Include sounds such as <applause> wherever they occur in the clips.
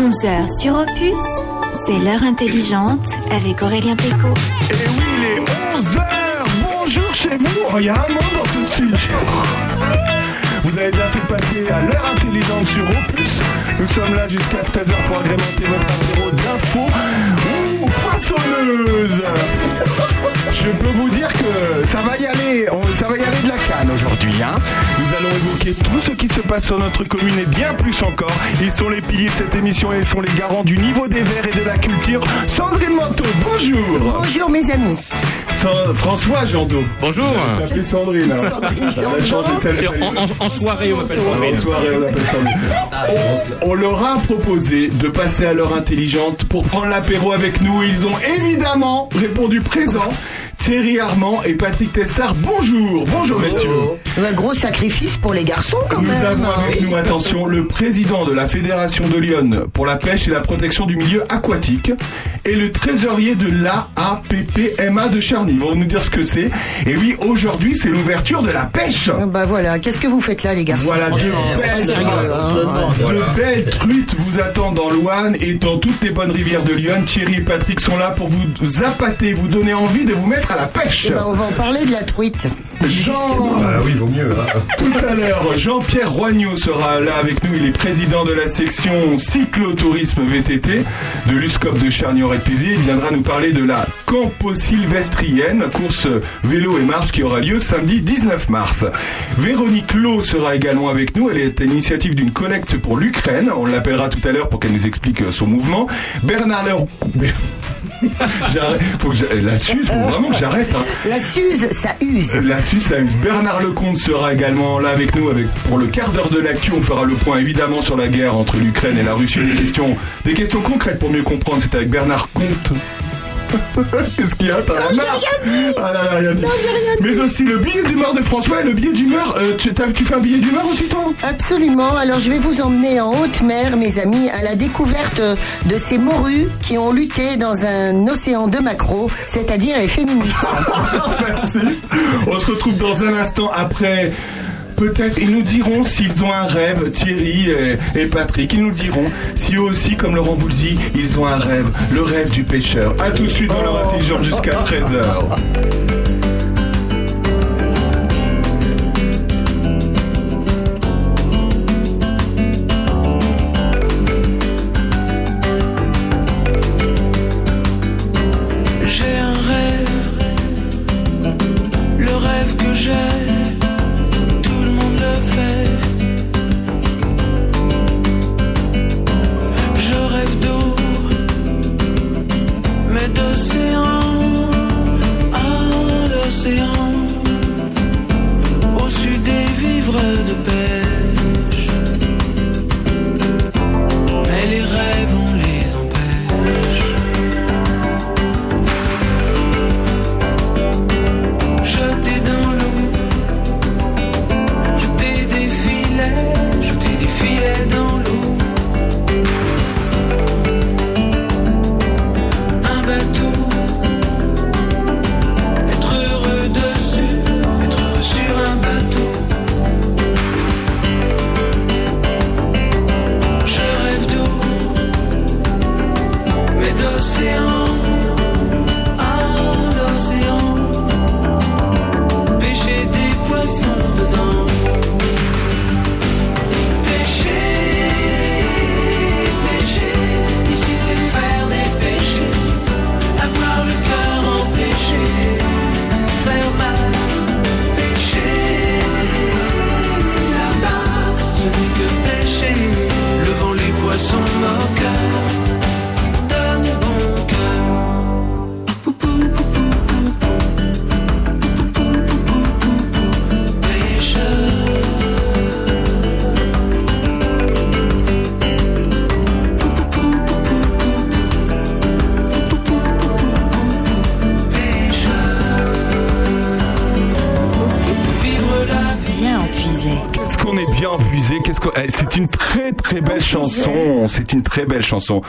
11h sur Opus, c'est l'heure intelligente avec Aurélien Péco. Et oui, il est 11h Bonjour chez vous Oh, il y a un monde dans ce studio Vous avez bien fait passer à l'heure intelligente sur Opus. Nous sommes là jusqu'à 13h pour agrémenter votre apéro d'infos. Poissonneuse Je peux vous dire que ça va y aller, ça va y aller de la canne aujourd'hui. Hein Nous allons évoquer tout ce qui se passe sur notre commune et bien plus encore. Ils sont les piliers de cette émission et ils sont les garants du niveau des verts et de la culture. Sandrine Manteau, bonjour Bonjour mes amis. François Jandot. Bonjour. Sandrine. hein. Sandrine Elle a changé celle- Et celle- En, en- en soirée, on m'appelle En Sandrine. soirée, on appelle Sandrine. On, on leur a proposé de passer à l'heure intelligente pour prendre l'apéro avec nous. Ils ont évidemment répondu présent. Thierry Armand et Patrick Testard, bonjour. Bonjour messieurs. Un gros sacrifice pour les garçons quand Nous même. avons avec nous, attention, le président de la Fédération de Lyon pour la pêche et la protection du milieu aquatique et le trésorier de l'AAPPMA de Charny. Ils vont nous dire ce que c'est. Et oui, aujourd'hui, c'est l'ouverture de la pêche. Ah Bah voilà, qu'est-ce que vous faites là les garçons Voilà, de Franchement, belles, sérieux, hein. de belles truites vous attendent dans l'Ouane et dans toutes les bonnes rivières de Lyon. Thierry et Patrick sont là pour vous appâter, vous donner envie de vous mettre à la pêche. Eh ben, on va en parler de la truite. Jean, Ah oui, vaut mieux. tout à l'heure, Jean-Pierre Roignot sera là avec nous. Il est président de la section cyclotourisme VTT de l'USCOP de Charnier-et-Puisy. Il viendra nous parler de la Campo Sylvestrienne, course vélo et marche qui aura lieu samedi 19 mars. Véronique Lowe sera également avec nous. Elle est à l'initiative d'une collecte pour l'Ukraine. On l'appellera tout à l'heure pour qu'elle nous explique son mouvement. Bernard Leur... <laughs> Faut que Là-dessus, il faut vraiment que j'arrête. hein. La Suze, ça use. Là-dessus, ça use. Bernard Lecomte sera également là avec nous avec, pour le quart d'heure de l'actu. On fera le point évidemment sur la guerre entre l'Ukraine et la Russie. Des questions, des questions concrètes pour mieux comprendre. C'est avec Bernard Comte. Qu'est-ce qu'il y a T'as Ah là là, rien dit. Mais aussi le billet d'humeur de François et le billet d'humeur. euh, tu, t'as- tu fais un billet d'humeur aussi, toi Absolument. Alors je vais vous emmener en haute mer, mes amis, à la découverte de ces morues qui ont lutté dans un océan de macros, c'est-à-dire les féministes. <laughs> Merci. On se retrouve dans un instant après. Peut-être ils nous diront s'ils ont un rêve, Thierry et, Patrick. Ils nous diront si eux aussi, comme Laurent vous le dit, ils ont un rêve, le rêve du pêcheur. A tout de suite dans leur intelligence jusqu'à 13h. Très belle chanson.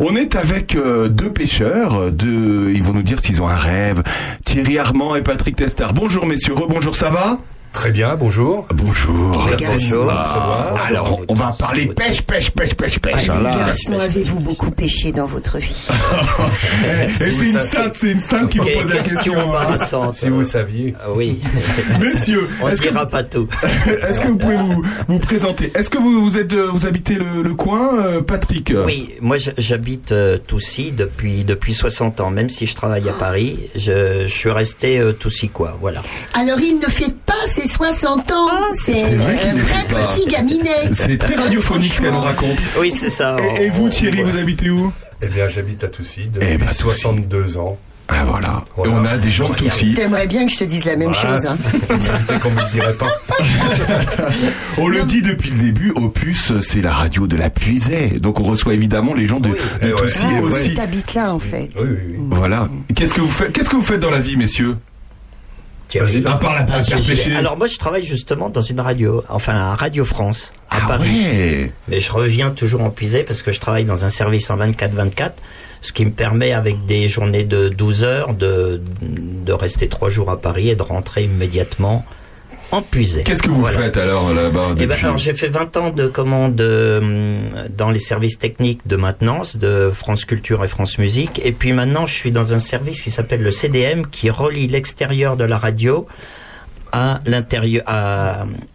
On est avec euh, deux pêcheurs. euh, Deux, ils vont nous dire s'ils ont un rêve. Thierry Armand et Patrick Testard. Bonjour messieurs. Rebonjour, ça va? Très bien, bonjour. Bonjour. Merci Ah, alors, on va parler pêche, pêche, pêche, pêche, pêche. Ah, hein, garçons, avez-vous beaucoup pêché dans votre vie <laughs> Et c'est une sainte, c'est une sainte qui vous pose la question embarrassante. Si vous saviez. Ah oui, <laughs> Messieurs, on ne dira pas tout. <laughs> est-ce que vous pouvez vous, vous présenter? Est-ce que vous, vous êtes, vous habitez le, le coin, euh, Patrick? Oui, moi j'habite euh, Toussy depuis depuis 60 ans. Même si je travaille à Paris, je, je suis resté euh, Toussy-quoi. Voilà. Alors, il ne fait pas ses 60 ans. C'est C'est un vrai petit gaminet. C'est très radiophonique ce qu'elle nous raconte. Oui, c'est ça. Et, et vous, On- Thierry, vous habitez où? Eh bien, j'habite à Toussy depuis Eh ben, Toussy. 62 ans. Ah voilà. Voilà. Et on a des gens de Toussy. T'aimerais bien que je te dise la même Voilà. chose. hein. <laughs> C'est qu'on me le dirait pas. On le dit depuis le début, Opus, c'est la radio de la Puisée. Donc on reçoit évidemment les gens de, de Eh. Toussy Ah, aussi. T'habites là, en fait. Oui, oui, oui. Voilà. Qu'est-ce que vous faites Qu'est-ce que vous faites dans la vie, messieurs? Ah, j'ai-. Alors moi je travaille justement dans une radio, enfin à Radio France à Ah Paris. ouais. Mais je reviens toujours en puisée parce que je travaille dans un service en 24-24, ce qui me permet avec des journées de 12 heures de, de rester trois jours à Paris et de rentrer immédiatement en. Qu'est-ce que vous Voilà. faites alors là-bas Eh ben, alors j'ai fait 20 ans de commande euh, dans les services techniques de maintenance de France Culture et France Musique et puis maintenant je suis dans un service qui s'appelle le CDM qui relie l'extérieur de la radio à l'intérieur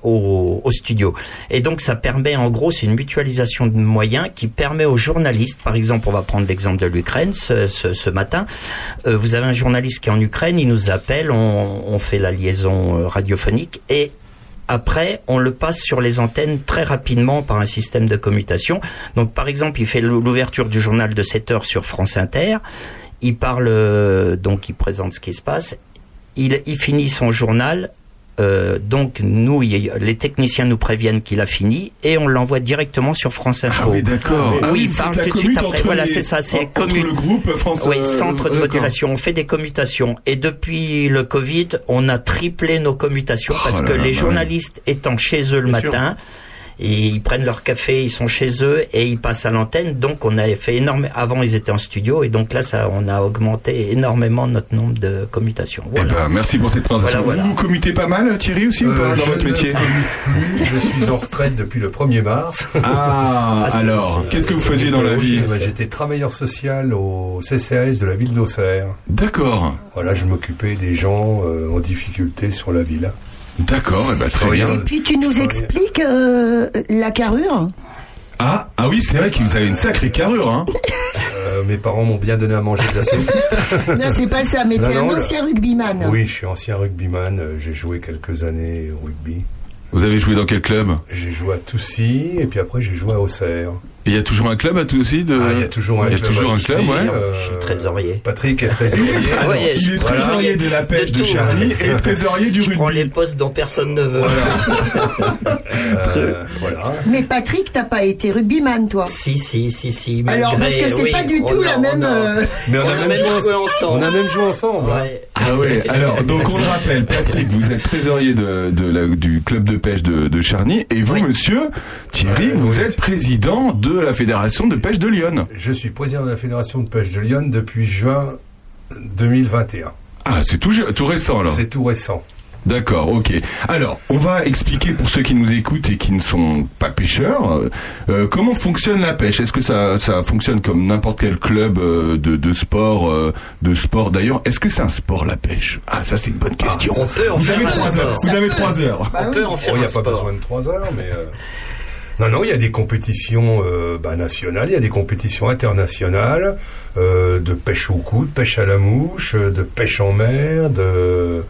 au, au studio et donc ça permet en gros c'est une mutualisation de moyens qui permet aux journalistes par exemple on va prendre l'exemple de l'Ukraine ce, ce, ce matin euh, vous avez un journaliste qui est en Ukraine il nous appelle on, on fait la liaison euh, radiophonique et après, on le passe sur les antennes très rapidement par un système de commutation. Donc, par exemple, il fait l'ouverture du journal de 7 heures sur France Inter. Il parle, euh, donc, il présente ce qui se passe. Il, il finit son journal. Euh, donc, nous, les techniciens nous préviennent qu'il a fini et on l'envoie directement sur France Info. Ah oui, d'accord. Oui, Ah la tout de suite après. Voilà, c'est ça, c'est le groupe France. Oui, euh, centre de modulation. On fait des commutations. Et depuis le Covid, on a triplé nos commutations Oh parce là que là, les bah journalistes étant chez eux le Bien sûr. Et ils prennent leur café, ils sont chez eux et ils passent à l'antenne. Donc on a fait énormément. Avant ils étaient en studio et donc là ça, on a augmenté énormément notre nombre de commutations. Eh ben, merci pour cette présentation. Voilà, voilà. Vous vous commutez pas mal, Thierry, aussi, ou pas, Euh, dans je votre métier. Je suis en retraite depuis le 1er mars. Ah, Ah, <laughs> alors, qu'est-ce que vous faisiez dans la vie J'étais travailleur social au CCAS de la ville d'Auxerre. D'accord. Voilà, je m'occupais des gens euh, en difficulté sur la ville. D'accord, eh ben, très bien. Et puis, tu nous expliques euh, la carrure Ah, ah oui, c'est vrai que vous avez une sacrée carrure, hein. <laughs> Euh, mes parents m'ont bien donné à manger de la soupe. <laughs> Non, c'est pas ça, mais t'es non, un le- ancien rugbyman. Oui, je suis ancien rugbyman. euh, J'ai joué quelques années au rugby. Vous avez joué dans quel club? J'ai joué à Toussy et puis après j'ai joué à Auxerre. Il y a toujours un club à tout aussi de... Ah, il y a toujours un Il y a club. toujours à un club, Toussy, ouais. euh, Je suis trésorier. Patrick est <laughs> trésorier. Ah ouais, Il je- est voilà. trésorier de la pêche de, tout. Charlie et trésorier du Je prends rugby. les postes dont personne ne veut. <laughs> Euh, voilà. Mais Patrick, t'as pas été rugbyman, toi Si, si, si, si. Alors, parce que c'est oui, pas du on tout a- la on même. a- euh, Mais On a même joué ensemble. On a même joué ensemble. hein. Ouais. Ah ouais, alors, <laughs> donc on le rappelle, Patrick, vous êtes trésorier de, de la- du club de pêche de, de Charny, et vous, Oui. monsieur Thierry, vous oui. êtes président de la fédération de pêche de Lyon. Je suis président de la Fédération de pêche de Lyon depuis juin 2021. Ah, c'est tout, tout récent alors. C'est tout récent. D'accord, ok. Alors, on va expliquer pour ceux qui nous écoutent et qui ne sont pas pêcheurs, euh, euh, comment fonctionne la pêche? Est-ce que ça, ça fonctionne comme n'importe quel club euh, de, de sport, euh, de sport? D'ailleurs Est-ce que c'est un sport la pêche? Ah, ça c'est une bonne question. On peut en vous faire avez trois heures. Vous avez trois heures. bah On oui. peut en faire il n'y a pas sport. besoin de trois heures, mais... Non, non, il y a des compétitions euh, bah, nationales, il y a des compétitions internationales euh, de pêche au coup, de pêche à la mouche, de pêche en mer, de,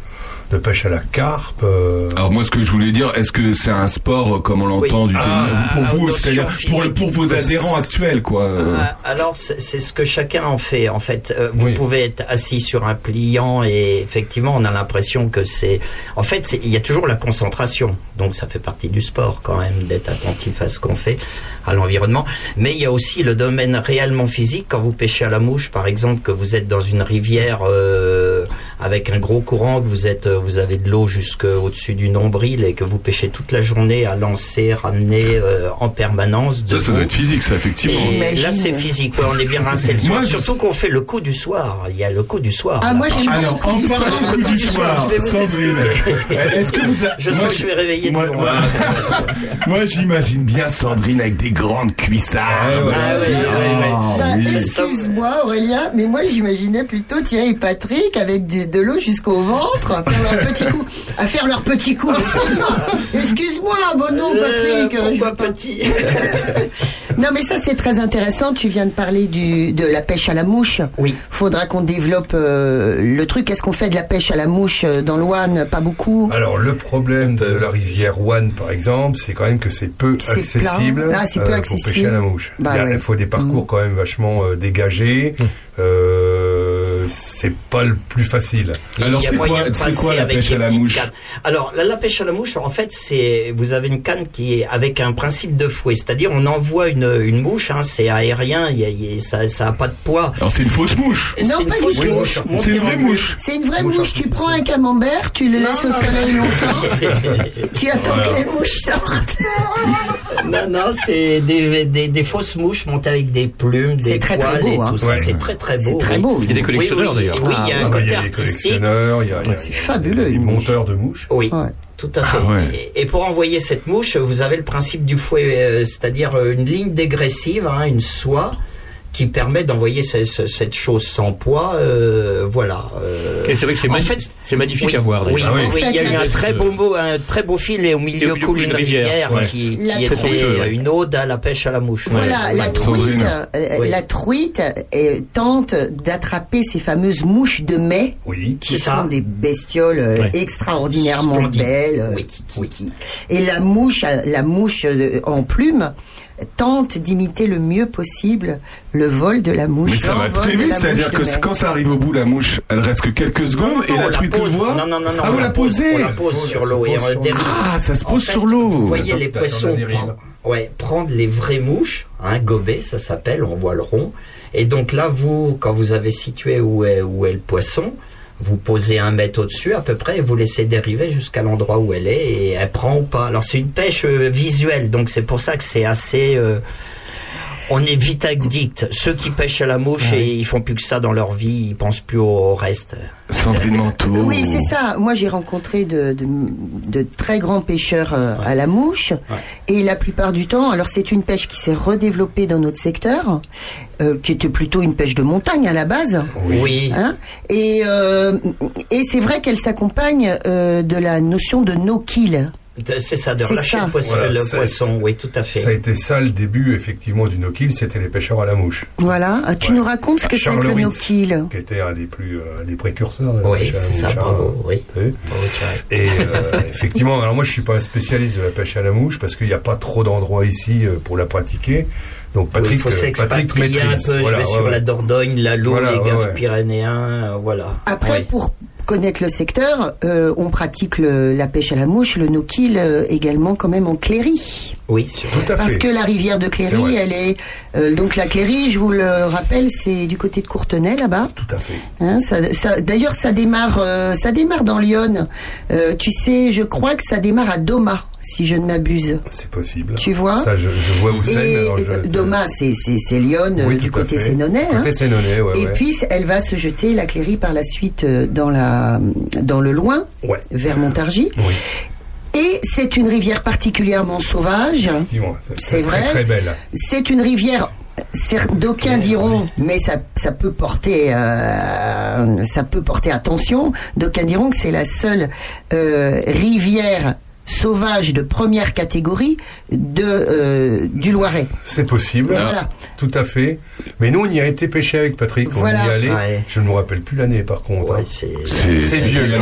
de pêche à la carpe. euh, Alors moi, ce que je voulais dire, est-ce que c'est un sport euh, comme on l'entend Oui. du tennis Ah, pour à vous, c'est-à-dire pour, vos adhérents actuels, quoi euh. Ah, Alors, c'est c'est ce que chacun en fait. En fait, Euh, vous Oui. pouvez être assis sur un pliant et effectivement, on a l'impression que c'est. En fait, c'est- il y a toujours la concentration. Donc, ça fait partie du sport quand même d'être attentif à ce qu'on fait, à l'environnement. Mais il y a aussi le domaine réellement physique. Quand vous pêchez à la mouche, par exemple, que vous êtes dans une rivière euh, avec un gros courant, que vous êtes, euh, vous avez de l'eau jusqu'au-dessus du nombril et que vous pêchez toute la journée à lancer, ramener euh, en permanence. Ça, ça doit être physique, ça, effectivement. Et là, c'est physique. ouais, on est bien rincé le soir. Moi, Surtout qu'on fait le coup du soir. Il y a le coup du soir. Ah, là. moi, j'aime bien Alors, le coup du coup du soir, Je vais vous Sandrine. Est-ce que vous a- Je Moi, sens que je suis réveillé de Moi, moi- moi, j'imagine bien Sandrine avec des grandes cuissardes. Ah ouais. Ah Ah. Bah. Excuse-moi Aurélien, mais moi j'imaginais plutôt Thierry et Patrick avec du- de l'eau jusqu'au ventre à faire leur petit coup. À faire leur petit coup. <laughs> Excuse-moi, bon Patrick. Euh, je petit? <laughs> Non mais ça c'est très intéressant, tu viens de parler du, de la pêche à la mouche. Oui. Faudra qu'on développe euh, le truc. Est-ce qu'on fait de la pêche à la mouche euh, dans l'Ouane Pas beaucoup. Alors le problème de la rivière One par exemple, c'est quand même que c'est peu. Ah, c'est peu pour accessible. pêcher à la mouche. Bah il, y a- ouais. il faut des parcours Mm. quand même vachement euh, dégagés. Euh, c'est pas le plus facile. Alors, c'est moyen quoi- quoi la pêche à la mouche cannes. Alors la, la pêche à la mouche, en fait, c'est vous avez une canne qui est avec un principe de fouet, c'est-à-dire on envoie une, une mouche, hein, c'est aérien, il y a- y a- ça ça a pas de poids. Alors, c'est une fausse mouche. Non, c'est une pas du fausse tout. mouche. C'est une vraie mouche. C'est une vraie Mouche mouche. Tu prends un camembert, tu le laisses au soleil longtemps. <laughs> tu attends Voilà. que les mouches sortent. <laughs> Non, non, c'est des, des, des fausses mouches montées avec des plumes, C'est des très, très poils beau, et hein. tout ça. Ouais. C'est très très beau. C'est très beau. Il y a des collectionneurs, Oui, d'ailleurs. Oui, il y a Ah, un Ah, côté il y a des artistique. collectionneurs, il y a, il y a- c'est il y a fabuleux, mouche. monteurs de mouches. Oui. Ouais. Tout à fait. Ah ouais. et, et pour envoyer cette mouche, vous avez le principe du fouet, euh, c'est-à-dire euh, une ligne dégressive, hein, une soie, qui permet d'envoyer ce- ce- cette chose sans poids. euh, voilà. euh, Et c'est vrai que c'est en magni- fait- c'est magnifique oui, à voir. Oui, d'ailleurs. oui, En oui, fait, il y a eu la- un très beau mot, un très beau fil et au milieu au milieu coule une rivière, Ouais. qui, qui fait, Ouais. une ode à la pêche à la mouche. Voilà, la truite, euh, Oui. la truite euh, tente d'attraper ces fameuses mouches de mai Oui. qui sont des bestioles euh, Ouais. extraordinairement Splendide. belles. euh, Oui, qui- qui- oui. qui- Et la mouche, euh, la mouche euh, en plume tente d'imiter le mieux possible le vol de la mouche. Mais ça va très vite, c'est-à-dire mouche que quand ça arrive au bout, la mouche, elle reste que quelques secondes et la truite le pose. voit. Non, non, non, non. Ah, vous la pose- posez On la pose sur l'eau et on dérive. Ah, ça se pose sur l'eau. Vous voyez les poissons ouais, prendre les vraies mouches, hein, gober, ça s'appelle, on voit le rond. Et donc là, vous, quand vous avez situé où est, où est le poisson, vous posez un mètre au-dessus à peu près et vous laissez dériver jusqu'à l'endroit où elle est et elle prend ou pas. Alors c'est une pêche euh, visuelle, donc c'est pour ça que c'est assez... euh, on est vite addict. Ceux qui pêchent à la mouche et ils font plus que ça dans leur vie, ils pensent plus au reste. Sandrine Manteau. Oui, c'est ça. Moi, j'ai rencontré de, de, de très grands pêcheurs euh, à la mouche. Et la plupart du temps, alors c'est une pêche qui s'est redéveloppée dans notre secteur, euh, qui était plutôt une pêche de montagne à la base. Oui. Hein et euh, et c'est vrai qu'elle s'accompagne euh, de la notion de no-kill. C'est ça, de C'est relâcher ça. le poisson, Voilà, le ça, poisson, c'est- oui, tout à fait. Ça a été ça le début effectivement du no-kill, c'était les pêcheurs à la mouche, Voilà. Ah, Tu Ouais. nous racontes ce que c'est Charles que le no-kill qui était un des plus euh, un des précurseurs de la Oui, pêche à la c'est ça, mouche. hein. bravo, oui. Bravo, Thierry. Et euh, effectivement, alors moi je suis pas un spécialiste de la pêche à la mouche parce qu'il n'y a pas trop d'endroits ici euh, pour la pratiquer. Donc Oui, Patrick, il faut s'expatrier un peu. Voilà, je vais ouais, sur ouais. la Dordogne, la Loue, Voilà, les ouais, Gaves ouais. pyrénéens, voilà. Après, Oui. pour connaître le secteur, euh, on pratique le- la pêche à la mouche, le no-kill euh, également quand même en Cléry. Oui, Tout à Parce fait. que la rivière de Cléry, elle est euh, donc la Cléry, je vous le rappelle, c'est du côté de Courtenay là-bas. Tout à fait. Hein, ça, ça- D'ailleurs, ça démarre, euh, ça démarre dans Lyon. Euh, tu sais, je crois que ça démarre à Doma, si je ne m'abuse. C'est possible. Tu vois Ça, je, je vois où c'est. Doma, c'est c'est- c'est Lyon, euh, Oui, du côté sénonais. hein. Côté Sénonais, ouais. Et ouais. puis, elle va se jeter, la Cléry, par la suite euh, dans, la, dans le loin, Ouais. vers Montargis. Oui, Et c'est une rivière particulièrement sauvage. C'est vrai. Très, très belle. C'est une rivière. D'aucuns diront, mais ça, ça peut porter, euh, ça peut porter attention. D'aucuns diront que c'est la seule euh, rivière sauvage de première catégorie de euh, du Loiret. C'est possible. Voilà. Tout à fait. Mais nous, on y a été pêcher avec Patrick. Voilà. On y allait. Ouais. Je ne me rappelle plus l'année, par contre. Ouais, hein. c'est C'est- C'est vieux, il y a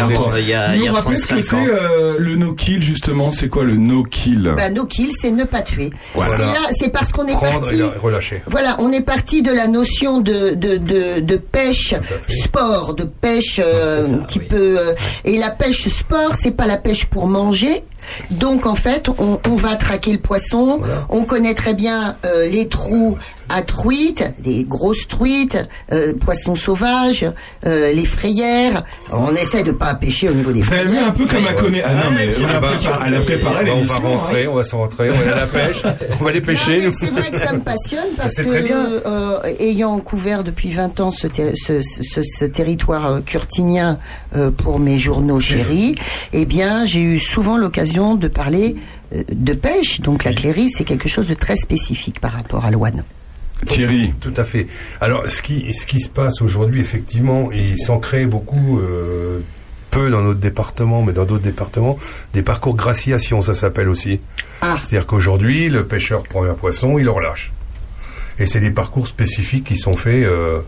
nous rappelez ce que 35 c'est euh, le no-kill justement C'est quoi le no-kill? Bah, no kill, c'est ne pas tuer. Voilà. C'est là, c'est parce qu'on est Prendre parti. relâcher. Voilà, on est parti de la notion de, de, de, de pêche sport, de pêche euh, ça, qui oui. peut. euh, et la pêche sport, c'est pas la pêche pour manger. Donc en fait, on, on va traquer le poisson. Voilà. On connaît très bien euh, les trous à truites, des grosses truites, euh, poissons sauvages, euh, les frayères. On essaie de pas pêcher au niveau des Vous avez vu frayères. un peu comme elle connaît. Ah non, mais Ah elle a bah, préparé- elle a préparé on va l'émission. rentrer, hein. on va s'en rentrer, on va aller à la pêche, <laughs> on va aller Non, pêcher. mais c'est vrai que ça me passionne <laughs> parce que euh, ayant couvert depuis 20 ans ce, ter- ce, ce- ce territoire euh, curtinien euh, pour mes journaux chéris, eh bien j'ai eu souvent l'occasion de parler euh, de pêche. Donc la cléry c'est quelque chose de très spécifique par rapport à l'ouane. Thierry. Tout à fait. Alors, ce qui, ce qui se passe aujourd'hui, effectivement, il s'en crée beaucoup, euh, peu dans notre département, mais dans d'autres départements, des parcours graciation, ça s'appelle aussi. Ah. C'est-à-dire qu'aujourd'hui, le pêcheur prend un poisson, il le relâche. Et c'est des parcours spécifiques qui sont faits euh,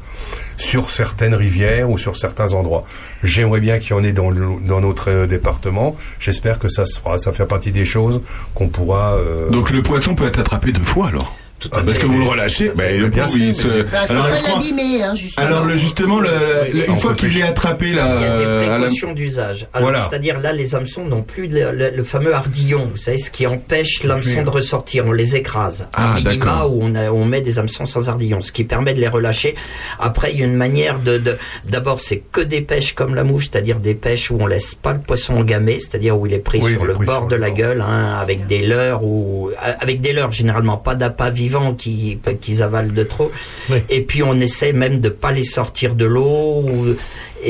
sur certaines rivières ou sur certains endroits. J'aimerais bien qu'il y en ait dans, le- dans notre euh, département. J'espère que ça se fera. Ça fait partie des choses qu'on pourra. euh, Donc le poisson peut être attrapé deux fois alors? Tout Ah, parce que vous le relâchez, ben, le pauvre, il se. Bah, Alors, crois- hein, justement. alors justement, le, le- On une fois qu'il est attrapé là, Il y a des euh, la- précautions d'usage. Voilà. c'est-à-dire là, les hameçons n'ont plus le, fameux ardillon. Vous savez, ce qui empêche l'hameçon de ressortir. On les écrase. Ah, d'accord. où on, a- on met des hameçons sans ardillon, ce qui permet de les relâcher. Après, il y a une manière de. de- D'abord, c'est que des pêches comme la mouche, c'est-à-dire des pêches où on laisse pas le poisson engamé, c'est-à-dire où il est pris Oui, sur le bord de la gueule, hein, avec des leurres ou avec des leurres généralement, pas d'appât qui qu'ils avalent de trop. Oui. Et puis on essaie même de pas les sortir de l'eau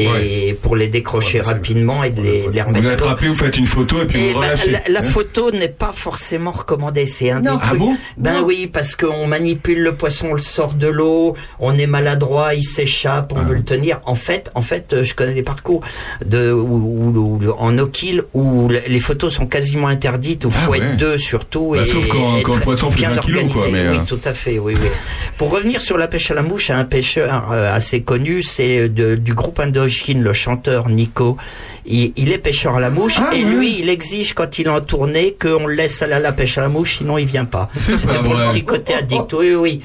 et Ouais. pour les décrocher que- rapidement et de les, de les vous remettre l'eau. l'attrapez, vous faites une photo et puis Et vous ben, relâchez. la, la photo n'est pas forcément recommandée, c'est un Non. Ah bon Ben Non. oui, parce qu'on manipule le poisson, on le sort de l'eau, on est maladroit, il s'échappe, Ah. on veut le tenir. En fait, en fait, euh, je connais des parcours de où, où- où- en eau-kill où le- les photos sont quasiment interdites, où Ah faut ouais. être deux surtout. Bah, et, sauf quand- et quand le poisson fait 20 kilos, quoi, organisé. mais, Oui, euh. tout à fait, oui, oui. Pour revenir sur la pêche à la mouche, un pêcheur euh, assez connu, c'est du groupe Le chanteur Nico. Il, il est pêcheur à la mouche Ah, et lui, il exige quand il est en tournée qu'on le laisse aller à la pêche à la mouche, sinon il vient pas. C'est pas C'était pour vrai. le petit côté addict. Oui, oui.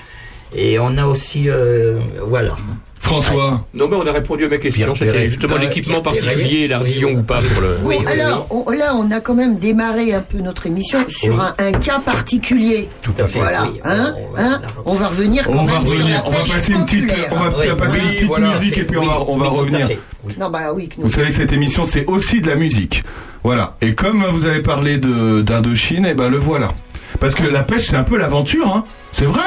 Et on a aussi, euh, voilà. François. Non, mais on a répondu à ma question. C'était justement l'équipement particulier, l'ardillon ou pas pour le. Oui, Bon, alors, on- là, on a quand même démarré un peu notre émission sur un, un cas particulier. Tout à fait. Voilà, Oui, hein, on va- hein, on va revenir quand On va sur revenir, la on va passer une petite, on va Oui. passer une Oui, petite voilà. musique et puis on va, on revenir. Non, bah oui, Vous savez que cette émission c'est aussi de la musique. Voilà. Et comme vous avez parlé de d'Indochine, et ben le voilà. Parce que la pêche c'est un peu l'aventure, hein. C'est vrai.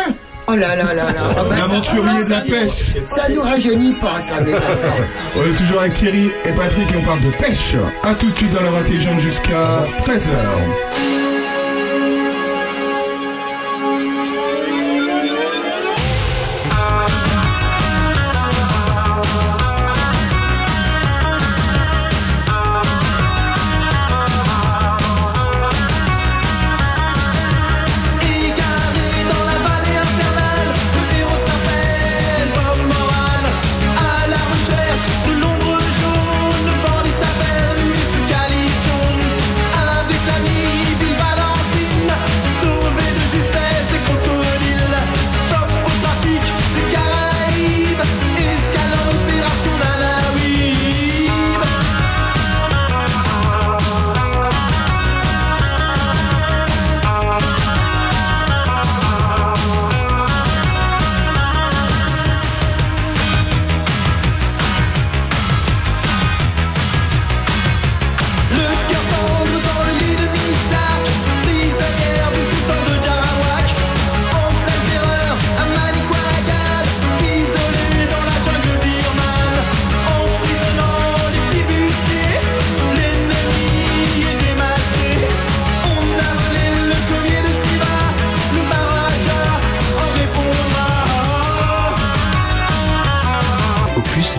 Oh là là là là. <laughs> Bah, L'aventurier de la pêche. Ça nous rajeunit pas, ça, mes enfants. On est toujours avec Thierry et Patrick et on parle de pêche. À tout de suite dans l'heure intelligente jusqu'à 13h.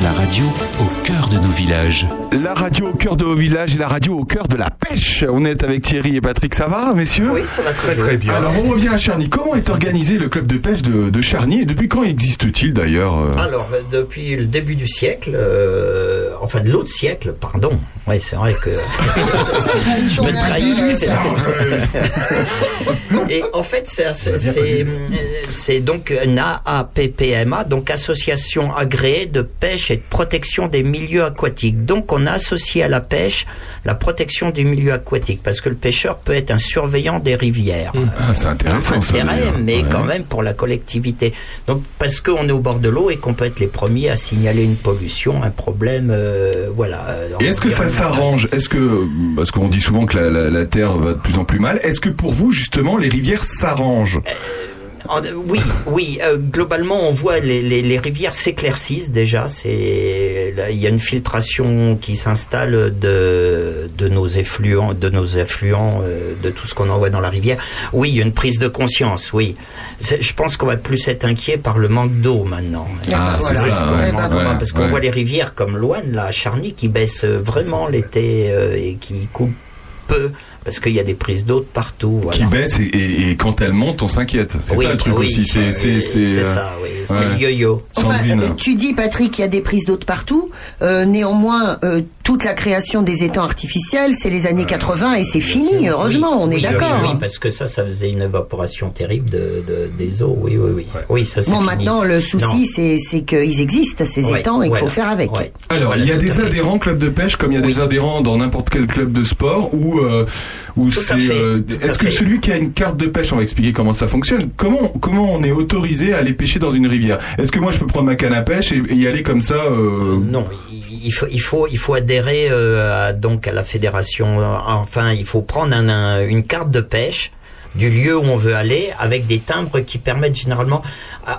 La radio au cœur de nos villages. La radio au cœur de vos villages et la radio au cœur de la pêche. On est avec Thierry et Patrick, ça va, messieurs Oui, ça va Très bien. Alors on revient à Charny. Comment est organisé le club de pêche de, de Charny et depuis quand existe-t-il d'ailleurs euh Alors, euh, depuis le début du siècle, euh, enfin de l'autre siècle, pardon. Ouais, c'est vrai que <laughs> je me trahis. Et en fait, c'est donc une AAPPMA, donc Association agréée de pêche et de protection des milieux aquatiques. Donc on a associé à la pêche la protection du milieu aquatique, parce que le pêcheur peut être un surveillant des rivières. Ah, c'est intéressant ça. Intérêt, d'ailleurs. mais Ouais. quand même pour la collectivité. Donc parce qu'on est au bord de l'eau et qu'on peut être les premiers à signaler une pollution, un problème, euh, voilà. euh, Et est-ce que ça s'arrange? Est-ce que parce qu'on dit souvent que la, la- la terre va de plus en plus mal, est-ce que pour vous justement les rivières s'arrangent? En- oui, oui. euh, globalement, on voit les, les, les rivières s'éclaircissent déjà. C'est il y a une filtration qui s'installe de de nos effluents, de nos affluents, euh, de tout ce qu'on envoie dans la rivière. Oui, il y a une prise de conscience. Oui, je pense qu'on va plus être inquiet par le manque d'eau maintenant. Ah, Voilà, c'est ça, ouais, parce qu'on ouais. voit les rivières comme Loane, là, à Charny, qui baissent vraiment l'été euh, et qui coulent peu parce qu'il y a des prises d'eau de partout. Voilà. qui baissent et, et- et quand elles montent, on s'inquiète. C'est Oui, ça le truc oui, aussi. C'est euh, ça, oui, c'est ouais. le yo-yo. Enfin, euh, tu dis, Patrick, il y a des prises d'eau de partout. Euh, néanmoins, euh, toute la création des étangs artificiels, c'est les années 80 et c'est fini, heureusement, on est d'accord. Oui, hein. parce que ça, ça faisait une évaporation terrible de, de- des eaux. Oui, oui, oui. Ouais. Oui, ça c'est Bon, fini. maintenant, le souci, c'est qu'ils existent, ces Ouais, étangs, et qu'il faut faire avec. ouais. Alors, Voilà, il y a des adhérents club de pêche comme il y a Oui. des adhérents dans n'importe quel club de sport euh, c'est. euh, Est-ce que celui qui a une carte de pêche, on va expliquer comment ça fonctionne. Comment comment on est autorisé à aller pêcher dans une rivière? Est-ce que moi je peux prendre ma canne à pêche et, et y aller comme ça euh, Non, il faut, il faut, il faut adhérer euh, à, donc à la fédération. Enfin, il faut prendre un- un- une carte de pêche du lieu où on veut aller avec des timbres qui permettent généralement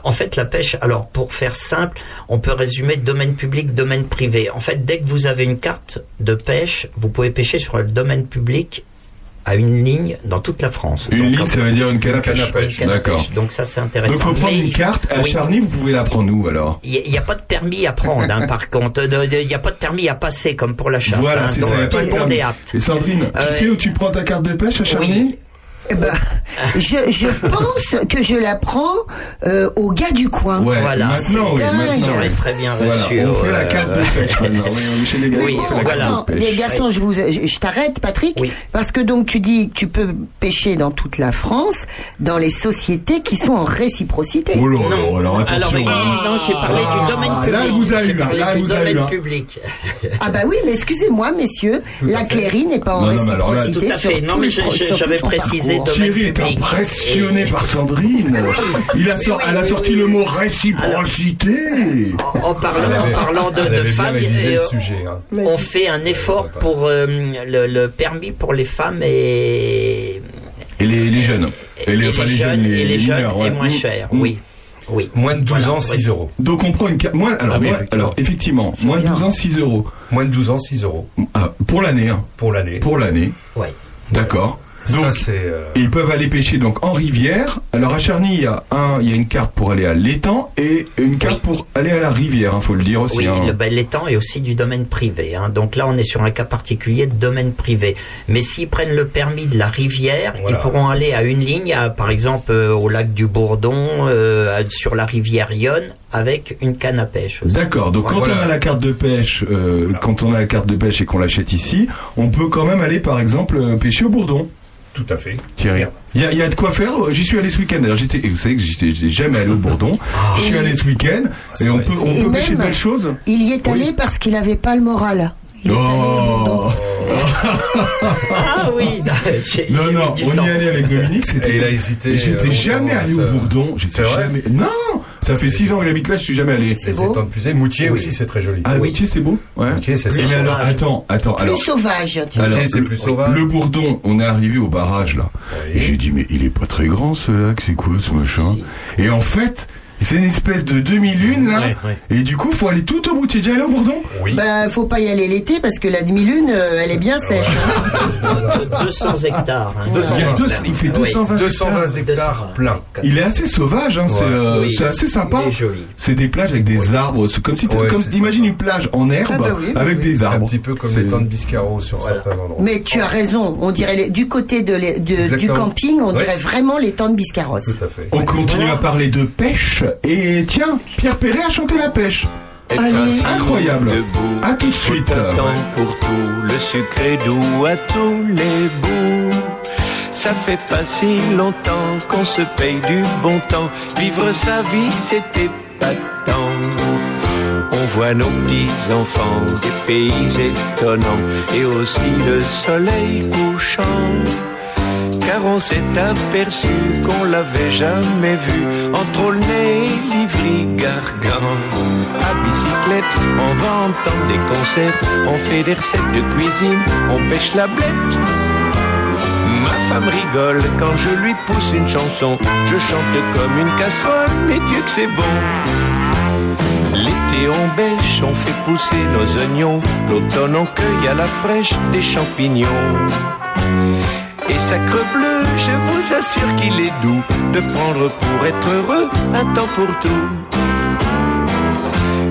en fait la pêche alors pour faire simple on peut résumer domaine public domaine privé en fait dès que vous avez une carte de pêche vous pouvez pêcher sur le domaine public à une ligne dans toute la France Une Donc, ligne, ça veut dire une canne à pêche. D'accord. donc ça c'est intéressant Donc faut prendre Mais une carte à oui. Charny, vous pouvez la prendre où alors? Il n'y a, pas de permis à prendre, hein, <laughs> par contre. Il n'y a pas de permis à passer comme pour la chasse. Voilà, hein, c'est ça. a pas de permis. Et Sandrine, tu Euh, sais où tu prends ta carte de pêche à Charny? Oui. Eh ben, je, je pense que je la prends euh, au gars du coin. Ouais, Voilà. maintenant, oui, maintenant. Très bien Voilà, reçu. on fait la euh, carte de pêche <laughs> maintenant. Oui, chez les gars, Oui, on fait la voilà. carte Attends, de pêche. les garçons, je vous, je, je t'arrête, Patrick, Oui. parce que donc tu dis que tu peux pêcher dans toute la France, dans les sociétés qui sont en réciprocité. Oh là là, Non, alors attention. alors, euh, non, j'ai parlé Ah, du domaine public. là, vous a J'ai eu, là, vous a eu, domaine hein. public. Ah bah oui, mais excusez-moi, messieurs, la Cléry n'est pas en réciprocité Tout à sur fait. Non, tout mais j'avais précisé Thierry est impressionné Et- par Sandrine. <laughs> Il a sor- oui, elle a oui, sorti oui, le oui. mot réciprocité. En parlant, Elle avait- en parlant de, femmes, et, euh, sujet. hein. on fait un effort pour euh, le, le permis pour les femmes et, Et les, les jeunes. et les, enfin, jeunes, et les jeunes mineurs, ouais. est moins Mm. cher. Mm. Oui, oui. Moins de 12 Voilà, ans, 6 ouais. euros. Donc on prend une carte. Moins, alors, Ah oui, moins- effectivement. alors effectivement, moins de bien. 12 ans, 6 euros. Moins de 12 ans, 6 euros Ah, pour l'année, hein. pour l'année. Pour l'année. Ouais. D'accord. Ça, Donc, c'est. euh, ils peuvent aller pêcher donc en rivière. Alors à Charny, il y a un, il y a une carte pour aller à l'étang et une carte Oui. pour aller à la rivière. hein, faut le dire aussi. Oui, hein. le, ben, l'étang est aussi du domaine privé. hein. Donc là, on est sur un cas particulier de domaine privé. Mais s'ils prennent le permis de la rivière, Voilà. ils pourront aller à une ligne, à, par exemple euh, au lac du Bourdon, euh, à- sur la rivière Yonne, avec une canne à pêche aussi. D'accord. Donc quand Voilà. on a la carte de pêche, euh, quand on a la carte de pêche et qu'on l'achète ici, on peut quand même aller par exemple euh, pêcher au Bourdon. Tout à fait. Thierry. Il y a, il y a de quoi faire. J'y suis allé ce week-end. J'étais, vous savez que j'étais jamais allé au Bourdon. Je suis allé ce week-end c'est et on peut, on Et peut pêcher de même- belles choses. Il y est allé parce qu'il n'avait pas le moral. Bourdon. Ah oui <laughs> Non, non, on y allait avec Dominique. C'était. Et il a hésité, Et J'étais euh, jamais allé ça. au Bourdon. J'étais C'est vrai jamais. Non, ça fait six ans que j'habite là. Je suis jamais allé. De Puisay. Moutier aussi, c'est très joli. Ah, Oui. Moutier, c'est beau. Ouais. Moutier, c'est Mais alors, attends, attends. Plus Alors, sauvage. tu alors, c'est le- plus sauvage. Le Bourdon, on est arrivé au barrage là. Oui. Et j'ai dit mais il est pas très grand ce lac, c'est quoi ce machin Si. Et en fait, c'est une espèce de demi-lune là. Ouais, ouais. Et du coup, faut aller tout au bout. Tu es déjà allé au Bourdon Oui. Ben, faut pas y aller l'été parce que la demi-lune, euh, elle est bien sèche. <laughs> hein. 200 hectares. hein. Il, deux- fait Oui. 220 220 hectares. hectares 220. plein. Il est assez sauvage, hein, c'est Ouais. euh, Oui. c'est assez sympa. C'est des plages avec des arbres, c'est comme si Ouais, comme sympa. une plage en herbe Ah bah oui, bah avec oui. des Un arbres. petit peu comme les temps de Biscarrots sur Voilà. certains endroits. Mais tu as raison, on dirait les- du côté de, les- de- du camping, on Ouais. dirait vraiment les temps de Biscarrosse. Tout à fait. On continue à parler de pêche et tiens, Pierre Perret a chanté la pêche. Allez, incroyable. debout. À tout de suite. Pour tout, le sucre est doux à tous les bouts. Ça fait pas si longtemps qu'on se paye du bon temps. Vivre sa vie, c'est épatant. On voit nos petits enfants des pays étonnants et aussi le soleil couchant. Car on s'est aperçu qu'on l'avait jamais vu entre Aulnay et Livry-Gargan. À bicyclette, on va entendre des concerts, on fait des recettes de cuisine, on pêche la blette. Ma femme rigole quand je lui pousse une chanson. Je chante comme une casserole, mais Dieu que c'est bon. L'été on bêche, on fait pousser nos oignons. L'automne on cueille à la fraîche des champignons. Et sacre bleu, je vous assure qu'il est doux de prendre pour être heureux un temps pour tout.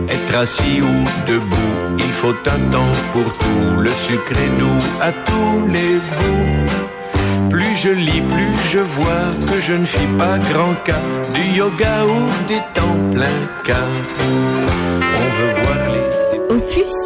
Être assis ou debout, il faut un temps pour tout. Le sucre est doux à tous les bouts. Plus je lis, plus je vois que je ne fis pas grand cas du yoga ou des temps pleins cas. On veut voir les Opus,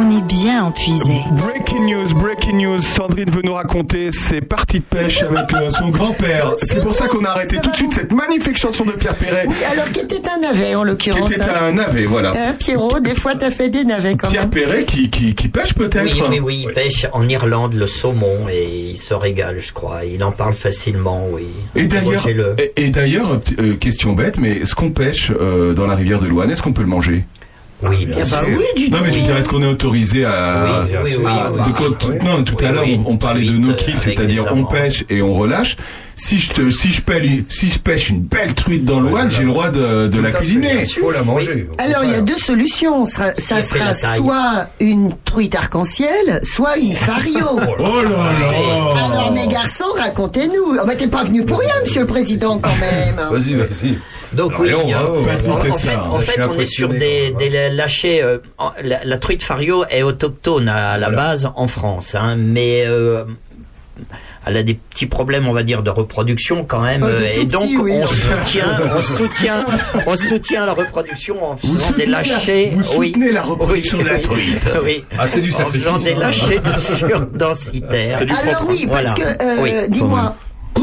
on est bien en puisée. Breaking news, breaking news. Sandrine veut nous raconter ses parties de pêche avec euh, son grand-père. C'est pour ça qu'on a arrêté tout de suite cette magnifique chanson de Pierre Perret, Oui, alors qui était un navet en qui l'occurrence. était hein. un navet, voilà. Hein, Pierrot, des fois t'as fait des navets quand Pierre même. Perret qui, qui, qui pêche peut-être Oui, oui, oui, il pêche en Irlande le saumon et il se régale, je crois. Il en parle facilement, oui. Et d'ailleurs, et, et d'ailleurs, euh, question bête, mais ce qu'on pêche euh, dans la rivière de Loire, est-ce qu'on peut le manger? Oui, bien Ah bah sûr. oui, du Non, mais je veux dire, est-ce qu'on est autorisé à... Oui, Ah, quoi- tout- non, tout à Oui, l'heure, on, parlait de no euh, kill, avec c'est-à-dire on pêche et on relâche. Si je te, si je pêche, si je pêche une belle truite dans l'Ouane, j'ai le droit de, la cuisiner. Il faut la manger. Alors il y a deux solutions. Ça, sera soit une truite arc-en-ciel, soit une fario. <laughs> Oh là là Alors mes garçons, racontez-nous. Oh, bah, t'es pas venu pour rien, monsieur le président, quand même. Vas-y, vas-y. Donc oui, on euh, en, fait, hein. en fait, on est sur des, des lâchers. euh, la, la truite fario est autochtone à la Voilà. base en France, hein, mais euh, elle a des petits problèmes, on va dire, de reproduction quand même. Oh, euh, et donc petits, oui. on soutient, on soutient, on soutient la reproduction en faisant des lâchers. vous oui, soutenez la reproduction oui, de la truite. <laughs> Oui. Ah, c'est du en faisant des hein. lâchers de <laughs> surdensitaires. Alors oui, parce Voilà. que, euh, Oui. dis-moi,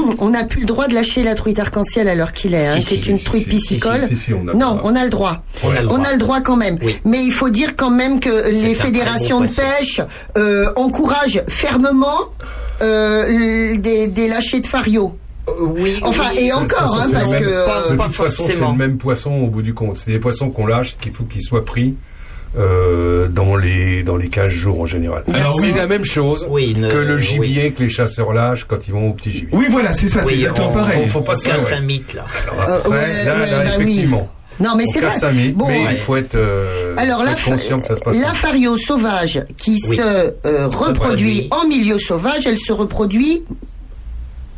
<clears throat> on n'a plus le droit de lâcher la truite arc-en-ciel à l'heure qu'il est. hein. Si, C'est si, une si, truite si, si, piscicole. si, si, on a non, le droit. on a le droit. On a le droit. On a le droit quand même. Oui. Mais il faut dire quand même que les fédérations bon de pêche euh, encouragent fermement euh, des, des lâchers de fario. Euh, Oui. Enfin, oui. et encore, hein, parce que... euh, de pas toute façon, c'est forcément. le même poisson au bout du compte. C'est des poissons qu'on lâche, qu'il faut qu'ils soient pris euh, dans les dans les 15 jours en général. Alors c'est oui. la même chose Oui, ne- que le oui. gibier que les chasseurs lâchent quand ils vont au petit gibier. Oui, voilà, c'est ça, c'est exactement on- pareil. Faut, faut pas se ouais. un mythe là. Alors Euh, ouais, là, bah oui. effectivement. Non, mais c'est vrai. mythe, Bon, mais ouais. il faut être, euh, Alors faut la, être conscient que ça se passe. la fario sauvage qui Oui. se euh, reproduit Reproduit. en milieu sauvage, elle se reproduit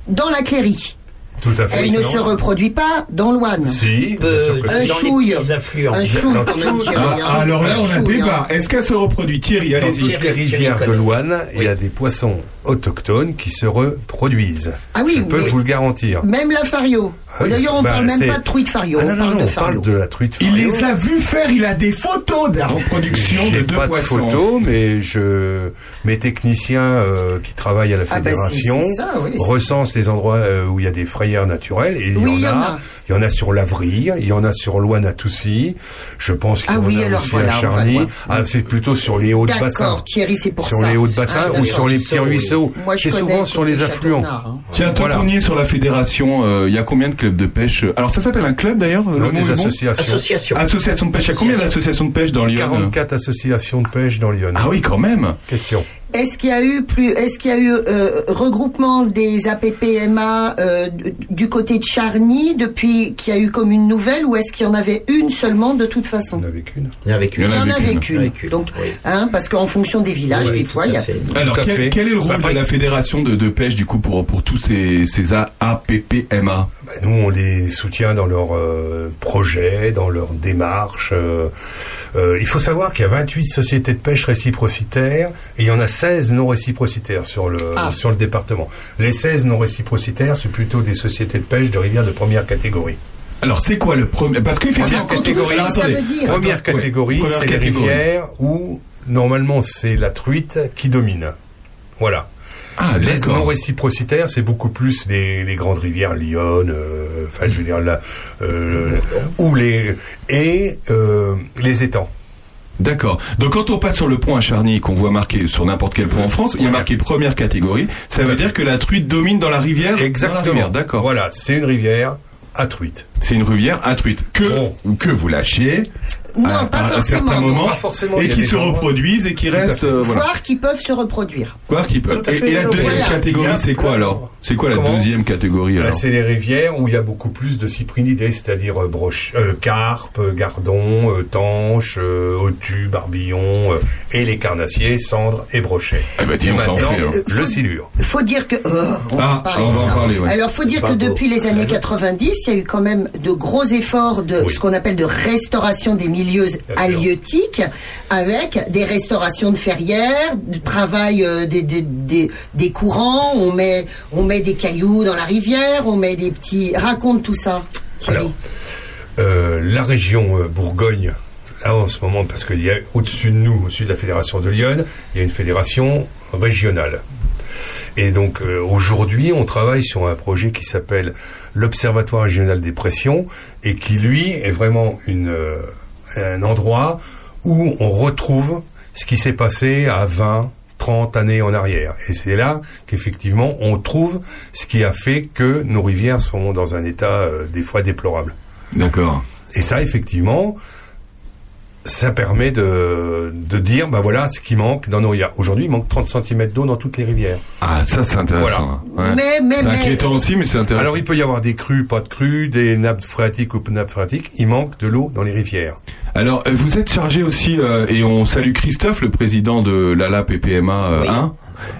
dans la clairie. Tout à fait. Elle ne se reproduit pas dans l'ouane. Si, que Un chouille. les petits affluents. Un chou Dans quand même, tout- Thierry, Ah, hein. alors là, Un on a chouille, débat. Est-ce qu'elle se reproduit Thierry, Dans allez-y. toutes les rivières de l'Ouane, il y a des poissons autochtones qui se reproduisent. Ah oui, Je peux vous le garantir. Même la fario. Ah oui, D'ailleurs, on bah, parle même pas de truite fario, Ah non, on non, parle non, de on fario. parle de la truite Il fario. les a vus faire, il a des photos de la reproduction de deux pas de photos, mais je, mes techniciens euh, qui travaillent à la Ah bah, c'est- fédération c'est ça, oui, c'est- recensent les endroits euh, où il y a des frayères naturelles et il Oui, y, il y en a. Il y en a sur l'Avril, il y en a sur Toussy. Je pense qu'il y Ah en oui, a alors aussi voilà, à Charny. Ah, c'est plutôt sur les hauts de bassin. D'accord, Thierry, c'est pour Sur ça. les hauts de bassin ou sur les petits ruisseaux. Moi, je C'est souvent sur les affluents. Hein. Tiens, tant Voilà. qu'on y est sur la fédération, euh, il y a combien de clubs de pêche Alors ça s'appelle un club d'ailleurs le des associations. Association. Association de pêche. Il y a combien Association. d'associations de pêche dans Lyon 44 associations de pêche dans Lyon. Ah oui, quand même. Question. Est-ce qu'il y a eu plus, est-ce qu'il y a eu euh, regroupement des APPMA euh, du côté de Charny depuis qu'il y a eu comme une nouvelle ou est-ce qu'il y en avait une seulement de toute façon? On n'avait qu'une. Il y en avait qu'une. Il Il y en avait avait qu'une. qu'une. Avec une, Donc, oui. hein, parce qu'en fonction des villages, Oui, des fois, il y a. Alors Tout à quel, fait. quel est le rôle Bah, de la fédération de, de pêche du coup pour pour tous ces ces APPMA Ben, nous, on les soutient dans leurs euh, projets, dans leurs démarches. euh, euh, il faut savoir qu'il y a 28 sociétés de pêche réciprocitaires et il y en a 16 non réciprocitaires sur le Ah. sur le département. Les 16 non réciprocitaires, c'est plutôt des sociétés de pêche de rivières de première catégorie. Alors, c'est quoi le premier? Parce que Première catégorie, ça veut dire. Première ouais. catégorie, c'est les rivières où normalement c'est la truite qui domine. Voilà. Ah, les non réciprocitaires, c'est beaucoup plus les, les grandes rivières, Lyon, euh, enfin je veux dire là, euh, ou les et euh, les étangs. D'accord. Donc quand on passe sur le pont à Charny, qu'on voit marqué sur n'importe quel pont en France, il y a marqué première catégorie. Ça veut dire que la truite domine dans la rivière Exactement. D'accord. Voilà, c'est une rivière à truite. C'est une rivière à truite que Bon. que vous lâchez Non, à, pas à un forcément, moment Pas forcément, et qui se endroits- reproduisent et qui restent euh, voilà. Voir qui peuvent se reproduire. Quoi qui peuvent. Et, et la deuxième catégorie, c'est quoi alors? C'est quoi la Comment deuxième catégorie alors? c'est les rivières où il y a beaucoup plus de cyprinidés, c'est-à-dire euh, broche, euh, carpe, euh, gardon, euh, tanche, euh, autu, barbillon, euh, et les carnassiers, cendres et brochets. Eh ben, dis, et on maintenant, fait, hein. le silure. faut dire que euh, on va Ah, en parler on de va en ça. parler, ouais. Alors faut dire que depuis les années 90, il y a eu quand même de gros efforts de ce qu'on appelle de restauration des milieux sûr. halieutiques, avec des restaurations de ferrières, du travail euh, des, des, des, des courants. On met on met des cailloux dans la rivière, on met des petits. Raconte tout ça, Thierry. Alors, Euh, la région euh, Bourgogne, là en ce moment, parce qu'il y a au-dessus de nous, au-dessus de la fédération de Lyon, il y a une fédération régionale. Et donc euh, aujourd'hui, on travaille sur un projet qui s'appelle l'Observatoire régional des pressions et qui lui est vraiment une, euh, un endroit où on retrouve ce qui s'est passé à 20, 30 années en arrière. Et c'est là qu'effectivement on trouve ce qui a fait que nos rivières sont dans un état euh, des fois déplorable. D'accord. Et ça, effectivement, ça permet de, de dire, bah voilà, ce qui manque dans nos rivières. Aujourd'hui, il manque 30 cm d'eau dans toutes les rivières. Ah, ça c'est intéressant. hein. Ouais. Mais mais C'est mais inquiétant aussi, mais c'est intéressant. Alors, il peut y avoir des crues, pas de crues, des nappes phréatiques ou pas de nappes phréatiques. Il manque de l'eau dans les rivières. Alors, euh, vous êtes chargé aussi, euh, et on salue Christophe, le président de l'ALAP et PMA euh, Oui. 1,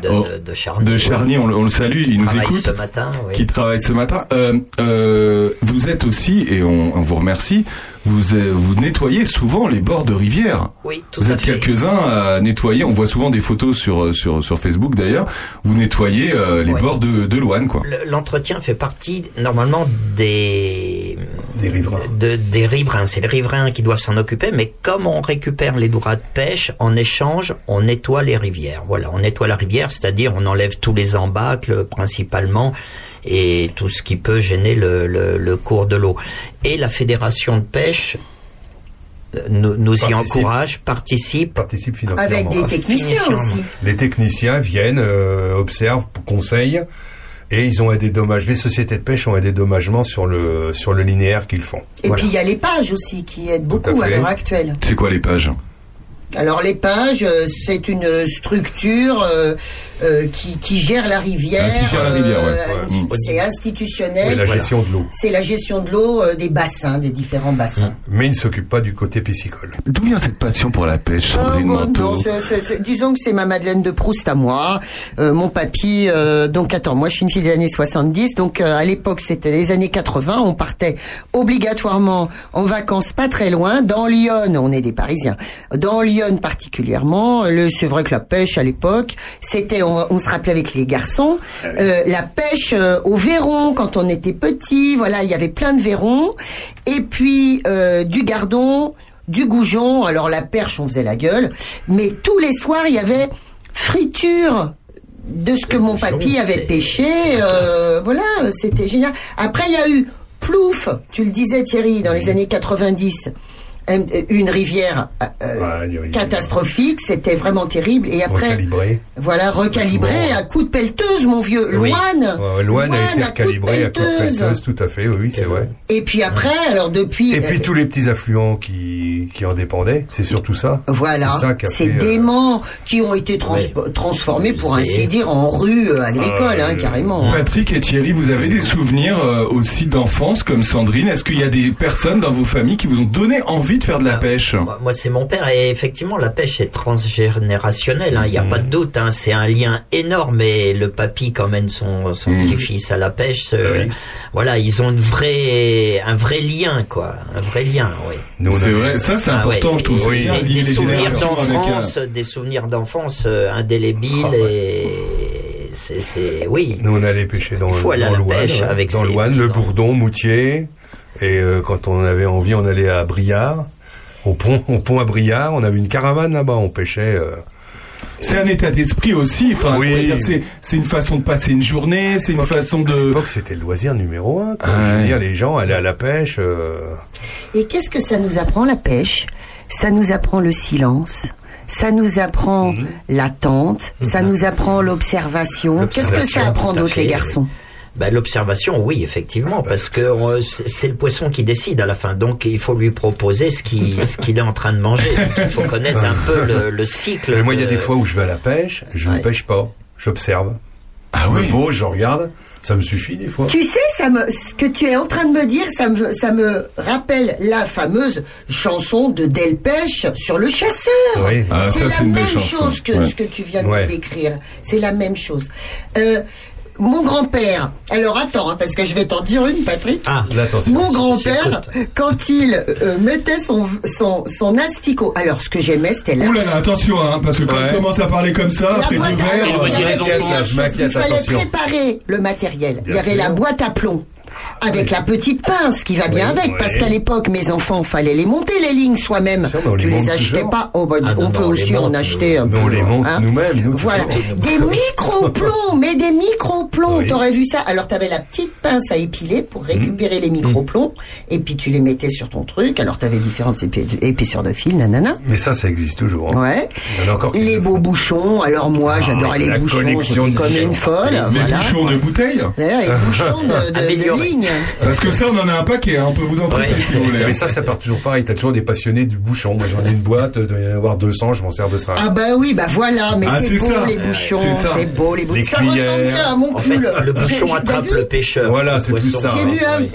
de, Oh, de, de Charny. de Charny, on, le- on le salue, il nous travaille écoute. ce matin. oui. qui travaille ce matin. Euh, euh, vous êtes aussi, et on, on vous remercie, vous, euh, vous nettoyez souvent les bords de rivières. Oui, tout Vous à êtes quelques-uns à nettoyer, on voit souvent des photos sur, euh, sur, sur Facebook d'ailleurs, vous nettoyez euh, les Ouais. bords de, de Loane, quoi. Le- L'entretien fait partie normalement des Des riverains. de- des riverains. C'est les riverains qui doivent s'en occuper, mais comme on récupère les droits de pêche, en échange, on nettoie les rivières. Voilà, on nettoie la rivière, c'est-à-dire on enlève tous les embâcles principalement et tout ce qui peut gêner le, le- le cours de l'eau. Et la fédération de pêche euh, nous, y encourage, participe. Participe financièrement. avec des techniciens aussi. Les techniciens viennent, euh, observent, conseillent, et ils ont un dédommage. Les sociétés de pêche ont un dédommagement sur le, sur le linéaire qu'ils font. Et Voilà. puis il y a les pages aussi qui aident à beaucoup à l'heure actuelle. C'est quoi les pages? Alors les pages, euh, c'est une structure euh, euh, qui, qui gère la rivière. Ah, qui gère la rivière, ouais. euh, Ouais. C'est Oui, institutionnel. la Voilà. gestion de l'eau. C'est la gestion de l'eau euh, des bassins, des différents bassins. Mais ils ne s'occupent pas du côté piscicole. D'où vient cette passion pour la pêche, Ah, Sandrine bon, disons que c'est ma Madeleine de Proust à moi. Euh, mon papy, euh, donc attends, moi je suis une fille des années 70, donc euh, à l'époque c'était les années 80, on partait obligatoirement en vacances pas très loin, dans Lyon, on est des Parisiens, dans Lyon particulièrement, le- c'est vrai que la pêche à l'époque, c'était, on, on se rappelait avec les garçons, euh, la pêche euh, au verron quand on était petit, voilà, il y avait plein de verrons, et puis euh, du gardon, du goujon, alors la perche on faisait la gueule, mais tous les soirs il y avait friture de ce que mon papy avait pêché, voilà, c'était génial. Après il y a eu Plouf, tu le disais Thierry, dans les années 90, un- une rivière euh, Ouais, rivière. catastrophique, c'était vraiment terrible. Et après, Recalibré. voilà, recalibré Bon. à coups de pelleteuse, mon vieux. Oui. Loane. Ouais, Loane a été recalibré à coup de pelleteuse. tout à fait, oui, c'est vrai. Et puis après, alors depuis. Et puis euh, tous les petits affluents qui, qui en dépendaient, c'est surtout ça. Voilà, ça ces fait, euh, déments qui ont été trans- Ouais. transformés, pour ainsi dire, en rue euh, agricole, Ah, hein, euh, carrément. Patrick et Thierry, vous avez des souvenirs euh, aussi d'enfance comme Sandrine Est-ce qu'il y a des personnes dans vos familles qui vous ont donné envie de faire de la Ah, pêche Moi, moi, c'est mon père et effectivement la pêche est transgénérationnelle. hein, Il n'y a Mm. pas de doute. hein, c'est un lien énorme et le papy qui emmène son, son Mm. petit-fils à la pêche. euh, Oui. Voilà, ils ont une vraie, un vrai lien quoi, un vrai lien. Oui. C'est vrai, ça c'est Ah important, ouais, je trouve. oui. et lier des les souvenirs avec un- d'enfance, des souvenirs d'enfance euh, indélébiles Ah ouais. et c'est, c'est, oui. Nous, on allait pêcher dans, dans pêche ouais. avec dans ses le bourdon, moutier, Et euh, quand on avait envie, on allait à Briard, au pont, <laughs> au pont à Briard. On avait une caravane là-bas, on pêchait. euh, C'est un état d'esprit aussi. Enfin, Oui. c'est, une façon de passer une journée, c'est une façon À de. l'époque, c'était le loisir numéro un. quoi. Ah Je veux ouais. dire, les gens allaient à la pêche. euh, Et qu'est-ce que ça nous apprend la pêche? Ça nous apprend le silence. Ça nous apprend Mhm. l'attente, ça nous apprend l'observation. Qu'est-ce que ça apprend à d'autre, les garçons? Ben, L'observation, oui, effectivement, parce que euh, c'est le poisson qui décide à la fin. Donc, il faut lui proposer ce qu'il ce qu'il est en train de manger. Donc, il faut connaître un peu le, le cycle. Mais moi, il y a de- des fois où je vais à la pêche, je ne pêche pas, j'observe. Ah je oui. me pose, je regarde, ça me suffit des fois. Tu sais, ça me, ce que tu es en train de me dire, ça me, ça me rappelle la fameuse chanson de Delpech sur le chasseur. Oui. Ah, c'est ça, la c'est même chose que Ouais. ce que tu viens de Ouais. décrire. C'est la même chose. Euh, mon grand-père, alors attends, hein, parce que je vais t'en dire une, Patrick. Ah, attention. Mon grand-père, quand il euh, mettait son, son, son asticot, alors ce que j'aimais, c'était la Ouh là là, attention, hein, parce que quand Ouais. tu commences à parler comme ça, La après deux verres. il Il fallait attention. préparer le matériel. Il y avait sûr. la boîte à plomb. Avec la petite pince qui va bien Oui, avec, oui. parce qu'à l'époque, mes enfants, fallait les monter les lignes soi-même. On Tu les les achetais toujours. pas. Oh, bah, Ah, non, on peut non, on les aussi en acheter un Mais peu. on les monte hein. nous-mêmes, nous. Voilà, toujours. <laughs> des micro-plombs, mais des micro-plombs. Oui. T'aurais vu ça Alors t'avais la petite pince à épiler pour récupérer les micro-plombs, et puis tu les mettais sur ton truc. Alors t'avais différentes épi- épaisseurs de fil, nanana. Mais ça, ça existe toujours. hein. Ouais. Les le beaux bouchons. Alors moi, Ah, j'adorais les bouchons. J'étais comme bouchons. une folle. Voilà. bouchons de bouteilles les bouchons de. Ligne. Parce que ça, on en a un paquet, hein, on peut vous en prêter Ouais. si vous voulez. Mais ça, ça part toujours pareil. T'as toujours des passionnés du bouchon. Moi, j'en ai une boîte, il doit y en avoir 200, je m'en sers de ça. Ah bah oui, bah voilà, mais Ah, c'est beau ça. les bouchons, C'est beau les bouchons. Ça ressemble tiens, à mon En fait, pull. le bouchon <laughs> attrape le pêcheur. Voilà, c'est plus ça.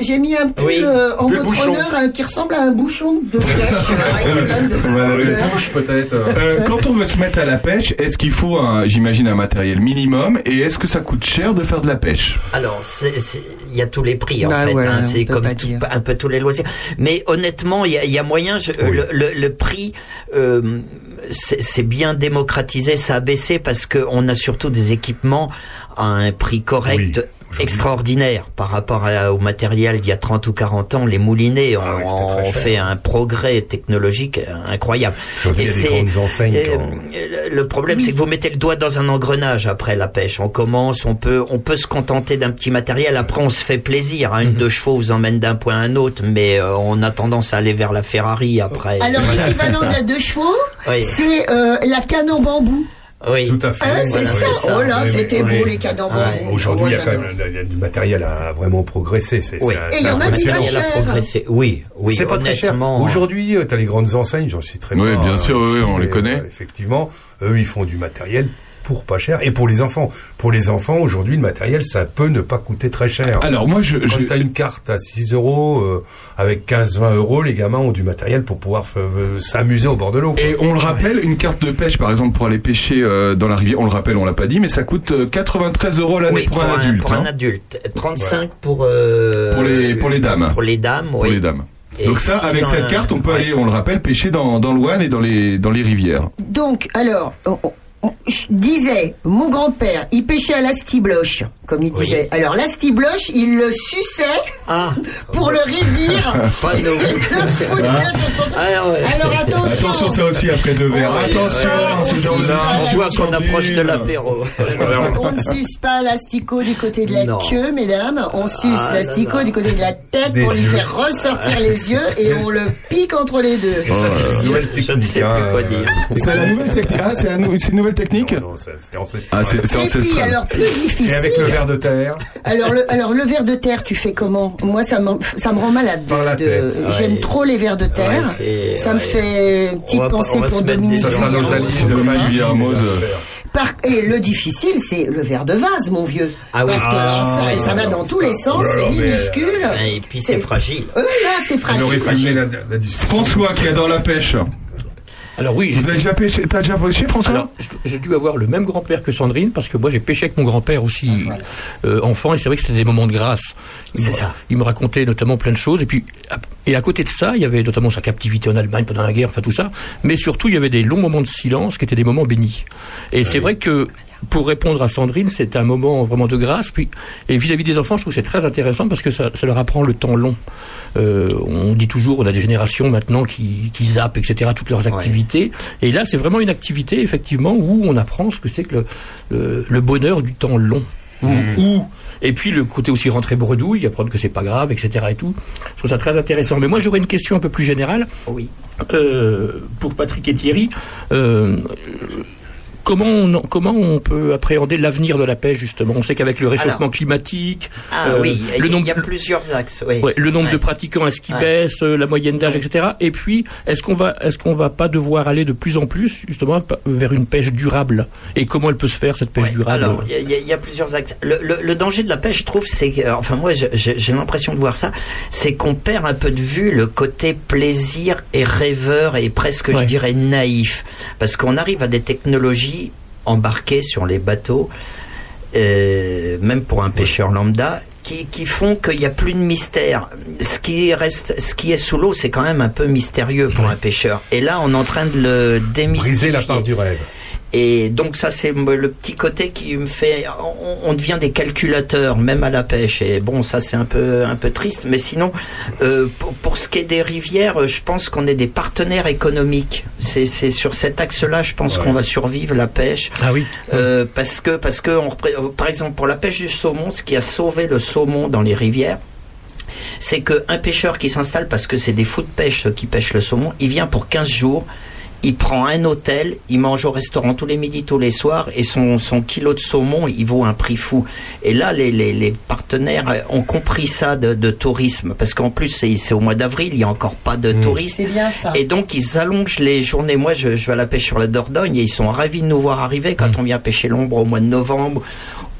J'ai mis, un, pull Oui. euh, en Pull votre bouchon. honneur hein, qui ressemble à un bouchon de <laughs> pêche euh, peut-être. euh. <laughs> Euh, quand on veut se mettre à la pêche, est-ce qu'il faut, un, j'imagine, un matériel minimum Et est-ce que ça coûte cher de faire de la pêche? Alors, c'est- y a tous les prix en Bah fait. ouais, hein, c'est comme tout- un peu tous les loisirs. Mais honnêtement, il y a, il y a moyen. je- Oui. le, le- le prix, euh, c'est c'est bien démocratisé, ça a baissé parce que on a surtout des équipements à un prix correct. Oui. Extraordinaire par rapport à- au matériel d'il y a 30 ou 40 ans les moulinets ont, Ah oui, ont fait un progrès technologique euh, incroyable Aujourd'hui, il y a Et des c'est- grandes enseignes. euh, quand- le- problème, c'est que vous mettez le doigt dans un engrenage après la pêche. On commence, on peut, on peut se contenter d'un petit matériel. Après, on se fait plaisir. hein. Une deux chevaux vous emmène d'un point à un autre, mais euh, on a tendance à aller vers la Ferrari après. Alors l'équivalent de la deux chevaux, Oui. c'est euh, la canne en bambou. Oui. Tout à fait. Hein, c'est voilà, ça. Oh là, Oui, c'était oui, beau oui. les cannes en Ouais. Aujourd'hui, il y a quand même du matériel a vraiment progressé. C'est Oui. c'est- Et il c'est y en a qui progressé. Oui, oui, c'est pas très cher. Aujourd'hui, tu as les grandes enseignes, j'en citerai Oui, pas. bien euh, sûr, oui, on les connaît. euh, effectivement, eux, ils font du matériel pour pas cher. Et pour les enfants. Pour les enfants, aujourd'hui, le matériel, ça peut ne pas coûter très cher. Alors moi, je, Quand je- tu as une carte à 6 euros, euh, avec 15-20 euros, les gamins ont du matériel pour pouvoir euh, s'amuser au bord de l'eau. et on le rappelle, une carte de pêche, par exemple, pour aller pêcher euh, dans la rivière, on le rappelle, on l'a pas dit, mais ça coûte euh, 93 euros l'année Oui, pour, un adulte. Pour un hein. adulte. 35 pour, euh, Pour les- pour les dames. Pour les dames, pour oui. les dames. Et Donc ça, avec cette carte, on peut ouais. aller, on le rappelle, pêcher dans, dans l'Ouane et dans les, dans les rivières. Donc, alors, on- disais, mon grand-père, il pêchait à l'astibloche, comme il Oui. disait. Alors, l'astibloche, il le suçait Ah, pour le raidir. pas son- Ah, ouais. Alors, attention. Attention, ça aussi après deux verres. On Attention, ce de. On voit qu'on approche de l'apéro. On ne suce pas l'asticot du côté de la Non. queue, mesdames. On suce Ah l'asticot du côté de la tête Des pour lui faire ressortir les yeux et on le pique entre les deux. Et ça, c'est une nouvelle Je ne technique. sais plus quoi dire. C'est la nouvelle technique. Ah, c'est la nouvelle technique Non, non, c'est c'est ancestral. Ah, c'est c'est Et puis, ancestral. alors, plus difficile. Et avec le verre de terre. Alors le, alors le ver de terre, tu fais comment? Moi, ça me, ça me rend malade. de- Par la de- tête. J'aime Ouais. trop les vers de terre. Ouais, c'est- ça me ouais. fait On petite va pas- pensée on va pour se mettre Dominique. des- Ça sera nos Guillermo. alliés de les euh, affaires. Par- Et le difficile, c'est le verre de vase, mon vieux. Ah oui. Parce que Ah, alors, ça, ça va alors, dans tous ça. les sens, Oh là c'est là, mais- minuscule. Et puis c'est fragile. Euh, là, c'est On fragile. aurait pu fragile. mener la, la discussion. François qui adore la pêche. Alors oui, Vous j'ai avez déjà pêché T'as déjà pêché, François alors, j'ai dû avoir le même grand-père que Sandrine parce que moi j'ai pêché avec mon grand-père aussi euh, enfant et c'est vrai que c'était des moments de grâce. Il C'est me- ça. Il me racontait notamment plein de choses et puis Et à côté de ça, il y avait notamment sa captivité en Allemagne pendant la guerre, enfin tout ça, mais surtout il y avait des longs moments de silence qui étaient des moments bénis. Et c'est vrai que pour répondre à Sandrine, c'est un moment vraiment de grâce. Puis, et vis-à-vis des enfants, je trouve que c'est très intéressant parce que ça, ça leur apprend le temps long. Euh, on dit toujours, on a des générations maintenant qui, qui zappent, etc., toutes leurs activités. Et là, c'est vraiment une activité, effectivement, où on apprend ce que c'est que le, le, le bonheur du temps long. Où, où- et puis le côté aussi rentrer bredouille, apprendre que c'est pas grave, etc. et tout. Je trouve ça très intéressant. Mais moi, j'aurais une question un peu plus générale. Oui. Euh, pour Patrick et Thierry. Euh, Comment on, comment on peut appréhender l'avenir de la pêche justement? On sait qu'avec le réchauffement Alors. climatique, Ah euh, oui, le il nombre, y a plusieurs axes. Oui. ouais, le nombre de pratiquants est-ce qu'il Ouais. baisse, euh, la moyenne d'âge, etc. Et puis, est-ce qu'on va, est-ce qu'on va pas devoir aller de plus en plus justement vers une pêche durable? Et comment elle peut se faire cette pêche durable? Alors, il y, a- il y a- il y a plusieurs axes. Le, le- le danger de la pêche, je trouve, c'est enfin moi, j'ai l'impression de voir ça, c'est qu'on perd un peu de vue le côté plaisir et rêveur et presque, je dirais, naïf, parce qu'on arrive à des technologies embarquées sur les bateaux, euh, même pour un pêcheur lambda. Qui, qui font qu'il n'y a plus de mystère. Ce qui reste, ce qui est sous l'eau, c'est quand même un peu mystérieux pour un pêcheur. Et là, on est en train de le démystifier. Briser la part du rêve. Et donc ça c'est le petit côté qui me fait on, on devient des calculateurs même à la pêche et bon ça c'est un peu un peu triste mais sinon euh, pour, pour ce qui est des rivières je pense qu'on est des partenaires économiques c'est c'est sur cet axe-là je pense Ouais. qu'on va survivre la pêche Ah oui. Euh, parce que parce que on par exemple pour la pêche du saumon ce qui a sauvé le saumon dans les rivières c'est qu'un pêcheur qui s'installe, parce que c'est des fous de pêche ceux qui pêchent le saumon, il vient pour 15 jours, il prend un hôtel, il mange au restaurant tous les midis, tous les soirs, et son, son kilo de saumon, il vaut un prix fou. Et là, les, les, les partenaires ont compris ça de, de tourisme, parce qu'en plus, c'est au mois d'avril, il n'y a encore pas de touristes. C'est bien ça. Et donc, ils allongent les journées. Moi, je, je vais à la pêche sur la Dordogne et ils sont ravis de nous voir arriver quand on vient pêcher l'ombre au mois de novembre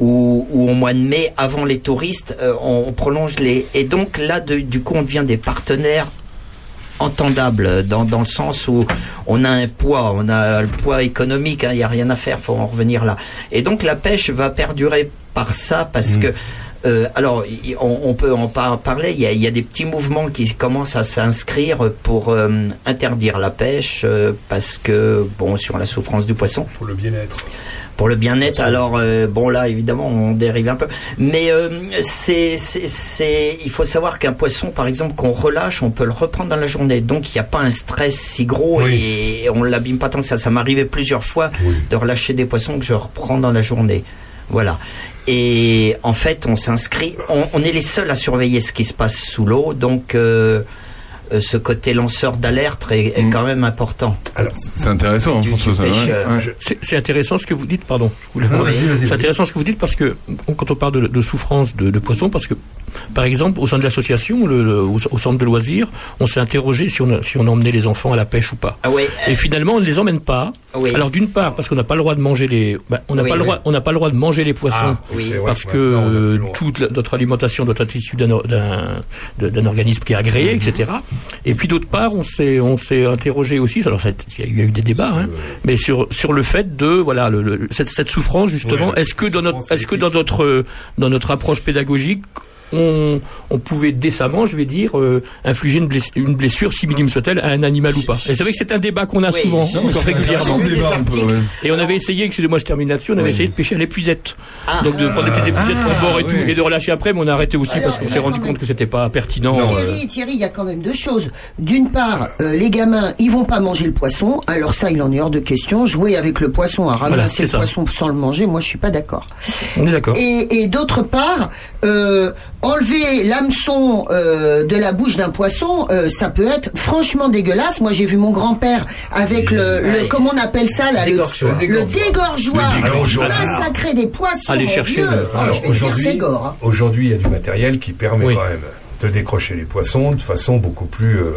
ou, ou au mois de mai, avant les touristes, euh, on, on prolonge les. Et donc, là, de- du coup, on devient des partenaires entendables dans, dans le sens où on a un poids, on a le poids économique, hein, il n'y a rien à faire, faut en revenir là. Et donc la pêche va perdurer par ça parce que euh, alors, on, on peut en par- parler. Il y, a, il y a des petits mouvements qui commencent à s'inscrire pour euh, interdire la pêche euh, parce que bon, sur la souffrance du poisson. Pour le bien-être. Pour le bien-être. Alors euh, bon, là, évidemment, on dérive un peu. Mais euh, c'est, c'est, c'est, il faut savoir qu'un poisson, par exemple, qu'on relâche, on peut le reprendre dans la journée. Donc, il n'y a pas un stress si gros et on l'abîme pas tant que ça. Ça m'arrivait plusieurs fois de relâcher des poissons que je reprends dans la journée. Voilà. Et en fait, on s'inscrit. On, on est les seuls à surveiller ce qui se passe sous l'eau. Donc, euh, ce côté lanceur d'alerte est, est quand même important. Alors, C'est intéressant, hein, Du- François. ouais. C'est intéressant ce que vous dites, pardon. Ah, C'est intéressant ce que vous dites parce que quand on parle de, de souffrance de, de poissons, parce que par exemple au sein de l'association, le- le- au, au centre de loisirs, on s'est interrogé si on, si on emmenait les enfants à la pêche ou pas. Ah ouais. Et finalement, on ne les emmène pas. Oui. Alors d'une part parce qu'on n'a pas le droit de manger les, ben, on n'a Oui. pas le droit, on n'a pas le droit de manger les poissons Ah, oui, parce que euh, toute la- notre alimentation doit être issue d'un organisme qui est agréé, Mhm. etc. Et puis d'autre part, on s'est on s'est interrogé aussi. Alors il y a eu des débats, hein, mais sur sur le fait de voilà le- le- cette, cette souffrance justement. Est-ce que dans notre est-ce que dans notre dans notre approche pédagogique on, on pouvait décemment, je vais dire, euh, infliger une blessure, une blessure, si minime soit-elle, à un animal ou pas. Et c'est vrai que c'est un débat qu'on a Oui, souvent, régulièrement. Et on avait essayé, excusez-moi, je termine là-dessus, on avait essayé de pêcher à l'épuisette. Ah. Donc de prendre des petites épuisettes Ah, en bord et oui. tout, et de relâcher après, mais on a arrêté aussi Alors, parce qu'on s'est rendu compte même- que c'était pas pertinent. Thierry, Thierry, il y a quand même deux choses. D'une part, euh, les gamins, ils vont pas manger le poisson. Alors ça, il en est hors de question. Jouer avec le poisson, à ramasser le ça. poisson sans le manger, moi, je suis pas d'accord. On est d'accord. Et, et d'autre part, euh, enlever l'hameçon euh, de la bouche d'un poisson, euh, ça peut être franchement dégueulasse. Moi, j'ai vu mon grand-père avec le, le- Ouais. comment on appelle ça là, le, Dégorgeoir. le dégorgeoir, Le dégorgeoir. massacrer des poissons. Aller chercher Ah, alors, je vais dire, c'est gore. hein. Aujourd'hui, il y a du matériel qui permet Oui. quand même de décrocher les poissons de façon beaucoup plus euh,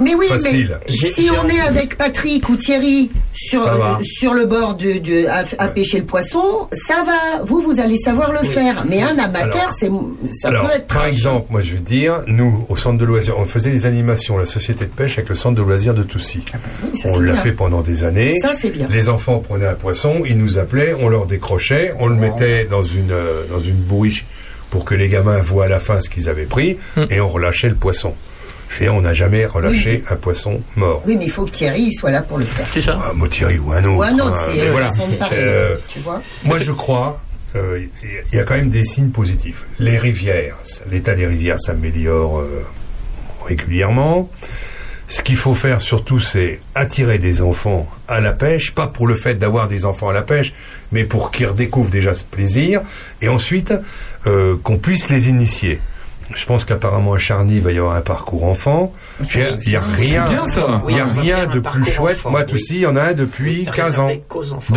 Mais oui, facile. mais si on est avec Patrick ou Thierry sur, va. euh, sur le bord de, de- à, à pêcher le poisson, ça va. Vous, vous allez savoir le faire. Mais un amateur, Alors- c'est ça Alors, peut être. par exemple, moi je veux dire, nous, au centre de loisirs, on faisait des animations, la société de pêche avec le centre de loisirs de Toussy. Oui, ça, on l'a fait pendant des années. Ça, c'est bien. Les enfants prenaient un poisson, ils nous appelaient, on leur décrochait, on le mettait dans une, euh, dans une bourriche pour que les gamins voient à la fin ce qu'ils avaient pris, Hum. et on relâchait le poisson. Je on n'a jamais relâché un poisson mort. Oui, mais il faut que Thierry soit là pour le faire. C'est ça. Ah, Motieri ou un autre. Ou un autre, hein, c'est une voilà. façon de parler. Euh, tu vois Moi, je crois, euh, il y a quand même des signes positifs. Les rivières, l'état des rivières s'améliore euh, régulièrement. Ce qu'il faut faire surtout, c'est attirer des enfants à la pêche, pas pour le fait d'avoir des enfants à la pêche, mais pour qu'ils redécouvrent déjà ce plaisir, et ensuite euh, qu'on puisse les initier. Je pense qu'apparemment à Charny, il va y avoir un parcours enfant. Il n'y a rien, bien, ça. il y a Oui, rien de plus chouette. enfant, Moi, oui. Toussy, il y en a un depuis 15 ans.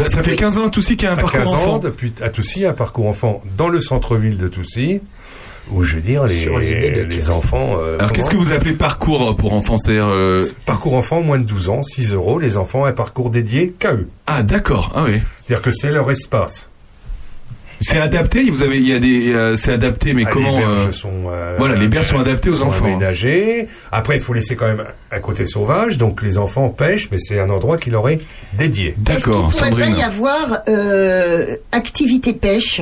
Ça fait 15 ans, tout qu'il y a un À parcours 15 ans, enfant. depuis à Toussy, un parcours enfant dans le centre-ville de Toussy, où je veux dire les, enfants. euh, Alors qu'est-ce que vous appelez parcours pour enfants? Euh, Parcours enfant, moins de 12 ans, 6 euros. Les enfants, un parcours dédié qu'à eux. Ah d'accord, ah oui. C'est-à-dire que c'est leur espace. C'est adapté. Vous avez, il y a des, euh, c'est adapté, mais Ah, comment les berges euh, sont euh, voilà, les berges sont adaptées aux sont enfants. aménagées. Après, il faut laisser quand même un côté sauvage, donc les enfants pêchent, mais c'est un endroit qui leur est dédié. Est-ce qu'il D'accord, pourrait pas Sandrine. y avoir euh, activité pêche?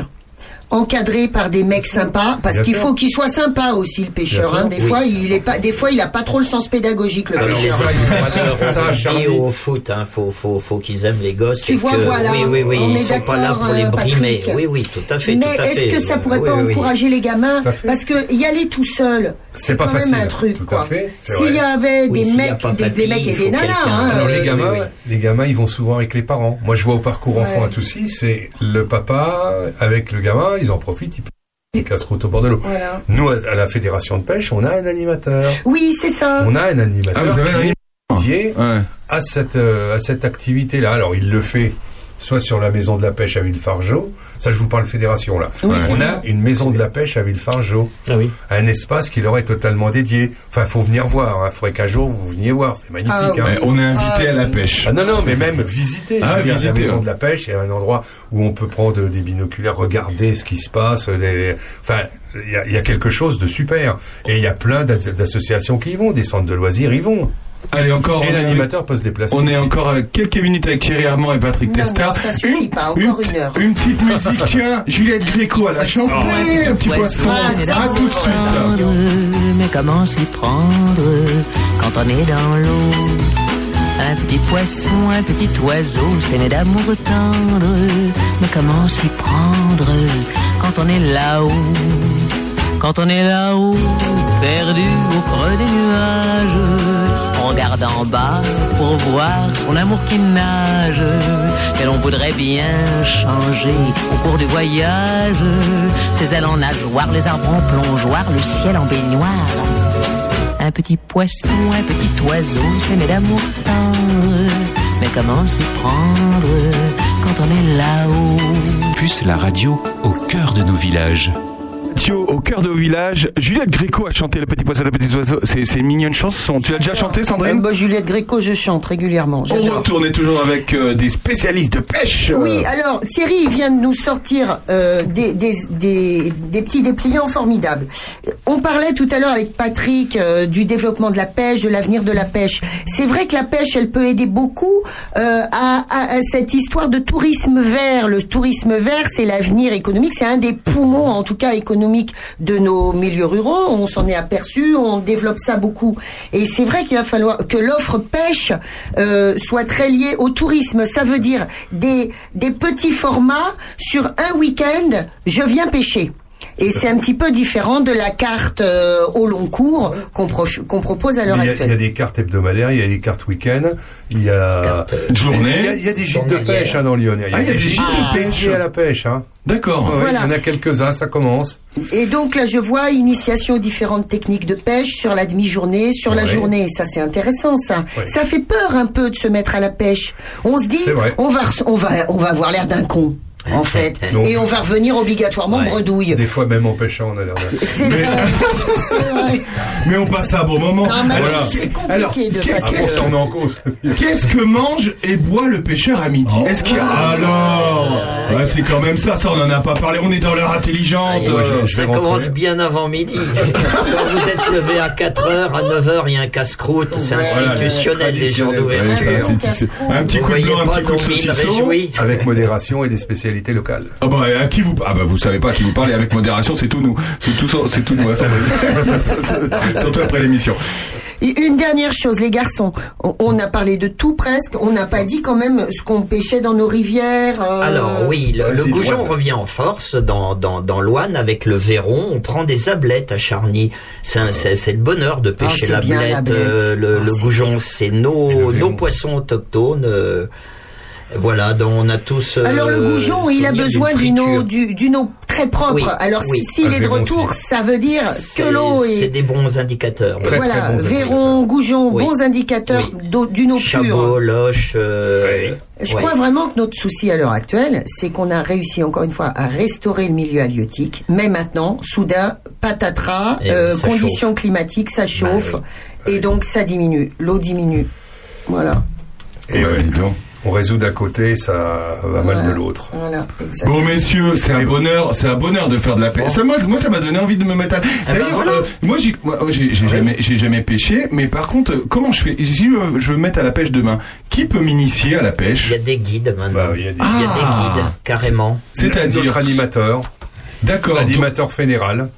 Encadrée par des mecs sympas parce qu'il faut qu'il soit sympa aussi le pêcheur hein. des oui. fois il est pas des fois il a pas trop le sens pédagogique le Alors, pêcheur ça, il dire <laughs> Ça, au foot, hein, faut, faut, faut qu'ils aiment les gosses. Tu et vois, que- voilà, Oui, oui, oui, on ils est sont pas là pour les euh, brimer. Patrick. Oui, oui, tout à fait. mais est-ce que ça pourrait Oui, pas oui, oui. encourager les gamins parce que y aller tout seul C'est quand facile. même un truc Tout à quoi fait, c'est s'il y avait Oui, des mecs des, mecs et des faut nanas hein, Alors les gamins, les gamins, ils vont souvent avec les parents. Moi, je vois au parcours enfant à Toussy, c'est le papa avec le gamin, ils en profitent, ils ils casse-croûte au bord de l'eau. voilà. Nous, à la fédération de pêche, on a un animateur. oui c'est ça On a un animateur Ah, qui est dédié Ouais. à cette, euh, à cette activité-là. Alors, il le fait soit sur la maison de la pêche à Villefargeau, ça je vous parle fédération là. Oui, on bien. a une maison de la pêche à Villefargeau, Ah oui. un espace qui leur est totalement dédié. Enfin, faut venir voir, il faudrait qu'un jour vous veniez voir, c'est magnifique. Ah, hein. On est invité Ah, à la pêche. Ah non, non, mais même visiter. Ah, dire, visiter, la maison ouais. de la pêche, il y a un endroit où on peut prendre des binoculaires, regarder ce qui se passe. les- Enfin, il y, y a quelque chose de super. Et il y a plein d'as- d'associations qui y vont, des centres de loisirs y vont. Allez encore. Et on est- l'animateur peut se déplacer. On est encore avec quelques minutes avec Thierry Armand et Patrick Non, Testa. non, ça suffit pas, encore une heure. Une petite musique, <laughs> tiens, Juliette Gréco à la chanter, un petit poisson. Ça, à c'est tout de suite. prendre, mais comment s'y prendre quand on est dans l'eau? Un petit poisson, un petit oiseau, c'est né d'amour tendre, mais comment s'y prendre quand on est là-haut? Quand on est là-haut, perdu au creux des nuages, regarde en bas pour voir son amour qui nage, et l'on voudrait bien changer au cours du voyage, ses ailes en nageoire, les arbres en plongeoir, le ciel en baignoire. Un petit poisson, un petit oiseau, c'est né d'amour tendre, mais comment s'y prendre quand on est là-haut? Plus la radio au cœur de nos villages. Thio, au cœur de vos villages, Juliette Gréco a chanté Le Petit Poisson, Le Petit Oiseau. C'est une mignonne chanson. Tu l'as déjà chanté, Euh, Sandrine bah, Juliette Gréco je chante régulièrement On retourne toujours avec euh, des spécialistes de pêche. Oui, alors Thierry il vient de nous sortir euh, des, des, des, des petits dépliants formidables. On parlait tout à l'heure avec Patrick euh, du développement de la pêche, de l'avenir de la pêche. C'est vrai que la pêche, elle peut aider beaucoup euh, à, à- à cette histoire de tourisme vert. Le tourisme vert, c'est l'avenir économique, c'est un des poumons, en tout cas de nos milieux ruraux. On s'en est aperçu, on développe ça beaucoup. Et c'est vrai qu'il va falloir que l'offre pêche euh, soit très liée au tourisme. Ça veut dire des petits formats sur un week-end, je viens pêcher. Et c'est un petit peu différent de la carte euh, au long cours qu'on prof- qu'on propose à l'heure Mais Il y, a, il y a actuelle. des cartes hebdomadaires, il y a des cartes week-end, il y a. Journée. Il y a, il y a des gîtes de pêche hein, dans Lyon. Il y a, Ah, il y a des gîtes de pêche. dédiés à la pêche. Hein. D'accord. Ouais, Voilà. Il y en a quelques-uns, ça commence. Et donc là, je vois initiation aux différentes techniques de pêche sur la demi-journée, sur la journée. Ça, c'est intéressant, ça. Ouais. Ça fait peur un peu de se mettre à la pêche. On se dit, on va, on va, on va avoir l'air d'un con, en <laughs> fait, Donc- et on va revenir obligatoirement Ouais. bredouille. Des fois, même en pêchant, on a l'air. C'est Mais- vrai. <laughs> Mais on passe à un bon moment. Non, mais Alors, c'est compliqué alors, de qu'est-ce passer. Ah on est en cause. Qu'est-ce que mange et boit le pêcheur à midi Oh. Est-ce qu'il y a... Alors Ouais, C'est quand même ça, ça on en a pas parlé, on est dans l'heure intelligente. Ah, moi, je- je ça commence bien avant midi. <laughs> Quand vous êtes levé à 4h, à 9h, il y a un casse-croûte. C'est institutionnel, les jours traditionnel. d'ouverture. Un petit coup de blanc, un petit coup de saucisson. Avec modération et des spécialités locales. Ah bah à qui vous ah bah vous savez pas à qui vous parlez avec modération c'est tout nous c'est tout c'est tout nous hein, surtout après l'émission une dernière chose, les garçons, on, a parlé de tout presque, on n'a pas dit quand même ce qu'on pêchait dans nos rivières. euh, Alors oui, le, le vas-y, goujon revient en force dans, dans, dans l'Ouane avec le Véron. On prend des ablettes à Charny. C'est le bonheur de pêcher Ah, l'ablette. l'ablette. euh, le, le goujon, c'est nos, nos poissons autochtones. euh, voilà, donc on a tous. euh, Alors le goujon, il a besoin d'une eau, d'une eau très propre. Oui, Alors oui. s'il Un est de retour, aussi. ça veut dire C'est- que l'eau C'est est... des bons indicateurs. oui. voilà, Véron, Goujon, Oui. bons indicateurs d'eau- d'une eau Chabot, pure. loche. euh, Je ouais. crois vraiment que notre souci à l'heure actuelle, c'est qu'on a réussi encore une fois à restaurer le milieu halieutique, mais maintenant, soudain, patatras, euh, conditions climatiques, ça chauffe, et donc ça diminue, l'eau diminue. Voilà. Et ouais, on résout d'un côté, ça va mal de l'autre. Voilà, exactement. Bon messieurs, c'est un bonheur, c'est un bonheur de faire de la pêche. Ça, moi, moi, ça m'a donné envie de me mettre. À... D'ailleurs, euh, moi, j'ai, moi, j'ai, j'ai jamais, j'ai jamais pêché, mais par contre, euh, comment je fais? Si je, je veux me mettre à la pêche demain, qui peut m'initier à la pêche? Il y a des guides maintenant. Bah, il y a des, Il y a des guides, carrément. C'est-à-dire notre animateur. D'accord. Animateur fédéral.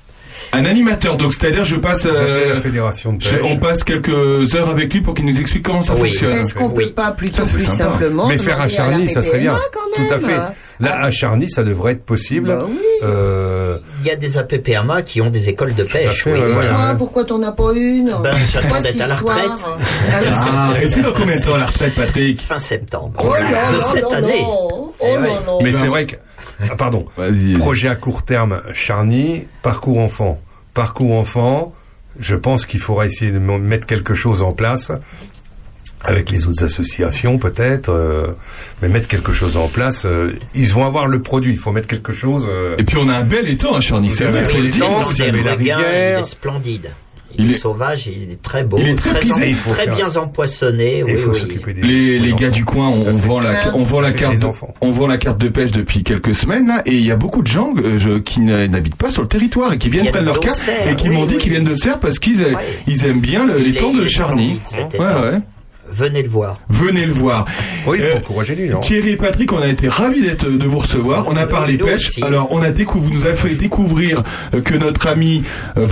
Un animateur, donc c'est-à-dire je passe. Euh, la fédération de je- pêche. on passe quelques heures avec lui pour qu'il nous explique comment ça Oui. fonctionne. Est-ce qu'on peut pas plutôt Ça, plus sympa. simplement Mais faire la Charny, ça serait bien. Tout à fait. Là, à Charny, ça devrait être possible. Bah Euh, Il y a des APPMA qui ont des écoles de pêche. fait, oui, ouais, voilà. Toi, pourquoi t'en as pas une Ben, j'attends d'être à la retraite. Ah Ah, et c'est dans combien de temps la retraite, Patrick? Fin septembre. Oh là de cette année. Oh Eh là là. Mais c'est vrai que, <laughs> ah, pardon, projet à court terme, Charny, parcours enfant. Parcours enfant, je pense qu'il faudra essayer de m- mettre quelque chose en place, avec les autres associations peut-être, euh, mais mettre quelque chose en place. euh, ils vont avoir le produit, il faut mettre quelque chose. euh, Et puis on a un bel étang à Charny, c'est vrai, il faut le dire. la rivière. splendide. Il, Il est est- sauvage, il est très beau, Il est très très, pisé, en- il faut très faire- bien empoisonné. Et Oui, il faut oui. s'occuper des Les, des les gars du coin, on, on vend la, on vend carte, les de, enfants. on vend la carte de pêche depuis quelques semaines là, et il y a beaucoup de gens euh, je- qui n'habitent pas sur le territoire et qui viennent prendre leur carte et qui oui, m'ont dit oui. qu'ils viennent de Serre parce qu'ils a- Ouais. ils aiment bien le- Il l'étang est- de Charny. Ouais, ouais. Venez le voir. Venez le voir. Oui, il faut Euh, encourager les gens. Thierry et Patrick, on a été ravis d'être de vous recevoir. On a parlé Nous pêche. aussi. Alors, on a découvert, vous nous avez fait découvrir euh, que notre amie, euh,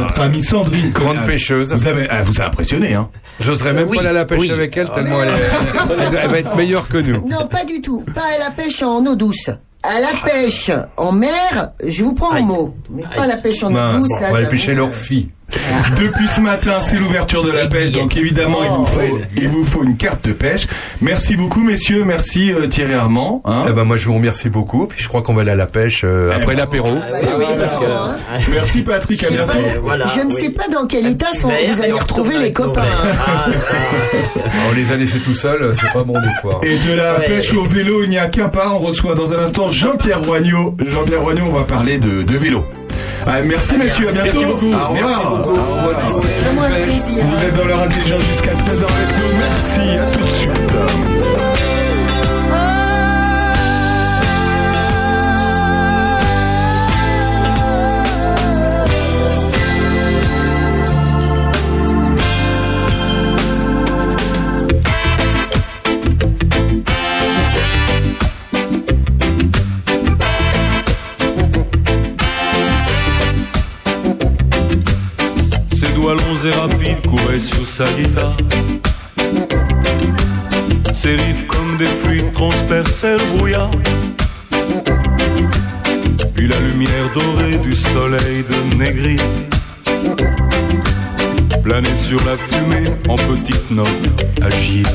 notre amie Sandrine, Grande pêcheuse. vous avez, elle vous a impressionné, hein. J'oserais même Oui, pas aller à la pêche oui. avec elle, tellement elle, est- elle- elle va être meilleure que nous. Non, pas du tout. Pas à la pêche en eau douce. À la pêche en mer, je vous prends au mot. Mais pas à la pêche en eau douce, bon, là. on va pêcher leur fille. <laughs> Depuis ce matin, c'est l'ouverture de la pêche, donc évidemment, il vous Oh, faut, il vous faut une carte de pêche. Merci beaucoup, messieurs. Merci euh, Thierry Armand. hein. Eh ben moi je vous remercie beaucoup. Puis je crois qu'on va aller à la pêche euh, après l'apéro. Oui, Oui, d'accord, parce que-. Merci Patrick, à bientôt. pas- Voilà, je ne oui. sais pas dans quel état sont, Petit verre, vous et allez on retrouver les avec nos copains. verres. Ah, ça. <laughs> On les a laissés tout seuls, c'est pas bon des fois. Et de la Ouais. pêche au vélo, il n'y a qu'un pas. On reçoit dans un instant Jean-Pierre Roignot. Jean-Pierre Roignot, on va parler de, de vélo. Ah, merci messieurs, à bientôt. Merci beaucoup. Au revoir. Merci beaucoup. Au revoir. C'est vraiment un plaisir. Vous êtes dans l'heure intelligente jusqu'à 13h avec nous. Merci, à tout de suite. Doigts longs et rapides couraient sur sa guitare. Ses riffs comme des fluides transperçaient le brouillard. Puis la lumière dorée du soleil de Négri planait sur la fumée en petites notes agiles.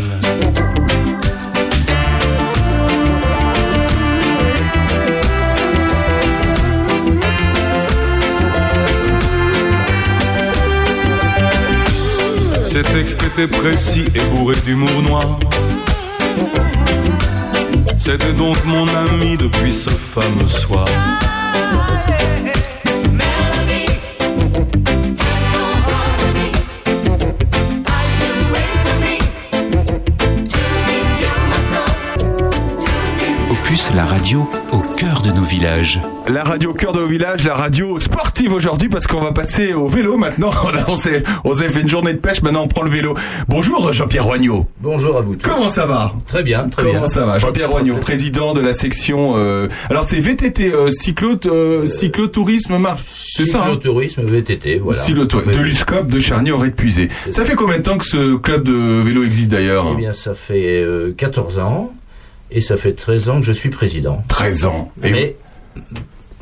Ses textes étaient précis et bourrés d'humour noir. C'était donc mon ami depuis ce fameux soir. Opus, la radio cœur de nos villages. La radio au cœur de nos villages, la radio sportive aujourd'hui parce qu'on va passer au vélo maintenant. <laughs> On, s'est on s'est fait une journée de pêche, maintenant on prend le vélo. Bonjour Jean-Pierre Roignot. Bonjour à vous tous. Comment ça va Très bien, très Comment bien. ça va Jean-Pierre Roignot, président de la section. euh, alors c'est VTT, euh, cyclo, euh, cyclotourisme, marche. C'est ça hein Cyclotourisme VTT, voilà. Cyclotourisme, de l'USCOP de Charny-Auray-de-Puisé. Ça fait combien de temps que ce club de vélo existe d'ailleurs Eh bien, ça fait euh, 14 ans et ça fait 13 ans que je suis président. 13 ans. Et- Mais,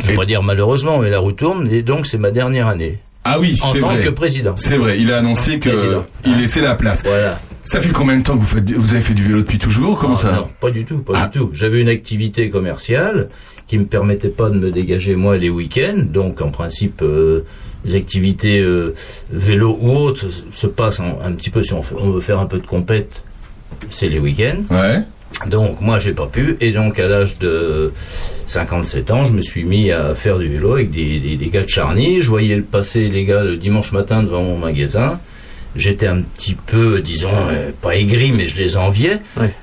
vais pas dire malheureusement, mais la roue tourne et donc c'est ma dernière année. Ah oui, En c'est tant vrai. que président. C'est vrai, il a annoncé que Président. il laissait la place. Voilà. Ça fait combien de temps que vous faites, vous avez fait du vélo depuis toujours? Comment Ah, ça? Non, pas du tout, pas du tout. J'avais une activité commerciale qui me permettait pas de me dégager moi les week-ends, donc en principe euh, les activités euh, vélo ou autres se- se passent en- un petit peu si on, on veut faire un peu de compète, c'est les week-ends. Ouais. Donc moi j'ai pas pu et donc à l'âge de 57 ans je me suis mis à faire du vélo avec des, gars de Charny. Je voyais passer les gars le dimanche matin devant mon magasin. J'étais un petit peu, disons, euh, pas aigri, mais je les enviais.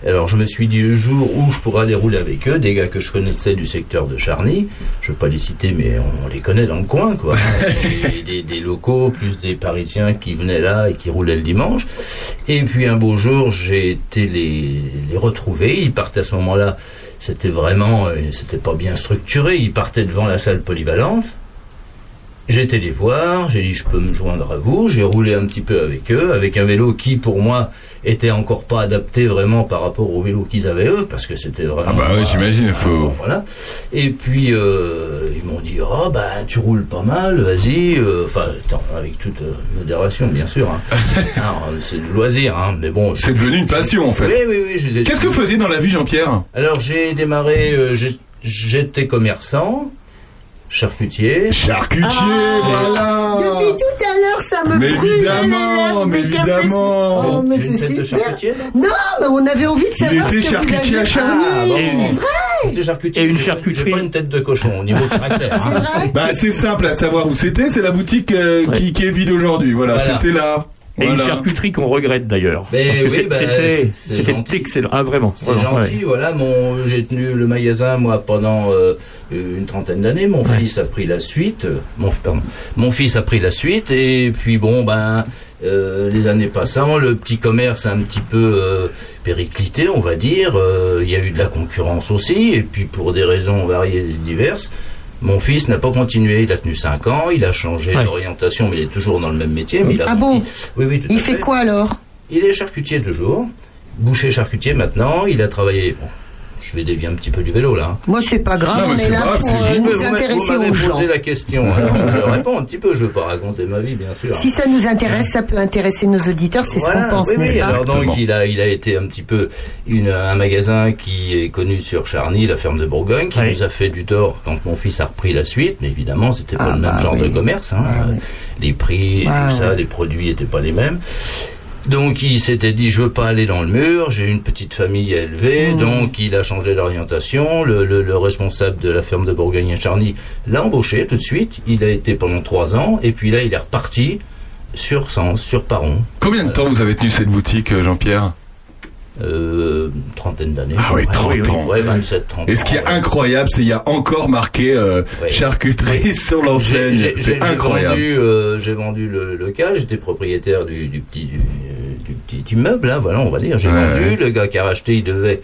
Alors je me suis dit le jour où je pourrais aller rouler avec eux, des gars que je connaissais du secteur de Charny, je veux pas les citer, mais on les connaît dans le coin, quoi. <laughs> des, des- des locaux, plus des Parisiens qui venaient là et qui roulaient le dimanche. Et puis un beau jour, j'ai été les, les retrouver. Ils partaient à ce moment-là, c'était vraiment, euh, c'était pas bien structuré. Ils partaient devant la salle polyvalente. J'ai été les voir, j'ai dit je peux me joindre à vous, j'ai roulé un petit peu avec eux, avec un vélo qui pour moi était encore pas adapté vraiment par rapport au vélo qu'ils avaient eux, parce que c'était vraiment... Ah bah oui, j'imagine, il faut. Voilà. Et puis euh, ils m'ont dit oh bah tu roules pas mal, vas-y. euh, Enfin attends, avec toute euh, modération bien sûr. hein. <laughs> C'est du loisir, hein, mais bon. C'est devenu une passion en fait. Oui oui oui. je Qu'est-ce que vous faisiez dans la vie, Jean-Pierre? Alors j'ai démarré, euh, j'étais commerçant, charcutier. Charcutier, voilà. Depuis tout à l'heure, ça me Mais brûle à évidemment, lèvres, mais évidemment. Oh, mais c'est de super. charcutier, Non, mais on avait envie de Il savoir était ce que vous charcutier aviez à Charny. Ah, bon. c'est vrai. J'étais charcutier. Et une charcuterie. J'ai pas une tête de cochon au niveau caractère. hein. C'est vrai. Bah c'est simple à savoir où c'était, c'est la boutique euh, qui, qui est vide aujourd'hui. Voilà, Voilà. c'était là. Et une charcuterie qu'on regrette d'ailleurs. Mais Parce que oui, c'est- bah, c'était excellent. Ah vraiment. C'est gentil, ouais. voilà. Mon, j'ai tenu le magasin moi pendant euh, une trentaine d'années. Mon fils a pris la suite. euh, Mon, pardon, mon fils a pris la suite et puis bon ben euh, les années passant, le petit commerce a un petit peu euh, périclité, on va dire. Euh, Il y a eu de la concurrence aussi et puis pour des raisons variées et diverses. Mon fils n'a pas continué, il a tenu 5 ans, il a changé Ouais. d'orientation, mais il est toujours dans le même métier. Mais il a Ah bon Oui, oui, tout Il à fait quoi alors? Il est charcutier toujours, boucher charcutier maintenant. Il a travaillé. bon, je vais dévier un petit peu du vélo là. hein. Moi, c'est pas grave, Non, on est c'est là grave, pour c'est euh, nous intéresser aux gens. posé la question. Alors je réponds un petit peu. Je veux pas raconter ma vie, bien sûr. Si ça nous intéresse, ça peut intéresser nos auditeurs, c'est ce qu'on pense, oui, oui. n'est-ce pas Alors donc il a, il a été un petit peu une, un magasin qui est connu sur Charny, la ferme de Bourgogne, qui Oui. nous a fait du tort quand mon fils a repris la suite. Mais évidemment, c'était pas Ah, le même bah genre oui. de commerce. Hein. Ah, oui. Les prix, et Ah, tout ça, les produits étaient pas les mêmes. Donc il s'était dit je veux pas aller dans le mur, j'ai une petite famille à élever, Mmh. donc il a changé d'orientation. Le, le- le responsable de la ferme de Bourgogne à Charny l'a embauché tout de suite. Il a été pendant trois ans et puis là il est reparti sur Sens, sur Paron. Combien de temps vous avez tenu cette boutique, euh, Jean-Pierre? Euh, trentaine d'années. Ah oui, Ouais, 30 oui, oui. ans. Ouais, 27, 30 Et ce qui est incroyable, c'est qu'il y a encore marqué euh, charcuterie sur l'enseigne. j'ai- C'est incroyable. J'ai vendu, euh, j'ai vendu le local, j'étais propriétaire du, du petit du, du petit immeuble, hein, voilà, on va dire. J'ai Ouais, vendu, le gars qui a racheté, il devait,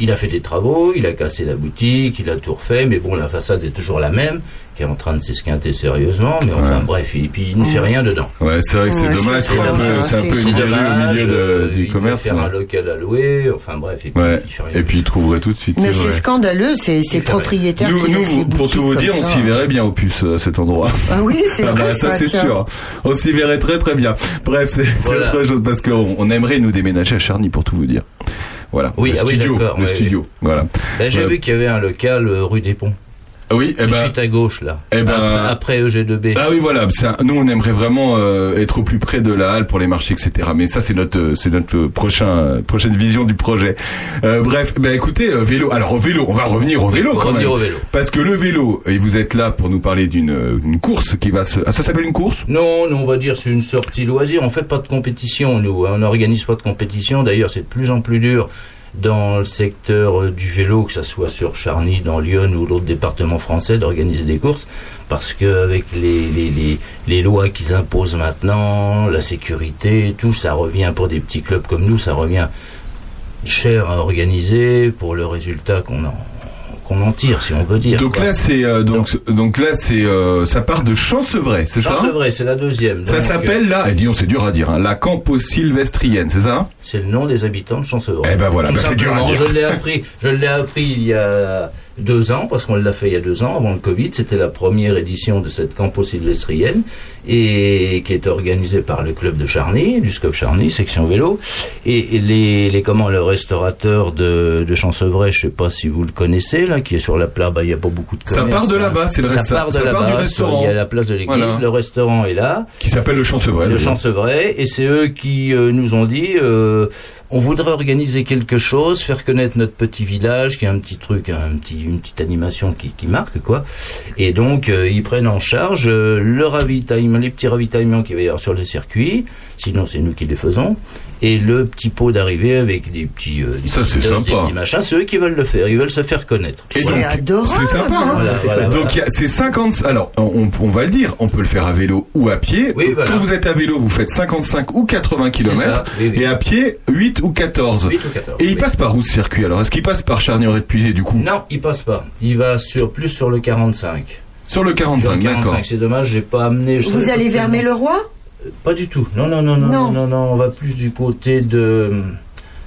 il a fait des travaux, il a cassé la boutique, il a tout refait, mais bon, la façade est toujours la même, qui est en train de s'esquinter sérieusement, mais enfin Ouais. bref, et puis il ne fait rien dedans. Ouais, c'est vrai que c'est Ouais, dommage, c'est c'est un dommage, peu, c'est un peu une verrue au dommage, milieu de- euh, du il commerce. devait faire ouais. un local à louer, enfin bref, et puis Ouais. il fait rien. Et puis il trouverait tout de suite. Mais c'est scandaleux, c'est c'est le fait rien. propriétaire Nous, qui les nous, pour tout vous dire, on s'y verrait bien au puce à cet endroit. Ah oui, c'est Ah vrai bah, ça, c'est sûr. On s'y verrait très très bien. Bref, c'est autre chose parce qu'on on aimerait nous déménager à Charny pour tout vous dire. Voilà. Oui, le ah oui, studio, d'accord, le ouais, studio. Voilà. Ben, j'ai Ouais. vu qu'il y avait un local euh, rue des Ponts, oui, eh tout ben, suite à gauche là, eh ben- après, après EG2B. Ah oui voilà, un- nous on aimerait vraiment euh, être au plus près de la halle pour les marchés etc. Mais ça c'est notre euh, c'est notre prochain euh, prochaine vision du projet. Euh, bref, ben écoutez euh, vélo. Alors au vélo, on va revenir au vélo quand revenir même. au vélo. Parce que le vélo et vous êtes là pour nous parler d'une une course qui va se ah ça s'appelle une course? Non, nous, on va dire c'est une sortie loisir. On fait pas de compétition, nous. hein. On n'organise pas de compétition. D'ailleurs, c'est de plus en plus dur dans le secteur euh, du vélo, que ce soit sur Charny, dans Lyon ou l'autre département français, d'organiser des courses, parce qu'avec les, les, les, les lois qu'ils imposent maintenant, la sécurité, tout, ça revient pour des petits clubs comme nous, ça revient cher à organiser pour le résultat qu'on en qu'on en tire, si on peut dire. Donc quoi. là, c'est euh, donc donc là, c'est euh, ça part de Chancevray, c'est ça Chancevray, c'est la deuxième. Ça s'appelle là, et disons c'est dur à dire, hein, la Campo Sylvestrienne, c'est ça C'est le nom des habitants de Chancevray. Eh ben voilà, bah, c'est dur à dire. Je l'ai appris, je l'ai appris il y a deux ans, parce qu'on l'a fait il y a deux ans, avant le Covid. C'était la première édition de cette campo sylvestrienne, et qui est organisée par le club de Charny, du SCOP Charny, section vélo. Et, et les, les, comment, le restaurateur de, de Chancevray, je sais pas si vous le connaissez, là, qui est sur la place, bah, il y a pas beaucoup de Ça commerce, part de là-bas, c'est le Ça part de ça part du là-bas, restaurant. Il y a la place de l'église, Voilà. le restaurant est là. Qui s'appelle le Chancevray. Le. Chancevray, et c'est eux qui euh, nous ont dit euh, on voudrait organiser quelque chose, faire connaître notre petit village, qui a un petit truc, une petite animation qui, qui marque, quoi. Et donc, euh, ils prennent en charge euh, le ravitaillement, les petits ravitaillements qu'il va y avoir sur le circuit, sinon c'est nous qui les faisons, et le petit pot d'arrivée avec des petits, euh, des Ça, petits c'est des sympa. petits machins, c'est eux qui veulent le faire, ils veulent se faire connaître. Et Voilà. donc, c'est sympa, hein Voilà, voilà, Donc voilà. il y a- c'est 50. Alors on, on va le dire, on peut le faire à vélo ou à pied. Oui, voilà. Quand vous êtes à vélo, vous faites 55 ou 80 km, oui, oui. et à pied 8 ou 14. 8 ou 14, et il passe par où ce circuit Alors? Est-ce qu'il passe par Charnier épuisé du coup? Non, il passe pas. Il va sur plus sur le 45. Sur le Sur 45, le d'accord. 45, c'est dommage, j'ai pas amené. je Vous allez vers tellement. Pas du tout. Non, non, non, non, non, non, non, On va plus du côté de.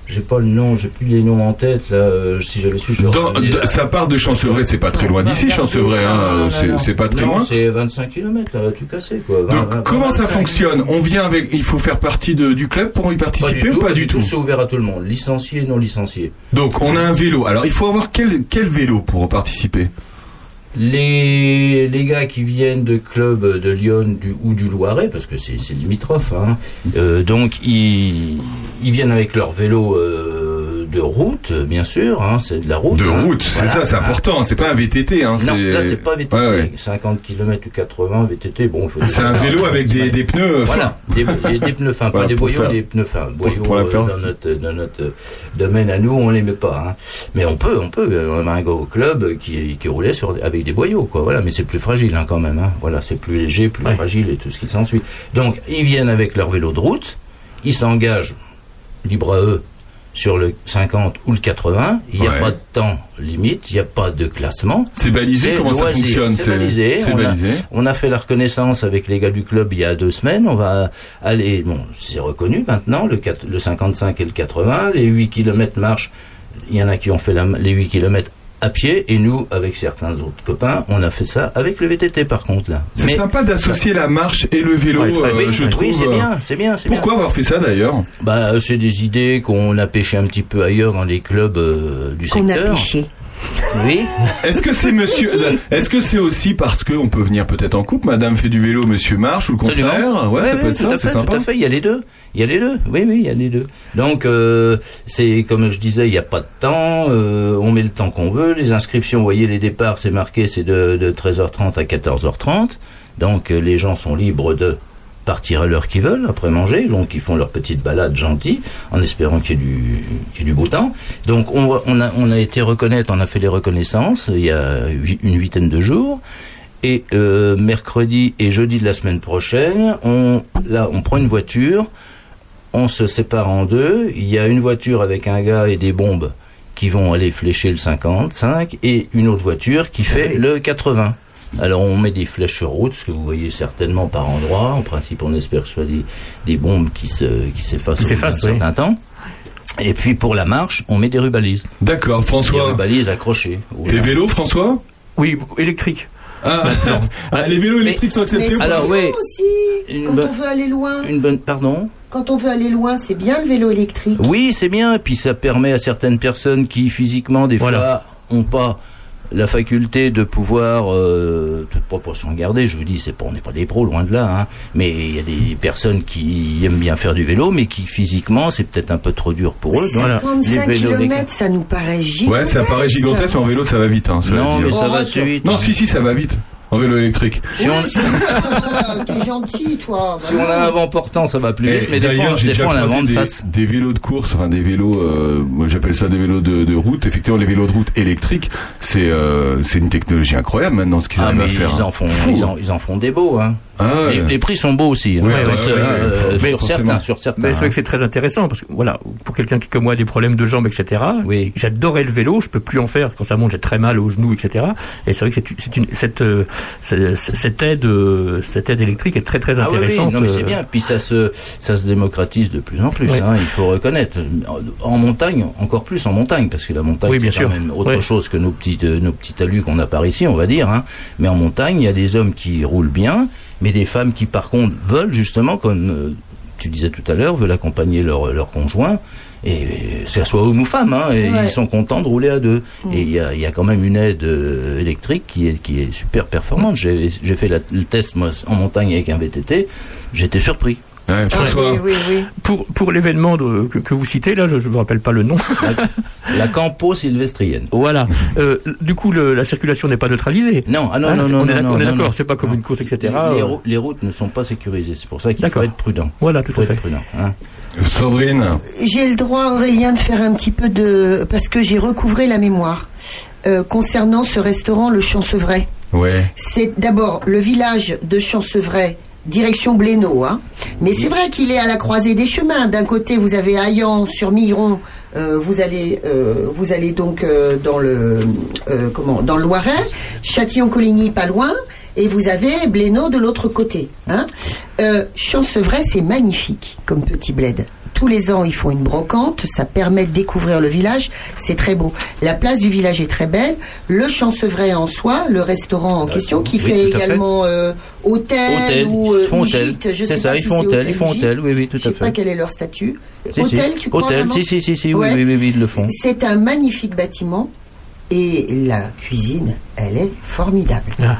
J'ai pas le nom, j'ai plus les noms en tête là. euh, Si j'avais su, je l'aurais Dans- de- ça part de Chancevray, c'est pas très loin d'ici, Chancevray. Hein, c'est pas très non, loin. C'est 25 km, là, tout cassé quoi. 20, Donc 20, comment ça 25. fonctionne? On vient avec, il faut faire partie de- du club pour y Pas participer du ou tout, pas du tout C'est ouvert à tout le monde, licencié, non licencié. Donc on a un vélo. Alors il faut avoir quel, quel vélo pour participer? Les, les gars qui viennent de clubs de Lyon ou du Loiret, parce que c'est c'est limitrophe, hein, euh, donc ils, ils viennent avec leur vélo euh, de route, bien sûr, hein, c'est de la route. De hein. route, c'est ça, c'est important. C'est pas un VTT. Hein, Non, là c'est pas VTT. Ouais, ouais. 50 km ou 80 VTT, bon. faut C'est un vélo avec des, des pneus. Voilà, des, des- des pneus fins, Voilà, pas des boyaux, faire- des pneus fins. Boyaux, pour euh, dans notre, dans notre euh, domaine à nous, on les met pas. Hein. Mais on peut, on peut. On a un gars au club qui, qui roulait sur, avec des boyaux, quoi. Voilà, mais c'est plus fragile hein, quand même. Hein. Voilà, c'est plus léger, plus fragile et tout ce qui s'ensuit. Donc, ils viennent avec leur vélo de route, ils s'engagent, libre à eux, sur le 50 ou le 80. Il n'y a Ouais. pas de temps limite, il n'y a pas de classement. C'est balisé, comment ça fonctionne C'est balisé. on, a, balisé. on a fait la reconnaissance avec les gars du club il y a deux semaines. On va aller, bon, c'est reconnu maintenant, le, 4 le 55 et le 80. Les 8 km marche, il y en a qui ont fait la- les 8 km à pied, et nous, avec certains autres copains, on a fait ça avec le VTT par contre là. C'est sympa d'associer la marche et le vélo, Ouais, euh, oui, je oui, trouve. c'est euh, bien, c'est bien, c'est Pourquoi bien. avoir fait ça d'ailleurs Bah, c'est des idées qu'on a pêché un petit peu ailleurs dans les clubs euh, du Qu'on a secteur. pêché. Oui. Est-ce que c'est monsieur Est-ce que c'est aussi parce qu'on peut venir peut-être en couple Madame fait du vélo, Monsieur marche ou le contraire? Ouais, Oui, ça peut être ça, c'est sympa. Tout à fait, il y a les deux. Il y a les deux. Oui, oui, il y a les deux. Donc, euh, c'est comme je disais, il n'y a pas de temps. euh, on met le temps qu'on veut. Les inscriptions, vous voyez, les départs, c'est marqué, c'est de, de 13h30 à 14h30. Donc, euh, les gens sont libres de partir à l'heure qu'ils veulent après manger. Donc, ils font leur petite balade gentille en espérant qu'il y ait du, qu'il y ait du beau temps. Donc, on, a, on a été reconnaître, on a fait les reconnaissances il y a une huitaine de jours. Et euh, mercredi et jeudi de la semaine prochaine, on, là, on prend une voiture, on se sépare en deux. Il y a une voiture avec un gars et des bombes qui vont aller flécher le 55 et une autre voiture qui fait le 80. Alors on met des flèches sur route, ce que vous voyez certainement par endroit. En principe, on espère que ce soit des, des bombes qui se qui s'effacent Qui au bout d'un s'effacent, oui. certain temps. Et puis pour la marche, on met des rubalises. D'accord, Des François. rubalises accrochées. Tes vélos, François? Oui, électrique. ah, <laughs> ah, les vélos électriques sont acceptés Mais Alors, oui. aussi, Une quand on veut aller loin. Une bonne, pardon? Quand on veut aller loin, c'est bien le vélo électrique. Oui, c'est bien. Et puis ça permet à certaines personnes qui physiquement, des Voilà. fois, ont pas la faculté de pouvoir, euh, toute proportion gardée, je vous dis, c'est pas, on n'est pas des pros, loin de là, hein, mais il y a des personnes qui aiment bien faire du vélo, mais qui physiquement, c'est peut-être un peu trop dur pour eux. Donc, 55 les vélos km, ça nous paraît gigantesque. Ouais, ça paraît gigantesque, mais en vélo ça va vite. Hein, Non, mais ça va assez vite. Non, hein. si, si, ça va vite. En vélo électrique. Si on, C'est ça, <laughs> t'es gentil, toi. si on a un vent portant, ça va plus vite, mais des fois, d'ailleurs, j'ai des déjà fois on a un de face. des vélos de course, enfin des vélos, euh, moi j'appelle ça des vélos de, de route. Effectivement, les vélos de route électriques, c'est euh, c'est une technologie incroyable maintenant ce qu'ils Ah, arrivent à faire. ils hein. en font, ils en, ils en font des beaux, hein. Ah les, les prix sont beaux aussi. hein. Ouais, Quand, ouais, ouais, euh, sur certains, sur certains. Mais c'est vrai hein. que c'est très intéressant parce que voilà, pour quelqu'un qui comme moi a des problèmes de jambes, etc. Oui. J'adorais le vélo, je peux plus en faire quand ça monte, j'ai très mal aux genoux, etc. Et c'est vrai que c'est une- c'est une, cette, euh, cette aide, euh, cette aide électrique est très très Ah oui, oui, intéressante. non mais c'est bien. Puis ça se, ça se démocratise de plus en plus. Oui. hein, il faut reconnaître. En montagne, encore plus en montagne, parce que la montagne Oui, bien c'est quand sûr. même autre Oui. chose que nos petits, euh, nos petits talus qu'on a par ici, on va dire. Hein. Mais en montagne, il y a des hommes qui roulent bien, mais des femmes qui par contre veulent justement, comme euh, tu disais tout à l'heure, veulent accompagner leur, leur conjoint. Et euh, que ce soit homme ou femme, hein, et Ouais. ils sont contents de rouler à deux. Et il y a, il y a quand même une aide euh, électrique qui est, qui est super performante. J'ai j'ai fait la- le test moi en montagne avec un VTT, j'étais surpris. Ouais, François. oui, oui, oui. Pour pour l'événement que, que vous citez là, je ne me rappelle pas le nom. La Campo Sylvestrienne. voilà. Euh, du coup, le- la circulation n'est pas neutralisée. Non, ah non, Hein, non, non, on est non, d'accord. C'est pas comme une course, etc. Les, rou- les routes ne sont pas sécurisées, c'est pour ça qu'il faut être prudent. Voilà, tout Il faut à être fait. prudent. hein. Sandrine. J'ai le droit, Aurélien, de faire un petit peu de... Parce que j'ai recouvré la mémoire euh, concernant ce restaurant, le Chancevray. Ouais. C'est d'abord le village de Chancevray, direction Blénaud. Hein. Mais c'est vrai qu'il est à la croisée des chemins. D'un côté, vous avez Ayan sur Miron. euh, vous allez, euh, vous allez donc euh, dans le, comment, dans le Loiret, Châtillon-Coligny pas loin, et vous avez Blénaud de l'autre côté. Hein. Chancevray, c'est magnifique comme petit bled. Tous les ans, ils font une brocante, ça permet de découvrir le village, c'est très beau. La place du village est très belle. Le Chancevray en soi, le restaurant en question, qui oui, fait à fait. également euh, hôtel, Hôtel, ou, euh, ou hôtel. gîte, je C'est sais ça, pas ils si font c'est hôtel, ils font hôtel, oui, oui, tout Je sais à pas fait. quel est leur statut. Si, hôtel, si. tu crois Hôtel, si, si, si, si, Ouais. oui, oui, oui, ils le font. C'est un magnifique bâtiment et la cuisine, elle est formidable. Ah.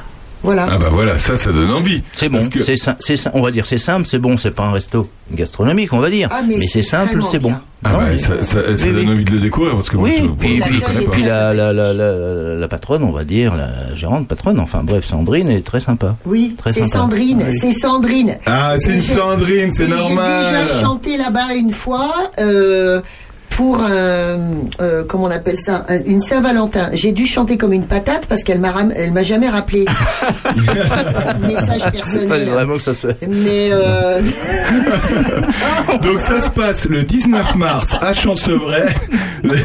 Voilà. Ah bah voilà, ça, ça donne envie. C'est bon, que- c'est on va dire c'est simple, c'est bon, c'est pas un resto gastronomique, on va dire. Ah, mais mais c'est simple, c'est bon. Ah Non, bah, mais- ça, ça, ça Oui, donne oui. envie de le découvrir parce que moi, Oui, je, puis, bon, je puis, connais pas. est puis la, la, la, sympathique. la, la patronne, on va dire, la gérante patronne, enfin bref, Sandrine est très sympa. Oui, Très c'est. Sandrine, Oui. c'est Sandrine. Ah, c'est Et une Sandrine, c'est et normal. J'ai déjà chanté là-bas une fois euh, pour un, euh, comment on appelle ça, un- une Saint-Valentin. J'ai dû chanter comme une patate parce qu'elle m'a ram- elle m'a jamais rappelé. <laughs> Message Fallait personnel. vraiment que ça se Mais euh, <laughs> Donc ça se passe le 19 mars à Chancevray. <laughs> elle,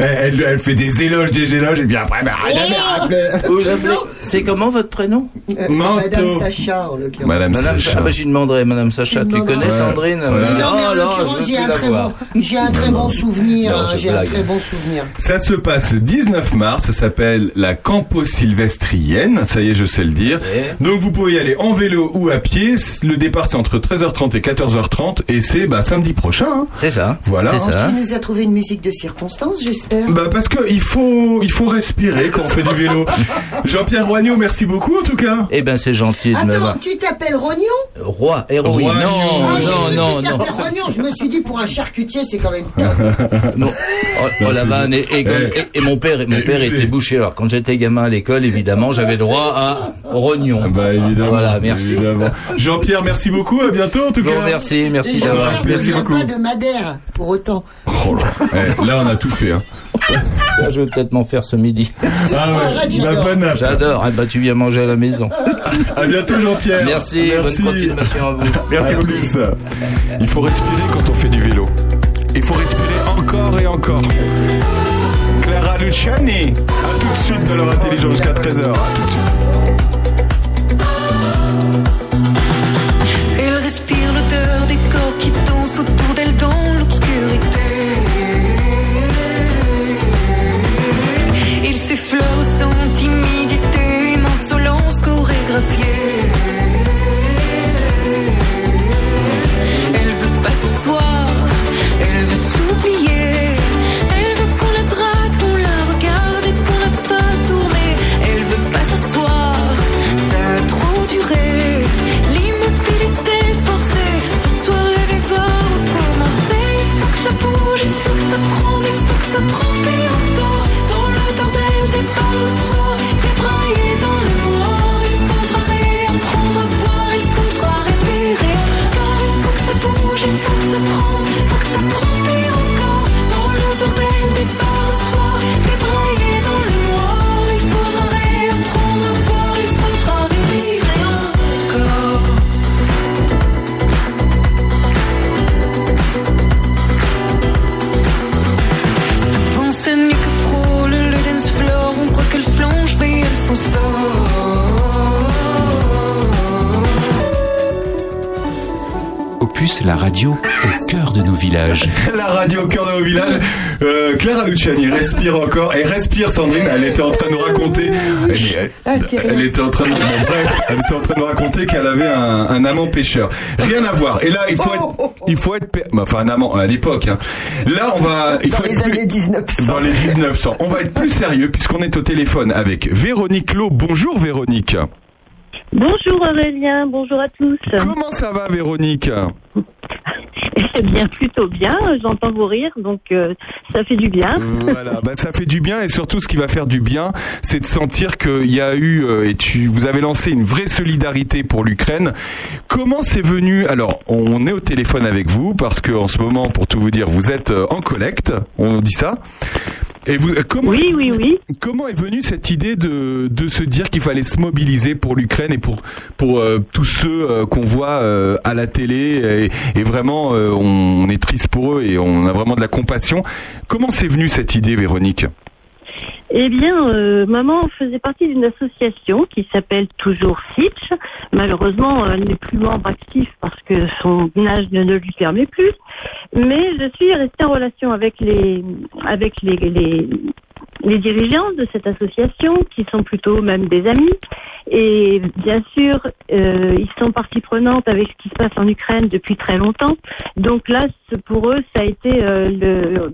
elle- elle fait des éloges, des éloges, et bien après, rien à rappeler. Vous appelez- C'est comment votre prénom? Euh. Madame Sacha en l'occurrence. Madame Madame Sacha. Ah bah j'y demanderai, Madame Sacha, Tu connais. Sandrine? Mais non, mais en Oh, l'occurrence, j'ai un très bon, j'ai un très bon souvenir. Non, hein, J'ai un très bon souvenir. Ça se passe le 19 mars, ça s'appelle la Campo Sylvestrienne, ça y est, je sais le dire. Ouais. Donc vous pouvez y aller en vélo ou à pied. Le départ c'est entre 13h30 et 14h30 et c'est bah, samedi prochain. hein. C'est ça. Voilà. C'est ça. Tu nous as trouvé une musique de circonstance, j'espère? Bah parce que il faut il faut respirer quand on fait du vélo. <laughs> Jean-Pierre Roignot, merci beaucoup en tout cas. Eh ben c'est gentil de Attends, m'avoir. tu t'appelles Rognon Roi, héroïne. Roi, Non, Ah, non, non, que tu non. t'appelais Rognon. Je me suis dit, pour un charcutier, c'est quand même. Non. Oh, oh, la vanne. Et, et, Eh. et- et mon père, mon père était boucher. Alors quand j'étais gamin à l'école, évidemment, j'avais droit à rognon. Ah Bah évidemment. Voilà, merci. Jean-Pierre, merci beaucoup. À bientôt en tout cas. merci Et d'avoir. Jean-Pierre ne Merci beaucoup. pas de Madère, pour autant. Oh là. Eh, là on a tout fait. Hein. Ça, je vais peut-être m'en faire ce midi. Ah ouais, la j'adore. bonne nappe. J'adore. Ah bah tu viens manger à la maison. À bientôt Jean-Pierre. Merci, bonne continuation à vous. Merci beaucoup. Il faut respirer quand on fait du vélo. Il faut respirer encore et encore. Clara Luciani. À tout de suite dans leur intelligence jusqu'à 13h. À tout de suite. Clara Luciani respire encore et respire Sandrine. Elle était en train de nous raconter. Elle, elle était en train de, bon, bref, elle était en train de nous raconter qu'elle avait un, un amant pêcheur. Rien à voir. Et là, il faut être, il faut être, bah, enfin un amant à l'époque. hein. Là, on va, il faut Dans les années 1900. Dans les 1900. On va être plus sérieux puisqu'on est au téléphone avec Véronique Lowe. Bonjour Véronique. Bonjour Aurélien, bonjour à tous. Comment ça va Véronique? Eh bien, plutôt bien, j'entends vous rire, donc euh, ça fait du bien. Voilà, bah, ça fait du bien et surtout ce qui va faire du bien, c'est de sentir qu'il y a eu euh, et tu vous avez lancé une vraie solidarité pour l'Ukraine. Comment c'est venu? Alors, on est au téléphone avec vous parce que en ce moment, pour tout vous dire, vous êtes euh, en collecte, on dit ça. Et vous, euh, comment Oui, oui, oui. Comment est venue cette idée de, de se dire qu'il fallait se mobiliser pour l'Ukraine et pour pour euh, tous ceux euh, qu'on voit euh, à la télé et, et vraiment on, on est triste pour eux et on a vraiment de la compassion. Comment c'est venu cette idée, Véronique? Eh bien, euh, maman faisait partie d'une association qui s'appelle toujours Sitch. Malheureusement, elle n'est plus membre actif parce que son âge ne lui permet plus. Mais je suis restée en relation avec les avec les, les les dirigeants de cette association, qui sont plutôt même des amis. Et bien sûr, euh, ils sont partie prenante avec ce qui se passe en Ukraine depuis très longtemps. Donc là, pour eux, ça a été euh, le,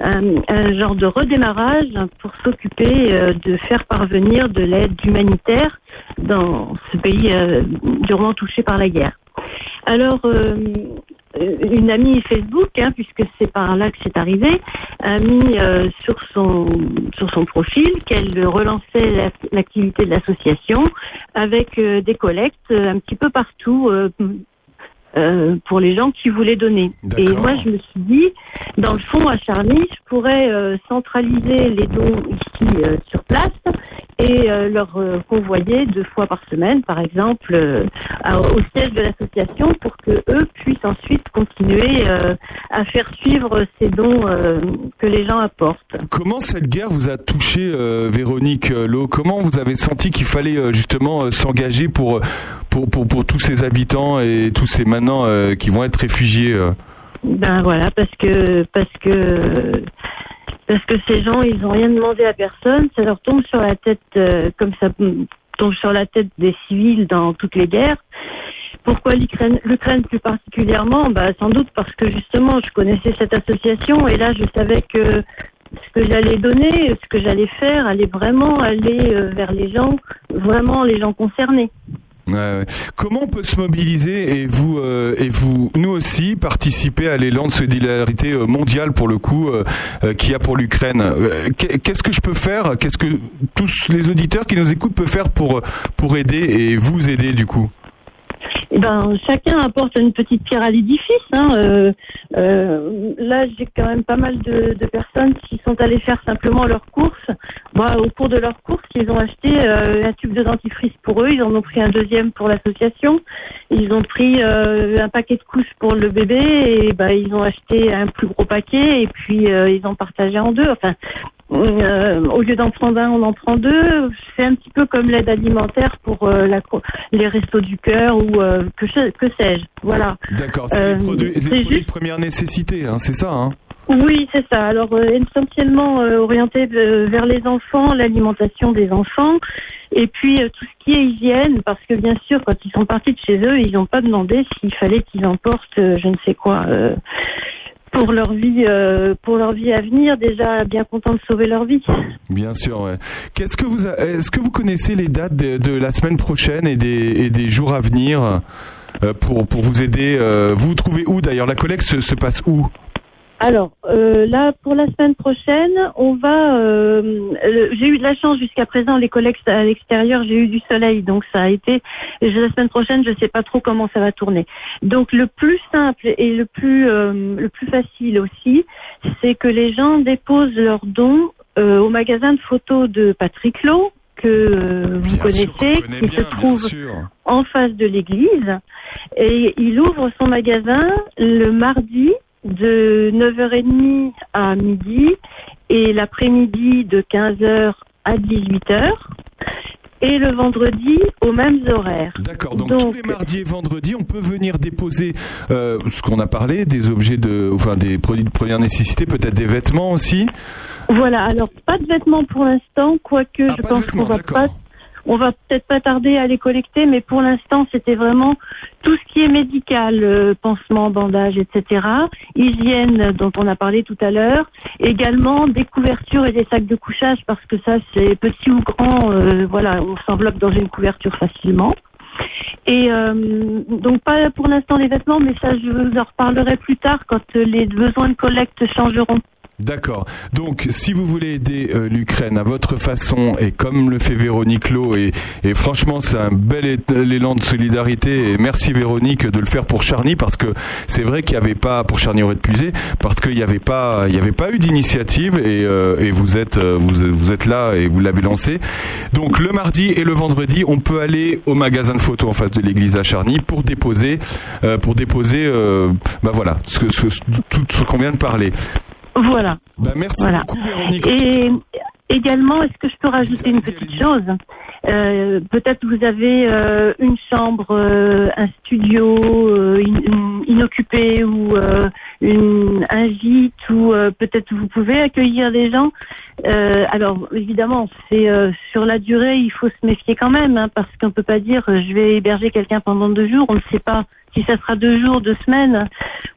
un, un genre de redémarrage pour s'occuper euh, de faire parvenir de l'aide humanitaire dans ce pays euh, durement touché par la guerre. Alors, euh, une amie Facebook, hein, puisque c'est par là que c'est arrivé, a mis euh, sur son sur son profil qu'elle relançait la- l'activité de l'association avec euh, des collectes euh, un petit peu partout euh, pour les gens qui voulaient donner. Et moi, je me suis dit, dans le fond, à Charny, je pourrais euh, centraliser les dons ici euh, sur place et leur convoyer deux fois par semaine, par exemple, à- au siège de l'association pour que eux puissent ensuite continuer à faire suivre ces dons que les gens apportent. Comment cette guerre vous a touché, Véronique Lowe Comment vous avez senti qu'il fallait justement s'engager pour, pour, pour, pour tous ces habitants et tous ces maintenant euh, qui vont être réfugiés euh Ben voilà, parce que parce que parce que ces gens, ils ont rien demandé à personne, ça leur tombe sur la tête euh, comme ça tombe sur la tête des civils dans toutes les guerres. Pourquoi l'Ukraine, l'Ukraine plus particulièrement? Bah sans doute parce que justement, je connaissais cette association et là, je savais que ce que j'allais donner, ce que j'allais faire, allait vraiment aller vers les gens, vraiment les gens concernés. Comment on peut se mobiliser et vous euh, et vous nous aussi participer à l'élan de solidarité euh, mondiale pour le coup euh, euh, qu'il y a pour l'Ukraine? Qu'est- Qu'est-ce que je peux faire? Qu'est-ce que tous les auditeurs qui nous écoutent peuvent faire pour pour aider et vous aider du coup? Eh ben, chacun apporte une petite pierre à l'édifice. Hein. Euh, euh, là, j'ai quand même pas mal de, de personnes qui sont allées faire simplement leurs courses. Moi, au cours de leurs courses, ils ont acheté euh, un tube de dentifrice pour eux. Ils en ont pris un deuxième pour l'association. Ils ont pris euh, un paquet de couches pour le bébé et ben, ils ont acheté un plus gros paquet et puis euh, ils ont partagé en deux. Enfin, euh, au lieu d'en prendre un, on en prend deux. C'est un petit peu comme l'aide alimentaire pour euh, la, les restos du cœur ou euh, que, je- que sais-je. Voilà. D'accord, c'est les produits, c'est c'est les produits juste- de première nécessité, hein, c'est ça hein Oui, c'est ça. Alors essentiellement orienté vers les enfants, l'alimentation des enfants, et puis tout ce qui est hygiène, parce que bien sûr, quand ils sont partis de chez eux, ils n'ont pas demandé s'il fallait qu'ils emportent, je ne sais quoi. Euh, pour leur vie, euh, pour leur vie à venir, déjà bien content de sauver leur vie. Bien sûr, ouais. Qu'est-ce que vous, est-ce que vous connaissez les dates de, la semaine prochaine et des, et des jours à venir euh, pour, pour vous aider euh, Vous vous trouvez où d'ailleurs? La collecte se, se passe où? Alors euh, là, pour la semaine prochaine, on va. euh, euh, j'ai eu de la chance jusqu'à présent. Les collègues à l'extérieur, j'ai eu du soleil, donc ça a été. La semaine prochaine, je sais pas trop comment ça va tourner. Donc le plus simple et le plus euh, le plus facile aussi, c'est que les gens déposent leurs dons euh, au magasin de photos de Patrick Lowe que euh, vous connaissez, qui se trouve en face de l'église. Et il ouvre son magasin le mardi de 9h30 à midi et l'après-midi de 15h à 18h et le vendredi aux mêmes horaires. D'accord, donc, tous les mardis et vendredis, on peut venir déposer euh, ce qu'on a parlé, des objets de, enfin des produits de première nécessité, peut-être des vêtements aussi? Voilà, alors pas de vêtements pour l'instant, quoique je pense qu'on va pas on va peut-être pas tarder à les collecter, mais pour l'instant, c'était vraiment tout ce qui est médical, euh, pansement, bandage, etc. Hygiène, dont on a parlé tout à l'heure. Également des couvertures et des sacs de couchage, parce que ça, c'est petit ou grand, euh, voilà, on s'enveloppe dans une couverture facilement. Et euh, donc pas pour l'instant les vêtements, mais ça, je vous en reparlerai plus tard quand les besoins de collecte changeront. D'accord. Donc, si vous voulez aider euh, l'Ukraine à votre façon et comme le fait Véronique Lowe, et, franchement, c'est un bel élan de solidarité. Et merci Véronique de le faire pour Charny parce que c'est vrai qu'il n'y avait pas pour Charny aurait puisé parce qu'il n'y avait pas, il y avait pas eu d'initiative et, euh, vous êtes, euh, vous, êtes là et vous l'avez lancé. Donc, le mardi et le vendredi, on peut aller au magasin de photos en face de l'église à Charny pour déposer, euh, pour déposer, bah voilà, ce, ce- tout ce qu'on vient de parler. Voilà. Bah, merci Voilà. beaucoup Véronique. Et également, est-ce que je peux rajouter une petite chose? Euh, Peut-être vous avez euh, une chambre, euh, un studio euh, in- in- inoccupé ou euh, une, un gîte ou euh, peut-être vous pouvez accueillir des gens. Euh, alors évidemment, c'est euh, sur la durée, il faut se méfier quand même, hein, parce qu'on peut pas dire je vais héberger quelqu'un pendant deux jours. On ne sait pas si ça sera deux jours, deux semaines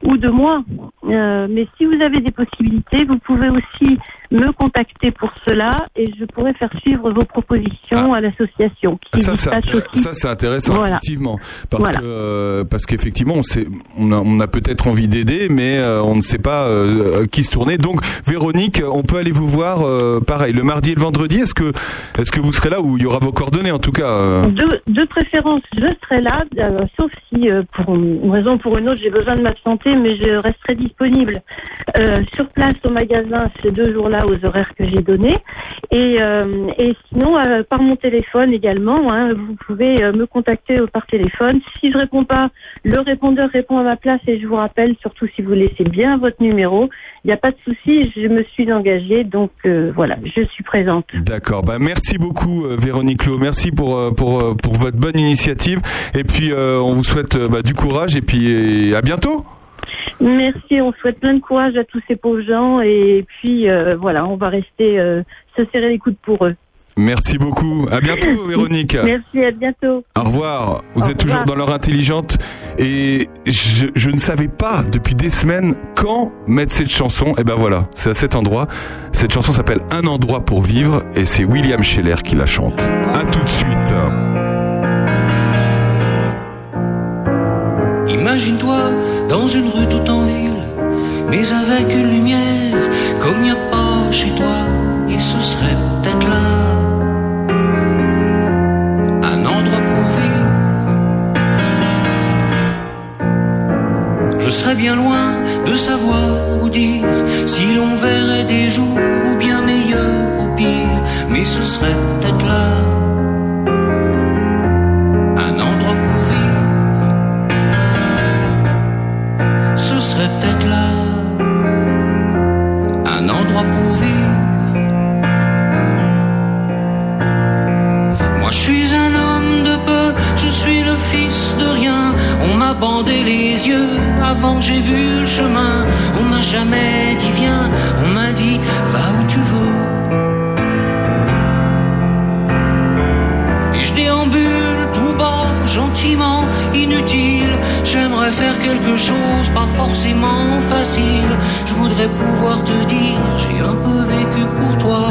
ou deux mois. Euh, mais si vous avez des possibilités, vous pouvez aussi me contacter pour cela et je pourrai faire suivre vos propositions à l'association Ah, Ça, c'est intéressant, Voilà. effectivement. Parce Voilà. que, euh, parce qu'effectivement, on, sait- on a, on a peut-être envie d'aider, mais euh, on ne sait pas euh, qui se tourner. Donc, Véronique, on peut aller vous voir, euh, pareil, le mardi et le vendredi. Est-ce que, est-ce que vous serez là ou il y aura vos coordonnées, en tout cas euh, De, de préférence, je serai là, sauf si, pour une raison ou pour une autre, j'ai besoin de m'absenter, mais je resterai disponible sur place au magasin ces deux jours-là aux horaires que j'ai donnés. Et, euh, et sinon, euh, par mon téléphone également, hein, vous pouvez euh, me contacter par téléphone. Si je réponds pas, le répondeur répond à ma place et je vous rappelle, surtout si vous laissez bien votre numéro, il n'y a pas de souci, je me suis engagée, donc voilà, je suis présente. D'accord. Bah, merci beaucoup, Véronique Lowe. Merci pour, pour, pour votre bonne initiative. Et puis, on vous souhaite bah, du courage et puis à bientôt. Merci, on souhaite plein de courage à tous ces pauvres gens et puis euh, voilà, on va rester euh, se serrer les coudes pour eux. Merci beaucoup. À bientôt, <laughs> Véronique. Merci, à bientôt. Au revoir. Vous Au êtes toujours dans l'heure intelligente et je, je ne savais pas depuis des semaines quand mettre cette chanson. Et ben voilà, c'est à cet endroit. Cette chanson s'appelle Un endroit pour vivre et c'est William Scheller qui la chante. À tout de suite. Imagine-toi dans une rue tout en ville, mais avec une lumière comme il n'y a pas chez toi, et ce serait peut-être là un endroit pour vivre. Je serais bien loin de savoir ou dire si l'on verrait des jours ou bien meilleurs ou pires, mais ce serait peut-être là un endroit pour ce serait peut-être là un endroit pour vivre. Moi je suis un homme de peu, je suis le fils de rien. On m'a bandé les yeux avant que j'ai vu le chemin. On m'a jamais dit viens, on m'a dit va où tu veux. Et je déambule tout bas, gentiment, inutile. J'aimerais faire quelque chose, pas forcément facile. Je voudrais pouvoir te dire, j'ai un peu vécu pour toi.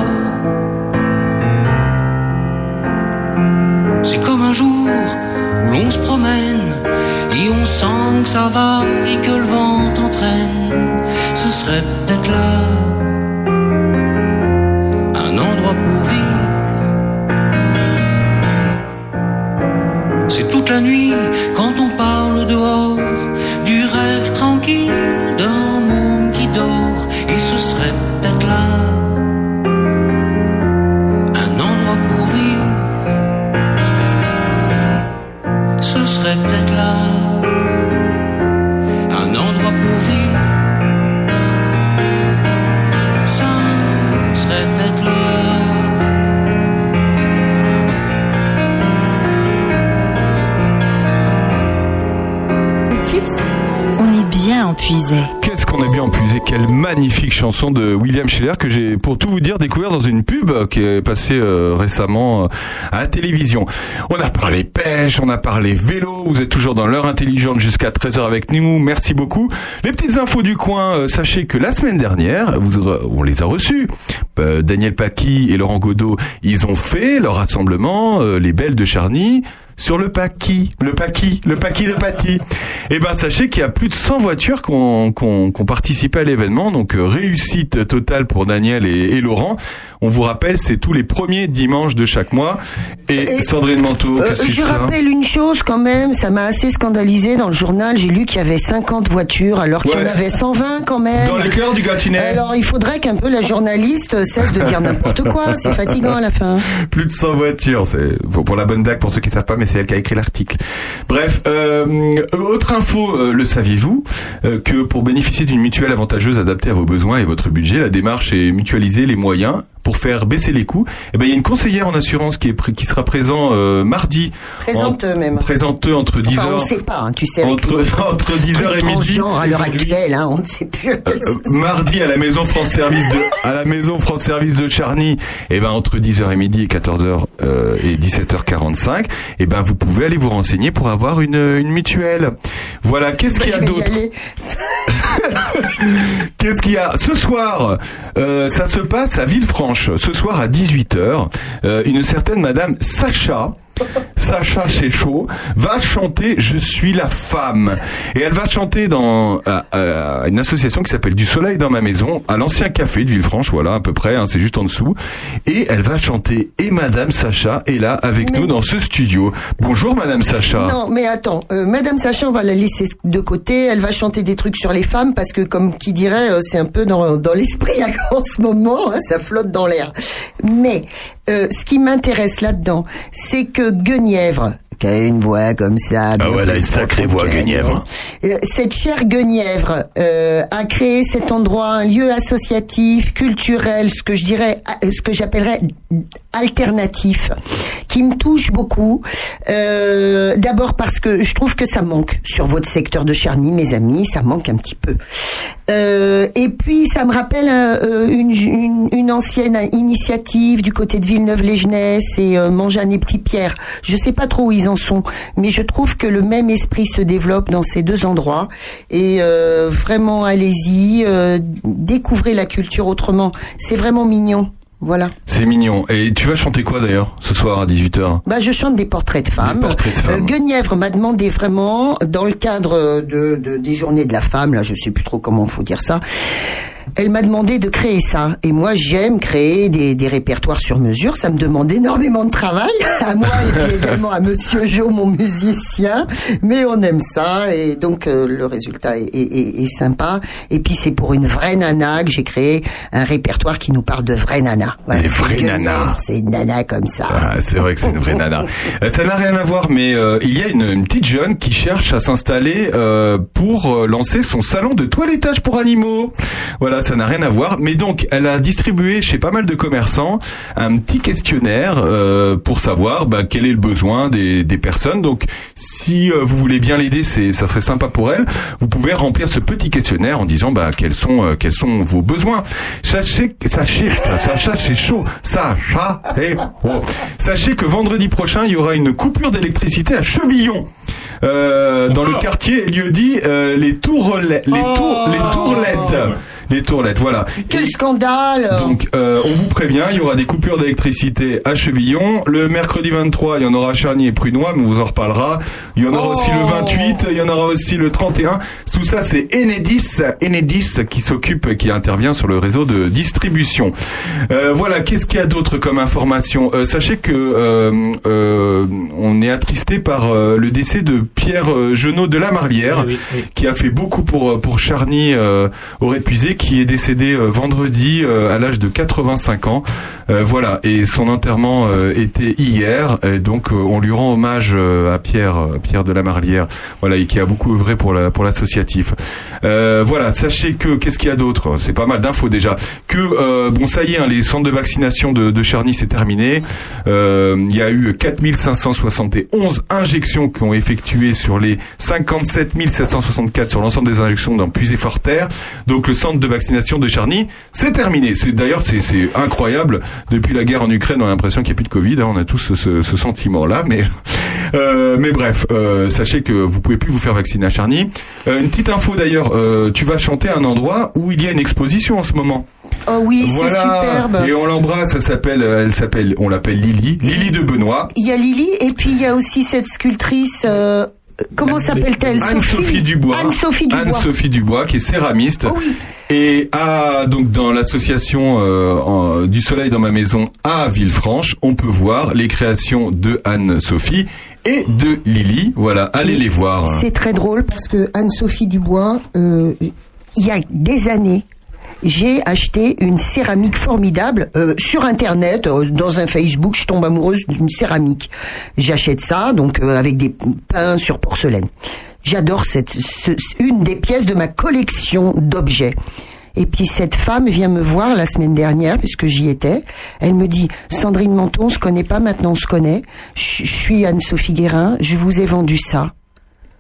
C'est comme un jour où l'on se promène et on sent que ça va et que le vent t'entraîne. Ce serait peut-être là un endroit pour vivre. C'est toute la nuit quand on parle du rêve tranquille d'un môme qui dort et ce serait peut-être là un endroit pour vivre. Ce serait peut-être là Qu'est-ce qu'on est bien empuisé Quelle magnifique chanson de William Scheller que j'ai, pour tout vous dire, découvert dans une pub qui est passée euh, récemment euh, à la télévision. On a parlé pêche, on a parlé vélo, vous êtes toujours dans l'heure intelligente jusqu'à 13h avec nous, merci beaucoup. Les petites infos du coin, euh, sachez que la semaine dernière, on les a reçus. Euh, Daniel Paqui et Laurent Godot, ils ont fait leur rassemblement, euh, les Belles de Charny, sur le Paqui, le Paqui, le Paqui de Paty. Eh ben, sachez qu'il y a plus de 100 voitures qui ont, qui ont participé à l'événement, donc euh, réussite totale pour Daniel et, et Laurent. On vous rappelle, c'est tous les premiers dimanches de chaque mois. Et, Sandrine Manteau, Euh, je ça rappelle une chose quand même, ça m'a assez scandalisé dans le journal. J'ai lu qu'il y avait 50 voitures alors qu'il y en avait 120 quand même. Dans le cœur du Gâtinais. Alors il faudrait qu'un peu la journaliste cesse de dire n'importe quoi. C'est <laughs> fatigant à la fin. Plus de 100 voitures, c'est pour, pour la bonne blague pour ceux qui savent pas, mais c'est elle qui a écrit l'article. Bref, euh, autre info, euh, le saviez-vous euh, que pour bénéficier d'une mutuelle avantageuse adaptée à vos besoins et votre budget, la démarche est mutualiser les moyens pour faire baisser les coûts. Eh ben il y a une conseillère en assurance qui est qui sera présent euh, mardi. Présenteux En- même. Présenteux entre 10 Enfin, on heures. ne sait pas, hein, tu sais. Entre, <laughs> entre 10h et midi. à l'heure actuelle, hein, on ne sait plus. Euh, mardi à la maison France Service de à la maison France Service de Charny et ben entre 10h et midi et 14h euh, et 17h45 et ben vous pouvez aller vous renseigner pour avoir une, une mutuelle. Voilà, qu'est-ce qu'il y a d'autre? <laughs> <laughs> Qu'est-ce qu'il y a ce soir euh, Ça se passe à Villefranche. Ce soir à 18h, euh, une certaine Madame Sacha. Sacha Chéchaud va chanter Je suis la femme et elle va chanter dans une association qui s'appelle Du Soleil dans ma maison à l'ancien café de Villefranche voilà à peu près hein, c'est juste en dessous et elle va chanter et Madame Sacha est là avec nous dans ce studio bonjour Madame Sacha Non, mais attends, euh, Madame Sacha, on va la laisser de côté. Elle va chanter des trucs sur les femmes parce que, comme qui dirait, euh, c'est un peu dans, dans l'esprit <laughs> en ce moment. hein, ça flotte dans l'air. Mais euh, ce qui m'intéresse là-dedans, c'est que Guenièvre, qui a une voix comme ça, ah ouais elle a une sacrée voix Guenièvre euh, cette chère Guenièvre euh, a créé cet endroit, un lieu associatif, culturel, ce que je dirais, euh, ce que j'appellerais alternatif, qui me touche beaucoup. Euh, D'abord parce que je trouve que ça manque sur votre secteur de Charny, mes amis, ça manque un petit peu. Euh, et puis ça me rappelle une, une, une ancienne initiative du côté de Villeneuve-les-Genès et Mangeane et Petit Pierre. Je sais pas trop où ils mais je trouve que le même esprit se développe dans ces deux endroits. Et euh, vraiment, allez-y, euh, découvrez la culture autrement. C'est vraiment mignon. Voilà. c'est mignon et tu vas chanter quoi d'ailleurs ce soir à 18h Bah, je chante des portraits de femmes. portraits de femmes. Euh, Guenièvre m'a demandé vraiment, dans le cadre de, de- des journées de la femme, là, je sais plus trop comment faut dire ça, elle m'a demandé de créer ça. Et moi, j'aime créer des, des répertoires sur mesure. Ça me demande énormément de travail, <laughs> à moi et puis également à Monsieur Jo, mon musicien. Mais on aime ça et donc euh, le résultat est, est- est- est sympa. Et puis c'est pour une vraie nana que j'ai créé un répertoire qui nous parle de vraie nana. Des c'est vraies nanas. C'est une nana comme ça. Ah, c'est vrai que c'est une vraie nana. <laughs> Euh, Ça n'a rien à voir, mais euh, il y a une, une petite jeune qui cherche à s'installer euh, pour lancer son salon de toilettage pour animaux. Voilà, ça n'a rien à voir. Mais donc, elle a distribué chez pas mal de commerçants un petit questionnaire euh, pour savoir bah, quel est le besoin des, des personnes. Donc, si euh, vous voulez bien l'aider, c'est ça serait sympa pour elle. Vous pouvez remplir ce petit questionnaire en disant bah, quels sont euh, quels sont vos besoins. Sachez, sachez, Sacha, c'est chaud. Sacha, eh, oh. sachez que vendredi prochain, il y aura une coupure d'électricité à Chevillon. euh, dans le quartier lieu dit euh, les tourlettes, les, tour, les tourlettes, les tourlettes, voilà. Quel scandale Donc, euh, on vous prévient, il y aura des coupures d'électricité à Chevillon. Le mercredi 23, il y en aura à Charny et Prunois, mais on vous en reparlera. Il y en aura aussi le 28, il y en aura aussi le 31. Tout ça, c'est Enedis, Enedis qui s'occupe, qui intervient sur le réseau de distribution. Euh, voilà, qu'est-ce qu'il y a d'autre comme information? Euh, Sachez que euh, euh, on est attristé par euh, le décès de Pierre Genot de la Marlière, qui a fait beaucoup pour pour Charny euh, au Répuisé, qui est décédé euh, vendredi euh, à l'âge de 85 ans. Euh, voilà, et son enterrement était hier, et donc on lui rend hommage à Pierre Pierre de la Marlière, voilà, et qui a beaucoup œuvré pour la pour l'associatif. Voilà, sachez que qu'est-ce qu'il y a d'autre? C'est pas mal d'infos déjà. Que bon, ça y est, hein, les centres de vaccination de, Charny c'est terminé. Il y a eu 4571 injections qui ont effectuées sur les 57 764 sur l'ensemble des injections dans Puisé-Forterre. Donc le centre de vaccination de Charny, c'est terminé. C'est d'ailleurs c'est incroyable. Depuis la guerre en Ukraine, on a l'impression qu'il n'y a plus de Covid. hein. On a tous ce, ce- ce sentiment-là, mais <laughs> euh, mais bref, euh, sachez que vous pouvez plus vous faire vacciner à Charny. Euh, une petite info d'ailleurs, tu vas chanter à un endroit où il y a une exposition en ce moment. Oh oui, c'est superbe. Et on l'embrasse. Elle s'appelle, elle s'appelle, on l'appelle Lily, Lily de Benoît. Il y a Lily et puis il y a aussi cette sculptrice. Comment s'appelle-t-elle Anne-Sophie Dubois. Anne-Sophie Dubois. Oh Anne-Sophie Dubois, qui est céramiste. Et à, donc, dans l'association euh, en- du Soleil dans ma maison à Villefranche, on peut voir les créations de Anne-Sophie et de Lily. Voilà, allez les voir. C'est très drôle parce que Anne-Sophie Dubois, euh, il y a des années, j'ai acheté une céramique formidable euh, sur internet, euh, dans un Facebook, je tombe amoureuse d'une céramique. J'achète ça, donc euh, avec des pains sur porcelaine. J'adore cette, ce- une des pièces de ma collection d'objets. Et puis cette femme vient me voir la semaine dernière, puisque j'y étais. Elle me dit, Sandrine Menton, on se connaît pas, maintenant on se connaît. Je suis Anne-Sophie Guérin, je vous ai vendu ça.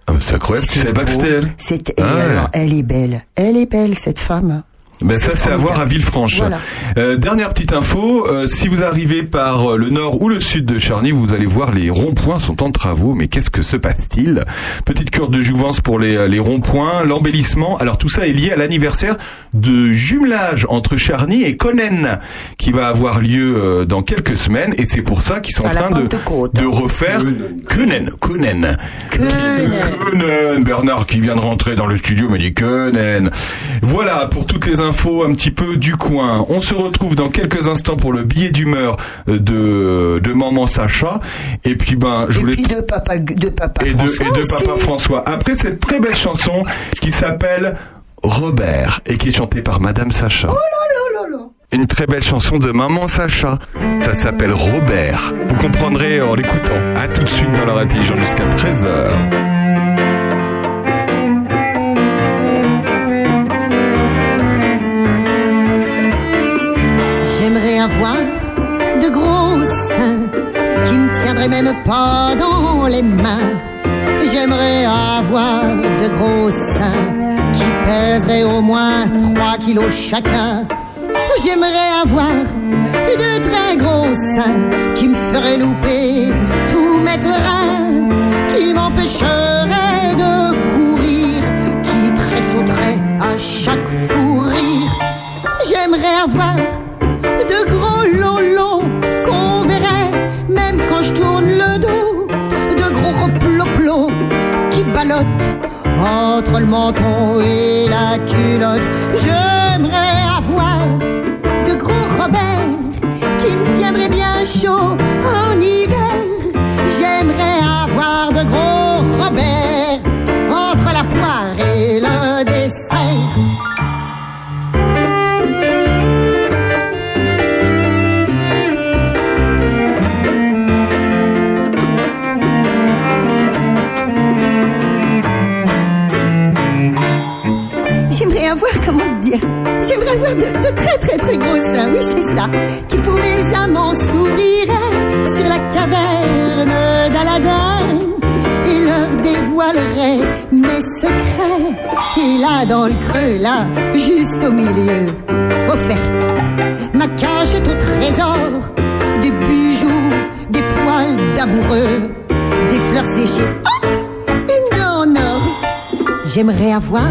Ah, c'est incroyable, tu savais pas que c'était elle et Ah ouais. alors, elle est belle. Elle est belle, cette femme. Ben ça, c'est à voir à Villefranche. Voilà. Euh, dernière petite info, euh, si vous arrivez par euh, le nord ou le sud de Charny, vous allez voir les ronds-points sont en travaux. Mais qu'est-ce que se passe-t-il? Petite cure de jouvence pour les, les ronds-points, l'embellissement. Alors tout ça est lié à l'anniversaire de jumelage entre Charny et Connen qui va avoir lieu dans quelques semaines. Et c'est pour ça qu'ils sont en train de, de refaire Connen. Connen. Connen. Bernard qui vient de rentrer dans le studio me dit Connen. Voilà pour toutes les infos un petit peu du coin. On se retrouve dans quelques instants pour le billet d'humeur euh, de, de maman Sacha. Et puis ben, je Et voulais puis de papa, de papa et de, François et de aussi. papa François. Après cette très belle chanson qui s'appelle Robert et qui est chantée par Madame Sacha. Une très belle chanson de Maman Sacha. Ça s'appelle Robert. Vous comprendrez en l'écoutant. À tout de suite dans l'heure intelligente jusqu'à 13h. Avoir de gros seins qui me tiendraient même pas dans les mains. J'aimerais avoir de gros seins qui pèseraient au moins 3 kilos chacun. J'aimerais avoir de très gros seins qui me feraient louper tous mes trains, qui m'empêcheraient de courir, qui tressauteraient à chaque fou rire. J'aimerais avoir entre le menton et la culotte. J'aimerais avoir de gros Robert qui me tiendraient bien chaud en hiver. J'aimerais avoir de gros Robert J'aimerais avoir de, très très très gros oui c'est ça Qui pour mes amants souriraient sur la caverne d'Aladin. Et leur dévoilerait mes secrets. Et là dans le creux, là, juste au milieu Offerte, ma cachette au trésor Des bijoux, des poils d'amoureux Des fleurs séchées, oh J'aimerais avoir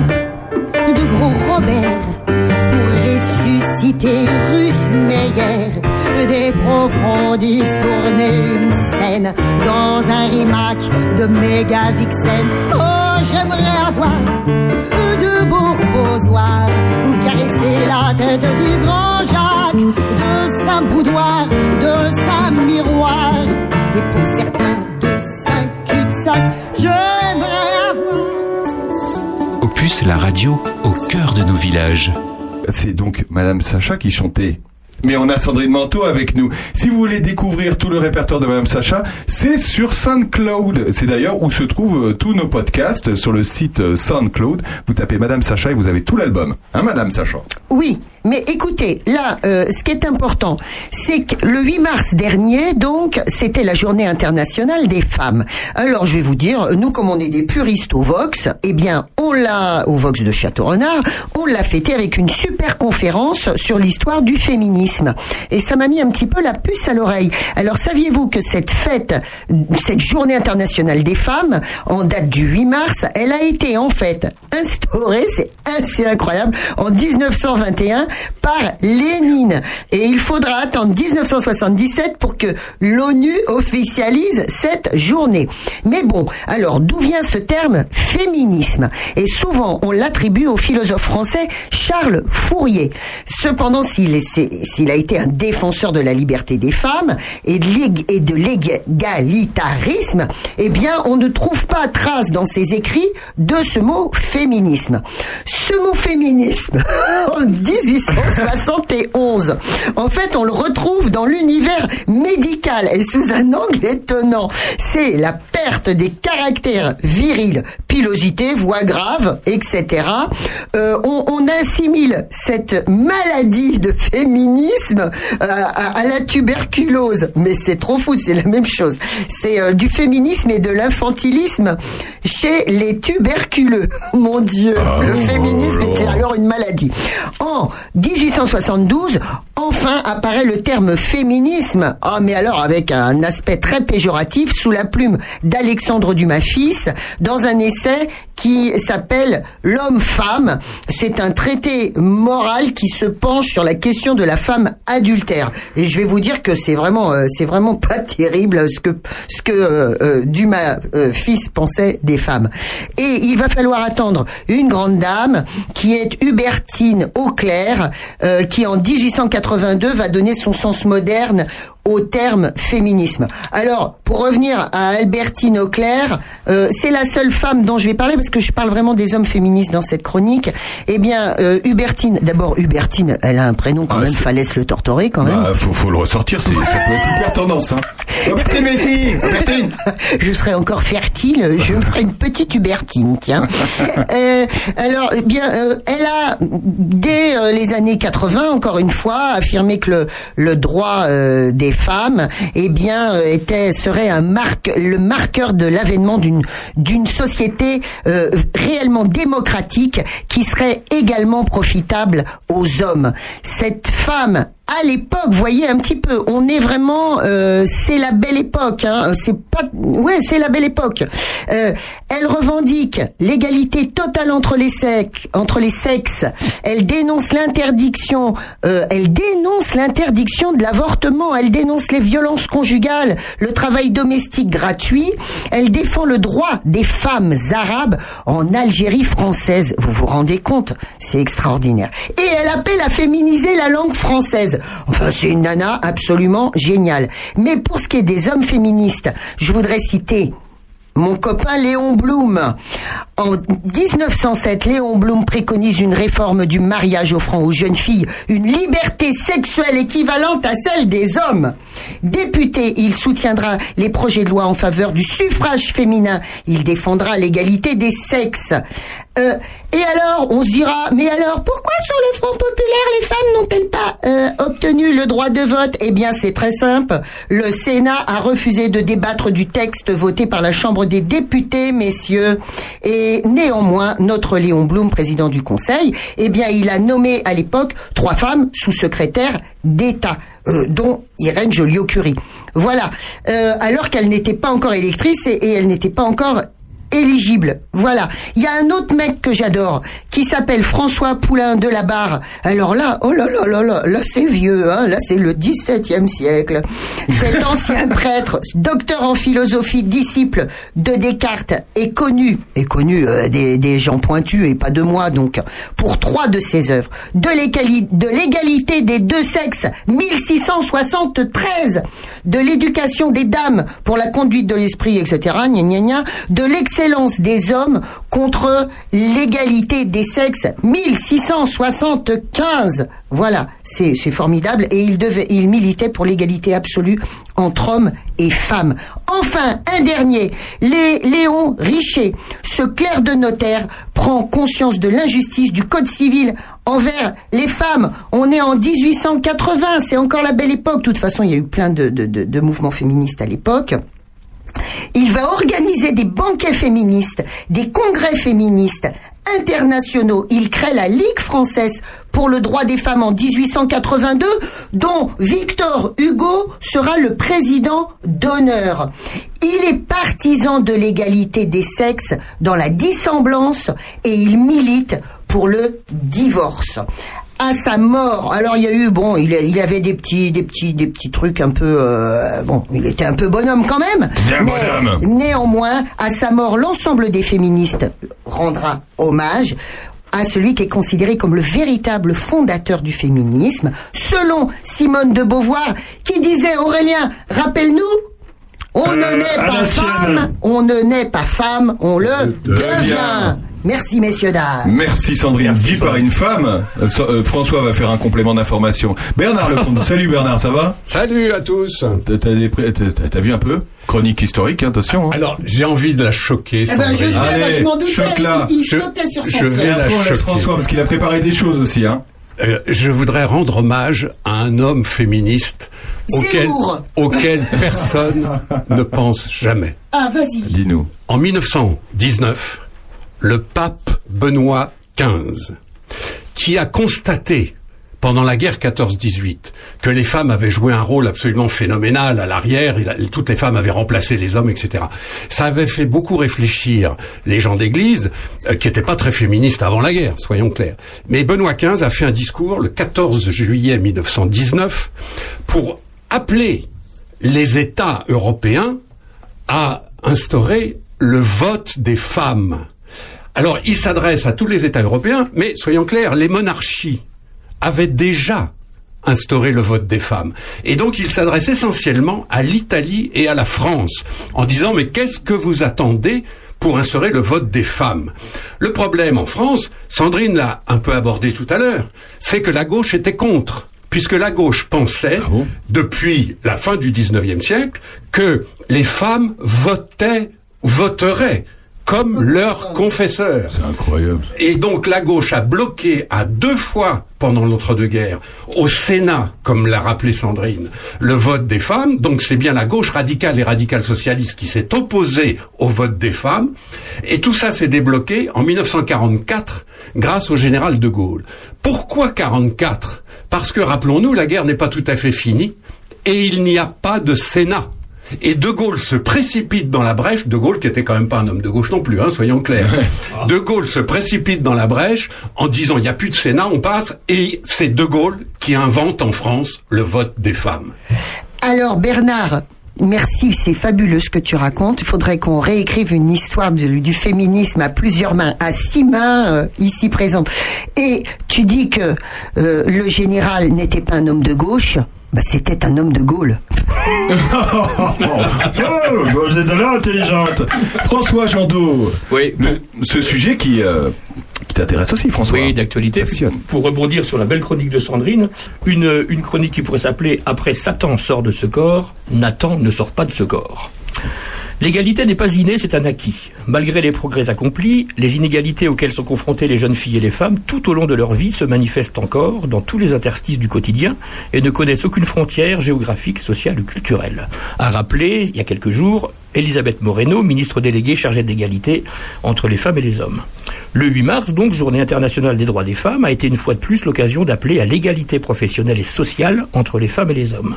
de gros Robert pour ressusciter Russe Meyer. Des profondis tourner une scène dans un rimac de méga vixen. Oh, j'aimerais avoir de bourbozoirs ou caresser la tête du grand Jacques, de sa boudoir, de sa miroir, et pour certains de sa cul-de-sac. J'aimerais avoir. Opus, la radio au cœur de nos villages. C'est donc Madame Sacha qui chantait. Mais on a Sandrine Manteau avec nous. Si vous voulez découvrir tout le répertoire de Madame Sacha, c'est sur SoundCloud. C'est d'ailleurs où se trouvent euh, tous nos podcasts sur le site euh, SoundCloud. Vous tapez Madame Sacha et vous avez tout l'album. Hein, Madame Sacha? Oui, mais écoutez, là, euh, ce qui est important, c'est que le 8 mars dernier, donc, c'était la journée internationale des femmes. Alors, je vais vous dire, nous, comme on est des puristes au Vox, eh bien, on l'a, au Vox de Château-Renard, on l'a fêté avec une super conférence sur l'histoire du féminisme. Et ça m'a mis un petit peu la puce à l'oreille. Alors, saviez-vous que cette fête, cette journée internationale des femmes, en date du 8 mars, elle a été, en fait, instaurée, c'est assez incroyable, en 1921 par Lénine. Et il faudra attendre 1977 pour que l'ONU officialise cette journée. Mais bon, alors d'où vient ce terme féminisme? Et souvent, on l'attribue au philosophe français Charles Fourier. Cependant, s'il est- s'il a été un défenseur de la liberté des femmes et de l'égalitarisme, eh bien, on ne trouve pas trace dans ses écrits de ce mot féminisme. Ce mot féminisme, <laughs> en 1871, en fait, on le retrouve dans l'univers médical et sous un angle étonnant. C'est la perte des caractères virils, pilosité, voix grave, etc. Euh, on, on assimile cette maladie de féminisme euh, à, à la tuberculose, mais c'est trop fou, c'est la <laughs> même chose. C'est euh, du féminisme et de l'infantilisme chez les tuberculeux. <laughs> Mon Dieu, le féminisme est alors une maladie. En 1872, enfin apparaît le terme féminisme. Ah, mais alors avec un aspect très péjoratif sous la plume d'Alexandre Dumas fils dans un essai qui s'appelle L'homme-femme. C'est un traité moral qui se penche sur la question de la femme adultère. Et je vais vous dire que c'est vraiment, euh, c'est vraiment pas <laughs> terrible ce que euh, euh, Dumas fils pensait des femmes. Et il va falloir attendre une grande dame qui est Hubertine Auclair, qui en 1882 va donner son sens moderne au terme féminisme. Alors, pour revenir à Albertine Auclair, euh, c'est la seule femme dont je vais parler parce que je parle vraiment des hommes féministes dans cette chronique. Eh bien, euh, Hubertine, d'abord Hubertine, elle a un prénom quand même, fallait se le torturer quand même. Bah, faut, faut le ressortir, c'est- ça peut être hyper tendance. Hein. <laughs> Hubertine Hubertine <laughs> je serai encore fertile, je me <laughs> ferai une petite Hubertine, tiens. Euh, alors, eh bien, elle a, dès les années 80, encore une fois, affirmé que le, le droit des femmes, eh bien, euh, était serait un marque, le marqueur de l'avènement d'une d'une société euh, réellement démocratique qui serait également profitable aux hommes. Cette femme à l'époque, voyez un petit peu, on est vraiment, euh, c'est la belle époque, hein, c'est pas, ouais, c'est la belle époque. Euh, elle revendique l'égalité totale entre les sexes, entre les sexes. Elle dénonce l'interdiction, euh, elle dénonce l'interdiction de l'avortement. Elle dénonce les violences conjugales, le travail domestique gratuit. Elle défend le droit des femmes arabes en Algérie française. Vous vous rendez compte? C'est extraordinaire. Et elle appelle à féminiser la langue française. Enfin, c'est une nana absolument géniale. Mais pour ce qui est des hommes féministes, je voudrais citer mon copain Léon Blum. En 1907, Léon Blum préconise une réforme du mariage offrant aux jeunes filles une liberté sexuelle équivalente à celle des hommes. Député, il soutiendra les projets de loi en faveur du suffrage féminin. Il défendra l'égalité des sexes. Euh, et alors, on se dira, mais alors, pourquoi sur le Front populaire, les femmes n'ont-elles pas euh, obtenu le droit de vote? Eh bien, c'est très simple. Le Sénat a refusé de débattre du texte voté par la Chambre des députés, messieurs. Et néanmoins, notre Léon Blum, président du Conseil, eh bien, il a nommé à l'époque trois femmes sous-secrétaires d'État, euh, dont Irène Joliot-Curie. Voilà. Euh, alors qu'elle n'était pas encore électrice et, et elle n'était pas encore éligibles. Voilà. Il y a un autre mec que j'adore qui s'appelle François Poulain de la Barre. Alors là, oh là là là là, là c'est vieux, hein. Là c'est le 17e siècle. Cet <laughs> ancien prêtre, docteur en philosophie, disciple de Descartes, est connu, est connu euh, des, des gens pointus et pas de moi donc, pour trois de ses œuvres. De l'égalité, de l'égalité des deux sexes, 1673. De l'éducation des dames pour la conduite de l'esprit, etc. Gna, gna, gna. De l'excellence des hommes contre l'égalité des sexes, 1675. Voilà, c'est formidable. Et il, militait pour l'égalité absolue entre hommes et femmes. Enfin, un dernier, les, Léon Richer, ce clerc de notaire, prend conscience de l'injustice du Code civil envers les femmes. On est en 1880, c'est encore la belle époque. De toute façon, il y a eu plein de- de mouvements féministes à l'époque. Il va organiser des banquets féministes, des congrès féministes internationaux. Il crée la Ligue française pour le droit des femmes en 1882, dont Victor Hugo sera le président d'honneur. Il est partisan de l'égalité des sexes dans la dissemblance et il milite pour le divorce. À sa mort, alors il y a eu bon, il, il avait des petits, des petits, des petits trucs un peu, euh, bon, il était un peu bonhomme quand même. Bien mais bonhomme. néanmoins, à sa mort, l'ensemble des féministes rendra hommage à celui qui est considéré comme le véritable fondateur du féminisme, selon Simone de Beauvoir, qui disait Aurélien, rappelle-nous, on Euh, ne naît pas femme, on ne naît pas femme, on le devient. Merci messieurs dames. Merci Sandrine, dit par une femme. Euh, so- euh, François va faire un complément d'information. Bernard Lecomte, <laughs> salut Bernard, ça va? Salut à tous. T'as vu un peu? Chronique historique, hein, attention. Alors, j'ai envie de la choquer. Eh ben, je sais, bah, je m'en doutais, il, il Je- sautait sur son je vais la choquer. François parce qu'il a préparé des choses aussi. Hein. Euh, je voudrais rendre hommage à un homme féministe auquel personne <laughs> ne pense jamais. Ah, vas-y. Dis-nous. En 1919, le pape Benoît XV, qui a constaté pendant la guerre 14-18 que les femmes avaient joué un rôle absolument phénoménal à l'arrière, toutes les femmes avaient remplacé les hommes, etc. Ça avait fait beaucoup réfléchir les gens d'église, euh, qui n'étaient pas très féministes avant la guerre, soyons clairs. Mais Benoît XV a fait un discours le 14 juillet 1919 pour appeler les États européens à instaurer le vote des femmes. Alors, il s'adresse à tous les États européens, mais soyons clairs, les monarchies avaient déjà instauré le vote des femmes. Et donc, il s'adresse essentiellement à l'Italie et à la France, en disant, mais qu'est-ce que vous attendez pour instaurer le vote des femmes? Le problème en France, Sandrine l'a un peu abordé tout à l'heure, c'est que la gauche était contre puisque la gauche pensait, depuis la fin du 19e siècle, que les femmes votaient, voteraient comme leurs confesseurs. C'est incroyable. Et donc la gauche a bloqué à deux fois pendant l'entre-deux-guerres, au Sénat, comme l'a rappelé Sandrine, le vote des femmes. Donc c'est bien la gauche radicale et radicale socialiste qui s'est opposée au vote des femmes. Et tout ça s'est débloqué en 1944 grâce au général de Gaulle. Pourquoi 44 Parce que, rappelons-nous, la guerre n'est pas tout à fait finie et il n'y a pas de Sénat. Et De Gaulle se précipite dans la brèche, De Gaulle qui était quand même pas un homme de gauche non plus, hein, soyons clairs. De Gaulle se précipite dans la brèche en disant il n'y a plus de Sénat, on passe, et c'est De Gaulle qui invente en France le vote des femmes. Alors Bernard, merci, c'est fabuleux ce que tu racontes. Il faudrait qu'on réécrive une histoire du, du féminisme à plusieurs mains, à six mains euh, ici présentes. Et tu dis que euh, le général n'était pas un homme de gauche. Bah, c'était un homme de Gaulle. <laughs> Oh, vous êtes là intelligente. François Jandot. Oui. ce sujet qui, euh, qui t'intéresse aussi, François. Oui, d'actualité. Pour rebondir sur la belle chronique de Sandrine, une, une chronique qui pourrait s'appeler Après Satan sort de ce corps, Nathan ne sort pas de ce corps. L'égalité n'est pas innée, c'est un acquis. Malgré les progrès accomplis, les inégalités auxquelles sont confrontées les jeunes filles et les femmes tout au long de leur vie se manifestent encore dans tous les interstices du quotidien et ne connaissent aucune frontière géographique, sociale ou culturelle. À rappeler, il y a quelques jours, Elisabeth Moreno, ministre déléguée chargée de l'égalité entre les femmes et les hommes. Le 8 mars, donc, journée internationale des droits des femmes, a été une fois de plus l'occasion d'appeler à l'égalité professionnelle et sociale entre les femmes et les hommes.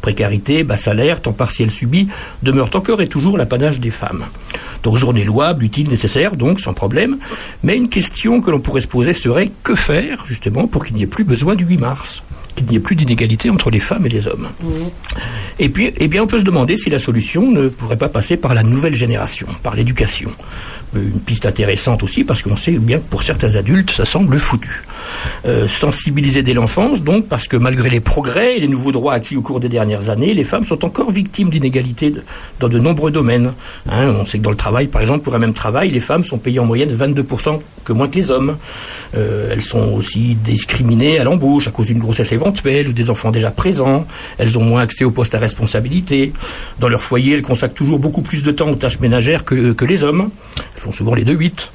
Précarité, bas salaire, temps partiel subi demeurent encore et toujours l'apanage des femmes. Donc journée louable, utile, nécessaire, donc sans problème. Mais une question que l'on pourrait se poser serait que faire justement pour qu'il n'y ait plus besoin du 8 mars? Qu'il n'y ait plus d'inégalité entre les femmes et les hommes. Et puis, eh bien, on peut se demander si la solution ne pourrait pas passer par la nouvelle génération, par l'éducation. Euh, Une piste intéressante aussi, parce qu'on sait bien que pour certains adultes, ça semble foutu. Euh, sensibiliser dès l'enfance, donc, parce que malgré les progrès et les nouveaux droits acquis au cours des dernières années, les femmes sont encore victimes d'inégalités dans de nombreux domaines. Hein, on sait que dans le travail, par exemple, pour un même travail, les femmes sont payées en moyenne 22% que moins que les hommes. Euh, elles sont aussi discriminées à l'embauche à cause d'une grossesse éventuelle ou des enfants déjà présents. Elles ont moins accès aux postes à responsabilité. Dans leur foyer, elles consacrent toujours beaucoup plus de temps aux tâches ménagères que, que les hommes. Elles font souvent les deux huit.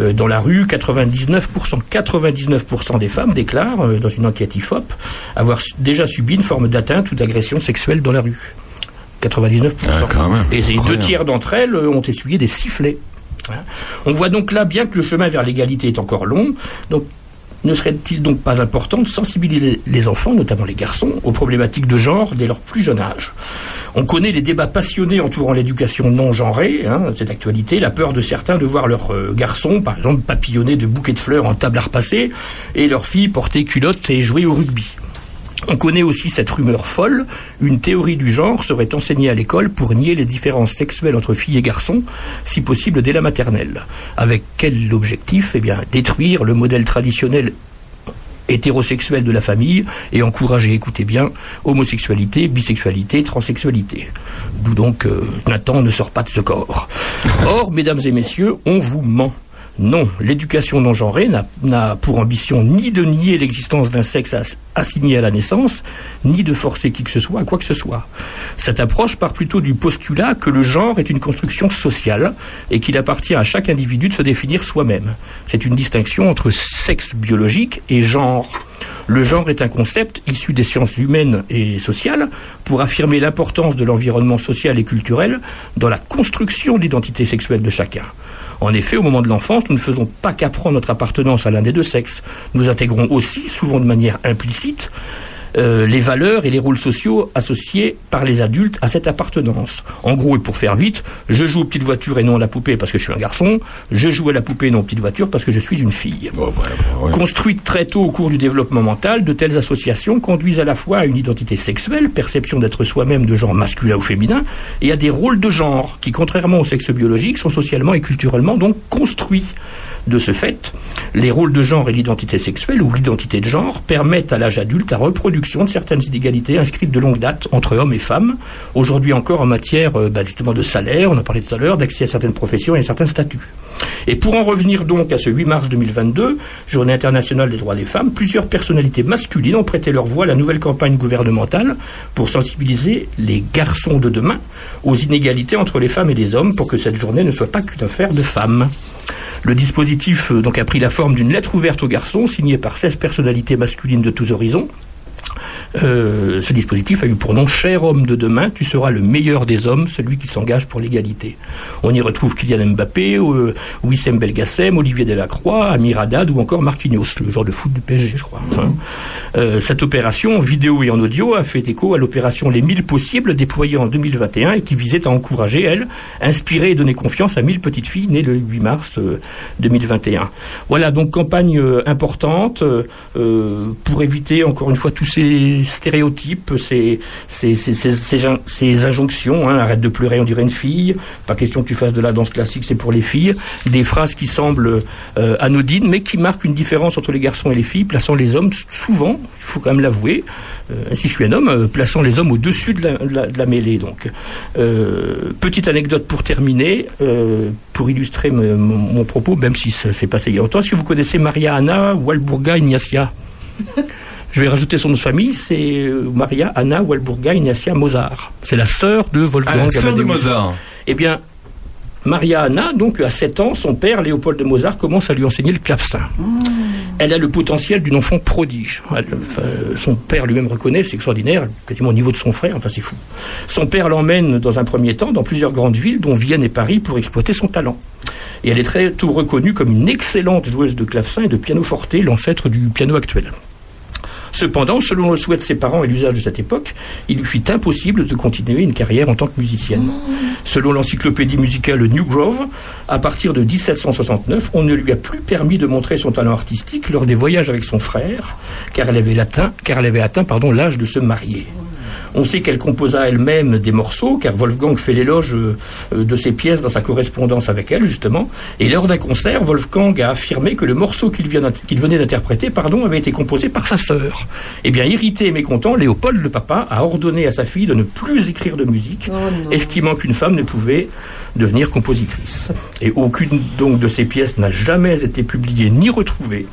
Euh, dans la rue, 99%, 99% des femmes déclarent, euh, dans une enquête IFOP, avoir déjà subi une forme d'atteinte ou d'agression sexuelle dans la rue. 99%. Et ces deux tiers d'entre elles euh, ont essuyé des sifflets. Hein. On voit donc là bien que le chemin vers l'égalité est encore long. Donc, ne serait-il donc pas important de sensibiliser les enfants, notamment les garçons, aux problématiques de genre dès leur plus jeune âge? On connaît les débats passionnés entourant l'éducation non genrée, hein, c'est d'actualité, la peur de certains de voir leurs euh, garçons, par exemple, papillonner de bouquets de fleurs en table à repasser, et leurs filles porter culottes et jouer au rugby. On connaît aussi cette rumeur folle, une théorie du genre serait enseignée à l'école pour nier les différences sexuelles entre filles et garçons, si possible dès la maternelle. Avec quel objectif? Eh bien, détruire le modèle traditionnel hétérosexuel de la famille et encourager, écoutez bien, homosexualité, bisexualité, transsexualité. D'où donc euh, Nathan ne sort pas de ce corps. Or, mesdames et messieurs, on vous ment. Non, l'éducation non genrée n'a- pour ambition ni de nier l'existence d'un sexe as- assigné à la naissance, ni de forcer qui que ce soit à quoi que ce soit. Cette approche part plutôt du postulat que le genre est une construction sociale et qu'il appartient à chaque individu de se définir soi-même. C'est une distinction entre sexe biologique et genre. Le genre est un concept issu des sciences humaines et sociales pour affirmer l'importance de l'environnement social et culturel dans la construction de l'identité sexuelle de chacun. En effet, au moment de l'enfance, nous ne faisons pas qu'apprendre notre appartenance à l'un des deux sexes. Nous intégrons aussi, souvent de manière implicite, euh, les valeurs et les rôles sociaux associés par les adultes à cette appartenance. En gros, et pour faire vite, je joue aux petites voitures et non à la poupée parce que je suis un garçon, je joue à la poupée et non aux petites voitures parce que je suis une fille. Construites très tôt au cours du développement mental, de telles associations conduisent à la fois à une identité sexuelle, perception d'être soi-même de genre masculin ou féminin, et à des rôles de genre qui, contrairement au sexe biologique, sont socialement et culturellement donc construits. De ce fait, les rôles de genre et l'identité sexuelle ou l'identité de genre permettent à l'âge adulte la reproduction de certaines inégalités inscrites de longue date entre hommes et femmes, aujourd'hui encore en matière euh, bah, justement de salaire, on en parlait tout à l'heure, d'accès à certaines professions et à certains statuts. Et pour en revenir donc à ce 8 mars 2022, journée internationale des droits des femmes, plusieurs personnalités masculines ont prêté leur voix à la nouvelle campagne gouvernementale pour sensibiliser les garçons de demain aux inégalités entre les femmes et les hommes pour que cette journée ne soit pas qu'une affaire de femmes. Le dispositif euh, a pris la forme d'une lettre ouverte aux garçons signée par 16 personnalités masculines de tous horizons. Euh, ce dispositif a eu pour nom Cher homme de demain, tu seras le meilleur des hommes, celui qui s'engage pour l'égalité. On y retrouve Kylian Mbappé, euh, Wissem Belgacem, Olivier Delacroix, Amir Haddad ou encore Marquinhos, le joueur de foot du PSG, je crois. hein. Euh, cette opération, en vidéo et en audio, a fait écho à l'opération Les 1000 possibles déployée en 2021 et qui visait à encourager, elle, inspirer et donner confiance à 1000 petites filles nées le 8 mars euh, 2021. Voilà, donc campagne euh, importante euh, pour éviter encore une fois tous ces stéréotypes, ces, ces, ces, ces injonctions, hein, arrête de pleurer, on dirait une fille, pas question que tu fasses de la danse classique, c'est pour les filles, des phrases qui semblent euh, anodines mais qui marquent une différence entre les garçons et les filles, plaçant les hommes souvent, il faut quand même l'avouer, euh, si je suis un homme, euh, plaçant les hommes au-dessus de la, de la- de la mêlée. Donc, Euh, petite anecdote pour terminer, pour illustrer mon, mon propos, même si ça s'est passé il y a longtemps. Est-ce que vous connaissez Maria Anna Walburga Ignacia <laughs> Je vais rajouter son nom de famille, c'est Maria Anna Walburga Ignacia Mozart. C'est la sœur de Wolfgang Ah, la sœur de. Mozart. Eh bien, Maria Anna, donc à 7 ans, son père, Léopold de Mozart, commence à lui enseigner le clavecin. Elle a le potentiel d'une enfant prodige. Elle- enfin, son père lui-même reconnaît, c'est extraordinaire, quasiment au niveau de son frère, enfin c'est fou. Son père l'emmène dans un premier temps dans plusieurs grandes villes, dont Vienne et Paris, pour exploiter son talent. Et elle est très tôt reconnue comme une excellente joueuse de clavecin et de pianoforte, l'ancêtre du piano actuel. Cependant, selon le souhait de ses parents et l'usage de cette époque, il lui fut impossible de continuer une carrière en tant que musicienne. Selon l'encyclopédie musicale New Grove, à partir de 1769, on ne lui a plus permis de montrer son talent artistique lors des voyages avec son frère, car elle avait atteint, car elle avait atteint pardon, l'âge de se marier. On sait qu'elle composa elle-même des morceaux, car Wolfgang fait l'éloge euh, de ses pièces dans sa correspondance avec elle, justement. Et lors d'un concert, Wolfgang a affirmé que le morceau qu'il venait d'interpréter pardon, avait été composé par sa sœur. Eh bien, irrité et mécontent, Léopold, le papa, a ordonné à sa fille de ne plus écrire de musique, estimant qu'une femme ne pouvait devenir compositrice. Et aucune donc de ses pièces n'a jamais été publiée ni retrouvée.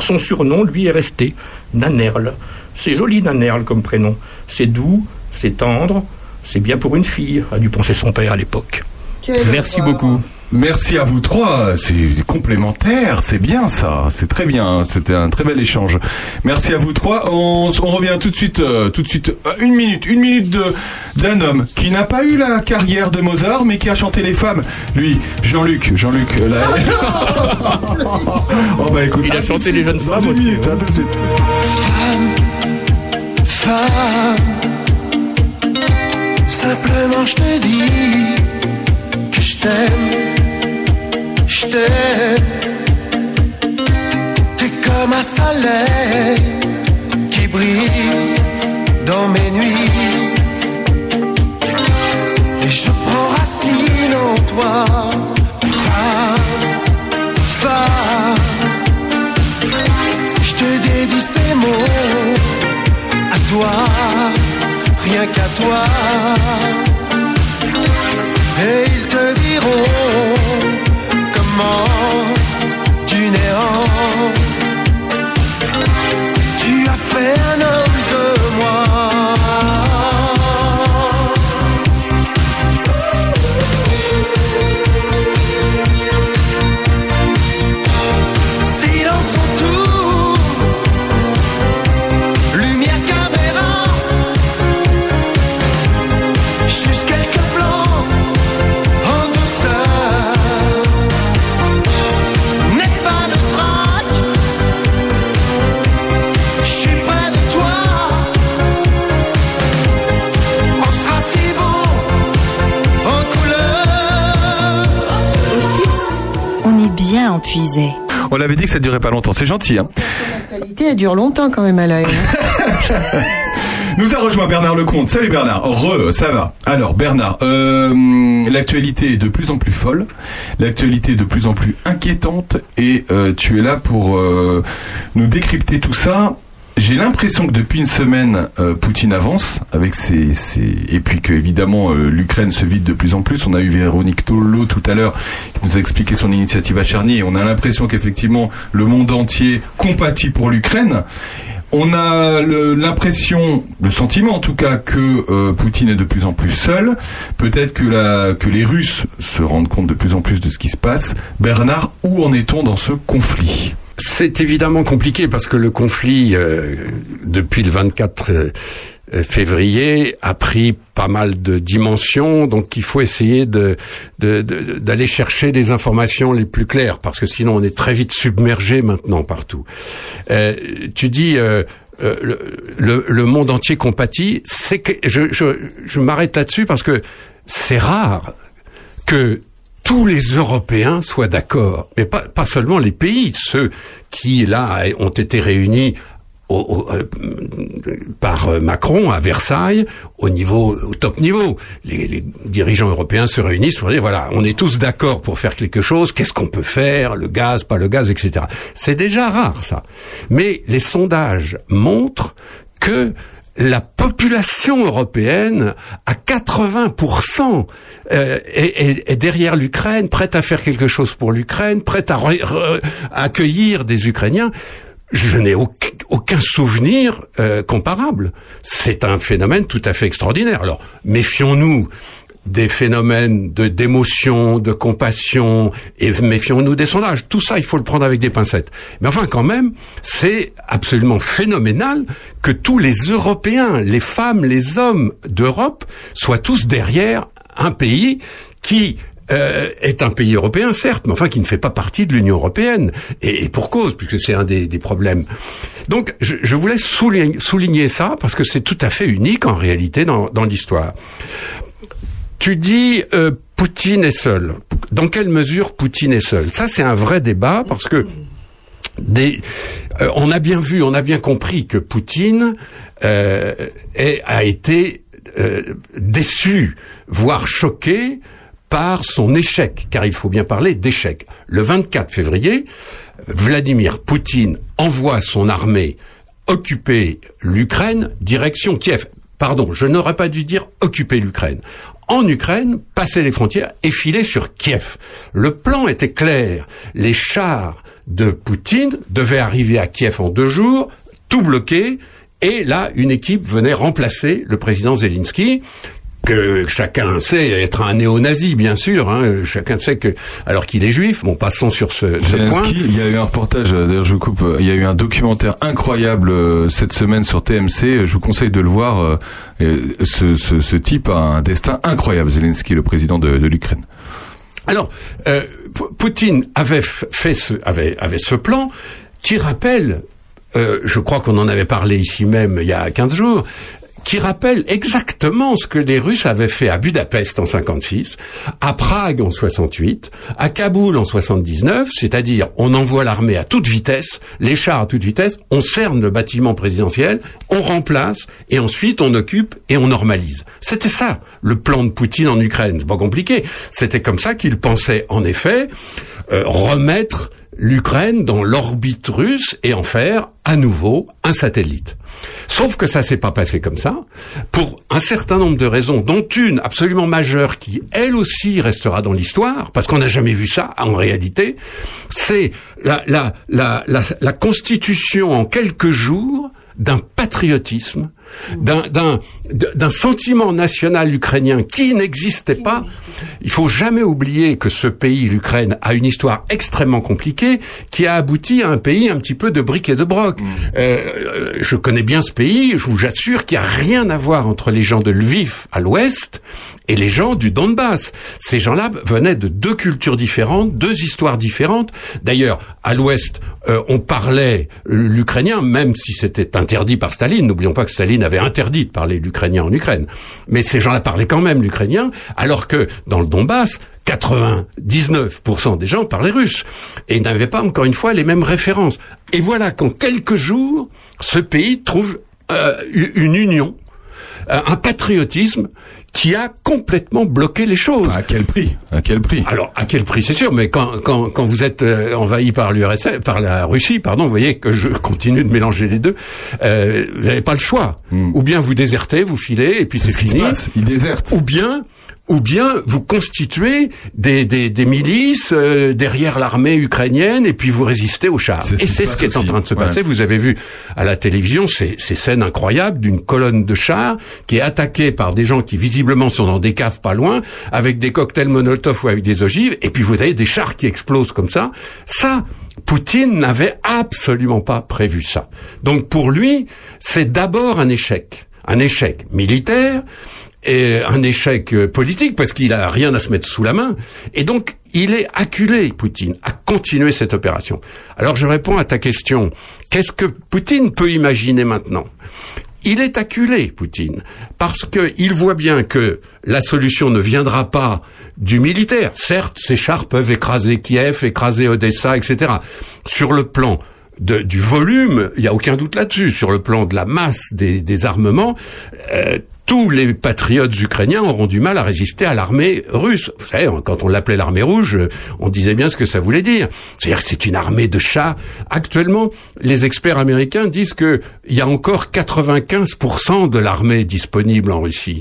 Son surnom, lui, est resté Nanerle. C'est joli, Nanerle, comme prénom. C'est doux, c'est tendre, c'est bien pour une fille, a dû penser son père à l'époque. Merci beaucoup. Merci à vous trois, c'est complémentaire, c'est bien ça, c'est très bien, c'était un très bel échange. Merci à vous trois. On, on revient tout de suite, euh, tout de suite, euh, une minute, une minute de d'un homme qui n'a pas eu la carrière de Mozart, mais qui a chanté les femmes. Lui, Jean-Luc, Jean-Luc. euh, là- oh bah écoute, Il a chanté les jeunes femmes une aussi, minute, ouais. à tout de suite. Femme, simplement je te dis que je t'aime, je t'aime. T'es comme un soleil qui brille dans mes nuits. Et je prends racine en toi, femme, femme. Je te dédie ces mots toi, rien qu'à toi. Et ils te diront comment du néant tu as fait un homme bien en. On avait dit que ça durait pas longtemps, c'est gentil. Hein. L'actualité, elle dure longtemps quand même à l'œil. <laughs> Nous a rejoint Bernard Lecomte. Salut Bernard. Re, ça va. Alors Bernard, euh, l'actualité est de plus en plus folle, l'actualité est de plus en plus inquiétante et euh, tu es là pour euh, nous décrypter tout ça. J'ai l'impression que depuis une semaine, euh, Poutine avance avec ses, et puis que évidemment euh, l'Ukraine se vide de plus en plus. On a eu Véronique Tolo tout à l'heure qui nous a expliqué son initiative à Charny et on a l'impression qu'effectivement le monde entier compatit pour l'Ukraine. On a l'impression, le sentiment en tout cas, que euh, Poutine est de plus en plus seul. Peut-être que, que les Russes se rendent compte de plus en plus de ce qui se passe. Bernard, où en est-on dans ce conflit? C'est évidemment compliqué parce que le conflit, euh, depuis le 24 euh, euh, février, a pris pas mal de dimensions. Donc il faut essayer de de- d'aller chercher des informations les plus claires parce que sinon on est très vite submergé maintenant partout. Euh, tu dis. euh, euh, le, le- le monde entier compatit. C'est que je, je, je m'arrête là-dessus parce que c'est rare que tous les Européens soient d'accord, mais pas, pas seulement les pays, ceux qui là ont été réunis euh, par euh, Macron à Versailles au niveau au top niveau. Les, les dirigeants européens se réunissent pour dire voilà, on est tous d'accord pour faire quelque chose. Qu'est-ce qu'on peut faire Le gaz, pas le gaz, etc. C'est déjà rare ça. Mais les sondages montrent que la population européenne à 80% euh, est, derrière l'Ukraine, prête à faire quelque chose pour l'Ukraine, prête à accueillir des Ukrainiens. Je n'ai aucun, aucun souvenir euh, comparable. C'est un phénomène tout à fait extraordinaire. Alors, méfions-nous des phénomènes de d'émotion, de compassion, et méfions-nous des sondages. Tout ça, il faut le prendre avec des pincettes. Mais enfin, quand même, c'est absolument phénoménal que tous les Européens, les femmes, les hommes d'Europe soient tous derrière un pays qui euh, est un pays européen, certes, mais enfin qui ne fait pas partie de l'Union européenne, et, et pour cause, puisque c'est un des, des problèmes. Donc, je, je voulais souligner, souligner ça parce que c'est tout à fait unique en réalité dans, dans l'histoire. Tu dis euh, Poutine est seul. Dans quelle mesure Poutine est seul? Ça, c'est un vrai débat parce que euh, on a bien vu, on a bien compris que Poutine euh, a été déçu, voire choqué par son échec, car il faut bien parler d'échec. Le 24 février, Vladimir Poutine envoie son armée occuper l'Ukraine, direction Kiev. Pardon, je n'aurais pas dû dire occuper l'Ukraine. En Ukraine, passer les frontières et filer sur Kiev. Le plan était clair. Les chars de Poutine devaient arriver à Kiev en deux jours, tout bloqué, et là, une équipe venait remplacer le président Zelensky que chacun sait être un néo-nazi, bien sûr. Hein, chacun sait que, alors qu'il est juif, bon, passons sur ce, ce point. Zelensky, il y a eu un reportage, euh, d'ailleurs je vous coupe, euh, il y a eu un documentaire incroyable euh, cette semaine sur TMC, je vous conseille de le voir, euh, ce, ce, ce type a un destin incroyable, Zelensky, le président de, de l'Ukraine. Alors, euh, Poutine avait fait ce, avait, avait ce plan qui rappelle, euh, je crois qu'on en avait parlé ici même il y a 15 jours, qui rappelle exactement ce que les Russes avaient fait à Budapest en 56, à Prague en 68, à Kaboul en 79, c'est-à-dire on envoie l'armée à toute vitesse, les chars à toute vitesse, on cerne le bâtiment présidentiel, on remplace et ensuite on occupe et on normalise. C'était ça le plan de Poutine en Ukraine. C'est pas compliqué. C'était comme ça qu'il pensait en effet euh, remettre l'Ukraine dans l'orbite russe et en faire à nouveau un satellite. Sauf que ça s'est pas passé comme ça, pour un certain nombre de raisons, dont une absolument majeure qui, elle aussi, restera dans l'histoire, parce qu'on n'a jamais vu ça en réalité, c'est la, la, la, la, la constitution en quelques jours d'un patriotisme, d'un, d'un, d'un sentiment national ukrainien qui n'existait pas. Il faut jamais oublier que ce pays, l'Ukraine, a une histoire extrêmement compliquée qui a abouti à un pays un petit peu de briques et de broc. Euh, je connais bien ce pays, je vous assure qu'il n'y a rien à voir entre les gens de Lviv à l'ouest et les gens du Donbass. Ces gens-là venaient de deux cultures différentes, deux histoires différentes. D'ailleurs, à l'ouest, euh, on parlait l'ukrainien, même si c'était interdit par Staline. N'oublions pas que Staline avait interdit de parler l'ukrainien en Ukraine. Mais ces gens-là parlaient quand même l'ukrainien, alors que dans le Donbass, 99% des gens parlaient russe et n'avaient pas encore une fois les mêmes références. Et voilà qu'en quelques jours, ce pays trouve euh, une union, euh, un patriotisme qui a complètement bloqué les choses. à quel prix? À quel prix? Alors, à quel prix, c'est sûr, mais quand, quand, quand vous êtes euh, envahi par l'URSS, par la Russie, pardon, vous voyez que je <laughs> continue de mélanger les deux, euh, vous n'avez pas le choix. Ou bien vous désertez, vous filez, et puis c'est Hmm. ce qui se passe, ils désertent. Ou bien, ou bien vous constituez des, des, des milices euh, derrière l'armée ukrainienne, et puis vous résistez aux chars. Et c'est ce qui est en train de se Ouais. passer. Vous avez vu à la télévision ces, ces scènes incroyables d'une colonne de chars qui est attaquée par des gens qui visiblement sont dans des caves pas loin, avec des cocktails Molotov ou avec des ogives, et puis vous avez des chars qui explosent comme ça. Ça, Poutine n'avait absolument pas prévu ça. Donc pour lui, c'est d'abord un échec. Un échec militaire, et un échec euh, politique parce qu'il a rien à se mettre sous la main. Et donc, il est acculé, Poutine, à continuer cette opération. Alors, je réponds à ta question. Qu'est-ce que Poutine peut imaginer maintenant? Il est acculé, Poutine, parce qu'il voit bien que la solution ne viendra pas du militaire. Certes, ces chars peuvent écraser Kiev, écraser Odessa, etc. Sur le plan du volume, il n'y a aucun doute là-dessus. Sur le plan de la masse des, des armements, euh, tous les patriotes ukrainiens auront du mal à résister à l'armée russe. Vous savez, quand on l'appelait l'armée rouge, euh, on disait bien ce que ça voulait dire. C'est-à-dire que c'est une armée de chats. Actuellement, les experts américains disent que il y a encore 95% de l'armée disponible en Russie.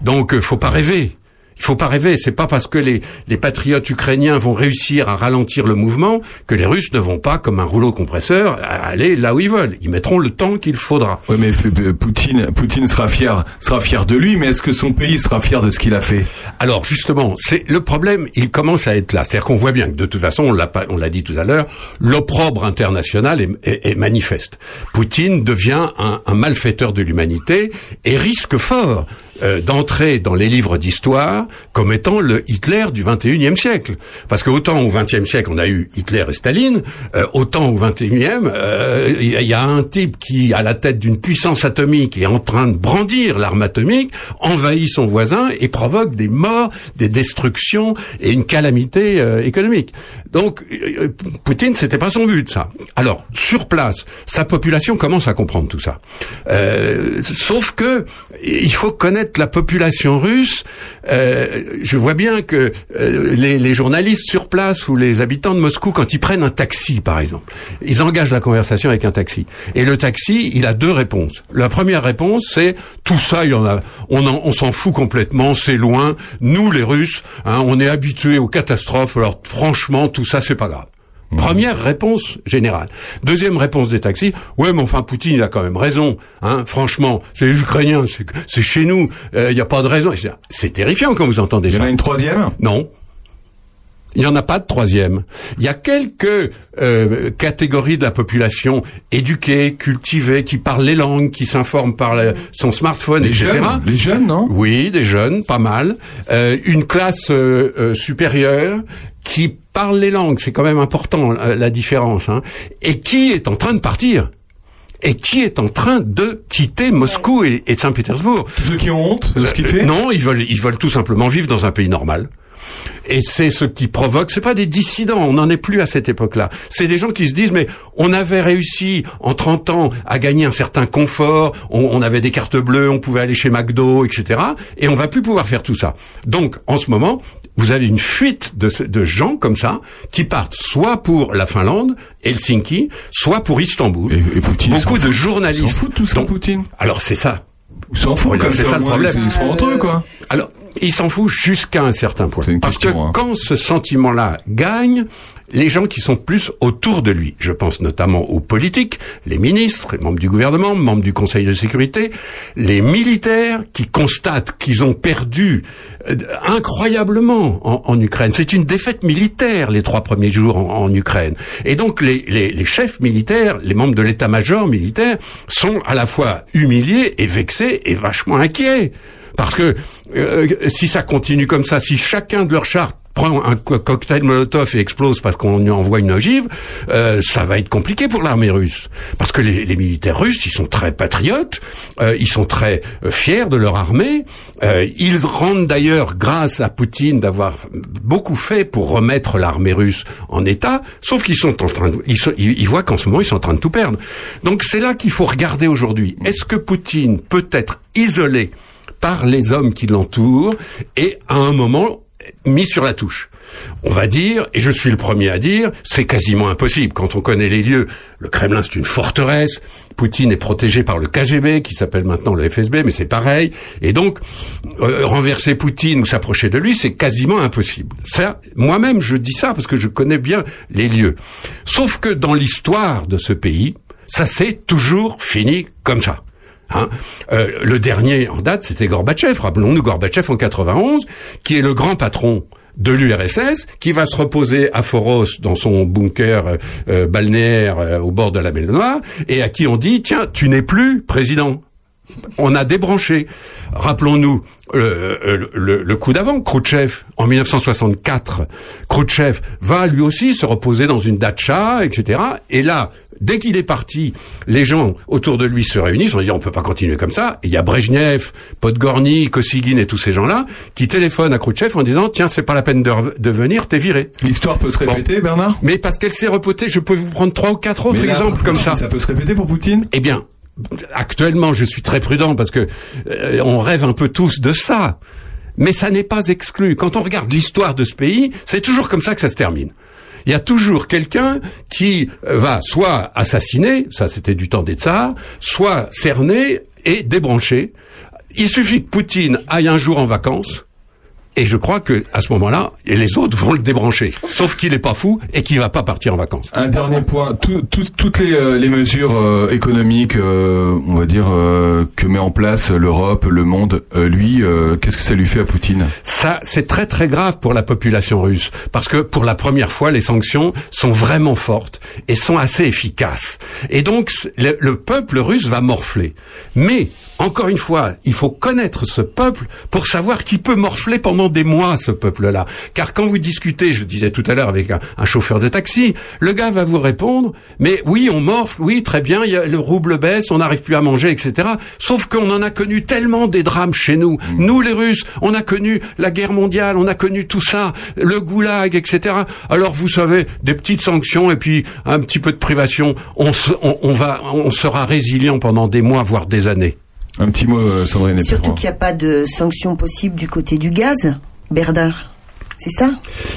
Donc, euh, faut pas rêver. Il faut pas rêver. C'est pas parce que les, les patriotes ukrainiens vont réussir à ralentir le mouvement que les Russes ne vont pas, comme un rouleau compresseur, aller là où ils veulent. Ils mettront le temps qu'il faudra. Oui, mais Poutine, Poutine sera fier, sera fier de lui, mais est-ce que son pays sera fier de ce qu'il a fait? Alors justement, c'est le problème. Il commence à être là. C'est-à-dire qu'on voit bien que de toute façon, on l'a pas, on l'a dit tout à l'heure, l'opprobre international est, est- est manifeste. Poutine devient un, un malfaiteur de l'humanité et risque fort euh, d'entrer dans les livres d'histoire comme étant le Hitler du 21e siècle. Parce que autant au 20e siècle on a eu Hitler et Staline, euh, autant au 21e euh, il il y a un type qui à la tête d'une puissance atomique est en train de brandir l'arme atomique, envahit son voisin et provoque des morts, des destructions et une calamité euh, économique. Donc euh, euh, Poutine c'était pas son but ça. Alors sur place, sa population commence à comprendre tout ça. Euh, sauf que il faut connaître la population russe. Euh, je vois bien que euh, les, les journalistes sur place ou les habitants de Moscou, quand ils prennent un taxi, par exemple, ils engagent la conversation avec un taxi. Et le taxi, il a deux réponses. La première réponse, c'est tout ça, il y en a, on, en- on s'en fout complètement, c'est loin. Nous, les Russes, hein, on est habitués aux catastrophes. Alors franchement, tout ça, c'est pas grave. Première réponse générale. Deuxième réponse des taxis. Ouais, mais enfin, Poutine, il a quand même raison. Hein, franchement, c'est les Ukrainiens, c'est- c'est chez nous. Il n'y a pas de raison. C'est- C'est terrifiant quand vous entendez ça. Il y en a une troisième? Non. Il n'y en a pas de troisième. Il y a quelques euh, catégories de la population éduquées, cultivées, qui parlent les langues, qui s'informent par le- son smartphone, Les etc. jeunes, les jeunes, non? Oui, des jeunes, pas mal. Euh, une classe euh, euh, supérieure qui parle les langues, c'est quand même important euh, la différence, hein, et qui est en train de partir. Et qui est en train de quitter Moscou et, et Saint-Pétersbourg. Tous ceux qui ont honte de ce qu'il fait Non, ils veulent, ils veulent tout simplement vivre dans un pays normal. Et c'est ce qui provoque, c'est pas des dissidents, on n'en est plus à cette époque-là. C'est des gens qui se disent, mais on avait réussi en 30 ans à gagner un certain confort, on, on avait des cartes bleues, on pouvait aller chez McDo, etc. Et on va plus pouvoir faire tout ça. Donc, en ce moment, vous avez une fuite de, de gens comme ça qui partent soit pour la Finlande, Helsinki, soit pour Istanbul. Et, Poutine Beaucoup de journalistes. Ils s'en foutent tout ça, Poutine. Alors c'est ça. Ils s'en foutent, comme c'est ça, le problème. ils sont entre eux, quoi. Alors, il s'en fout jusqu'à un certain point. Parce que hein. quand ce sentiment-là gagne, les gens qui sont plus autour de lui, je pense notamment aux politiques, les ministres, les membres du gouvernement, membres du Conseil de sécurité, les militaires qui constatent qu'ils ont perdu euh, incroyablement en, en Ukraine. C'est une défaite militaire les trois premiers jours en, en Ukraine. Et donc les, les- les chefs militaires, les membres de l'état-major militaire sont à la fois humiliés et vexés et vachement inquiets. Parce que euh, si ça continue comme ça, si chacun de leurs chars prend un co- cocktail Molotov et explose parce qu'on lui envoie une ogive, euh, ça va être compliqué pour l'armée russe. Parce que les, militaires russes, ils sont très patriotes, euh, ils sont très euh, fiers de leur armée. euh, ils rendent d'ailleurs grâce à Poutine d'avoir beaucoup fait pour remettre l'armée russe en état, sauf qu'ils sont en train de, ils, sont- ils voient qu'en ce moment ils sont en train de tout perdre. Donc c'est là qu'il faut regarder aujourd'hui. Est-ce que Poutine peut être isolé par les hommes qui l'entourent et à un moment mis sur la touche. On va dire, et je suis le premier à dire, c'est quasiment impossible. Quand on connaît les lieux, le Kremlin c'est une forteresse, Poutine est protégé par le KGB, qui s'appelle maintenant le FSB, mais c'est pareil. Et donc, euh, renverser Poutine ou s'approcher de lui, c'est quasiment impossible. Ça, moi-même, je dis ça parce que je connais bien les lieux. Sauf que dans l'histoire de ce pays, ça s'est toujours fini comme ça. Hein Euh, le dernier en date, c'était Gorbatchev. Rappelons-nous Gorbatchev en 91, qui est le grand patron de l'URSS, qui va se reposer à Foros dans son bunker euh, euh, balnéaire au bord de la mer et à qui on dit tiens, tu n'es plus président. On a débranché. Rappelons-nous euh, le, le coup d'avant, Khrouchtchev, en 1964. Khrouchtchev va lui aussi se reposer dans une datcha, etc. Et là, dès qu'il est parti, les gens autour de lui se réunissent, on dit on peut pas continuer comme ça. Et il y a Brejnev, Podgorny, Kosygin et tous ces gens-là qui téléphonent à Khrouchtchev en disant tiens c'est pas la peine de, venir, t'es viré. L'histoire peut se répéter, Bernard? Mais parce qu'elle s'est repotée, je peux vous prendre trois ou quatre autres là, exemples comme ça. Ça peut se répéter pour Poutine? Eh bien, actuellement, je suis très prudent parce que euh, on rêve un peu tous de ça. Mais ça n'est pas exclu. Quand on regarde l'histoire de ce pays, c'est toujours comme ça que ça se termine. Il y a toujours quelqu'un qui euh, va soit assassiner, ça c'était du temps des tsars, soit cerner et débrancher. Il suffit que Poutine aille un jour en vacances Et je crois que à ce moment-là, les autres vont le débrancher. Sauf qu'il est pas fou et qu'il va pas partir en vacances. Un dernier point, Tout- tout- toutes les, euh, les mesures euh, économiques, euh, on va dire, euh, que met en place l'Europe, le monde, euh, lui, euh, qu'est-ce que ça lui fait à Poutine? Ça, c'est très très grave pour la population russe, parce que pour la première fois, les sanctions sont vraiment fortes et sont assez efficaces. Et donc, le, le peuple russe va morfler. Mais encore une fois, il faut connaître ce peuple pour savoir qui peut morfler pendant des mois, ce peuple-là. Car quand vous discutez, je disais tout à l'heure avec un, un chauffeur de taxi, le gars va vous répondre, mais oui, on morfle, oui, très bien, il y a, le rouble baisse, on n'arrive plus à manger, etc. Sauf qu'on en a connu tellement des drames chez nous. Nous, les Russes, on a connu la guerre mondiale, on a connu tout ça, le goulag, etc. Alors, vous savez, des petites sanctions et puis un petit peu de privation, on, se- on, on va, on sera résilient pendant des mois, voire des années. Un petit mot, euh, Sandrine Surtout qu'il n'y a pas de sanctions possibles du côté du gaz, Bernard. C'est ça?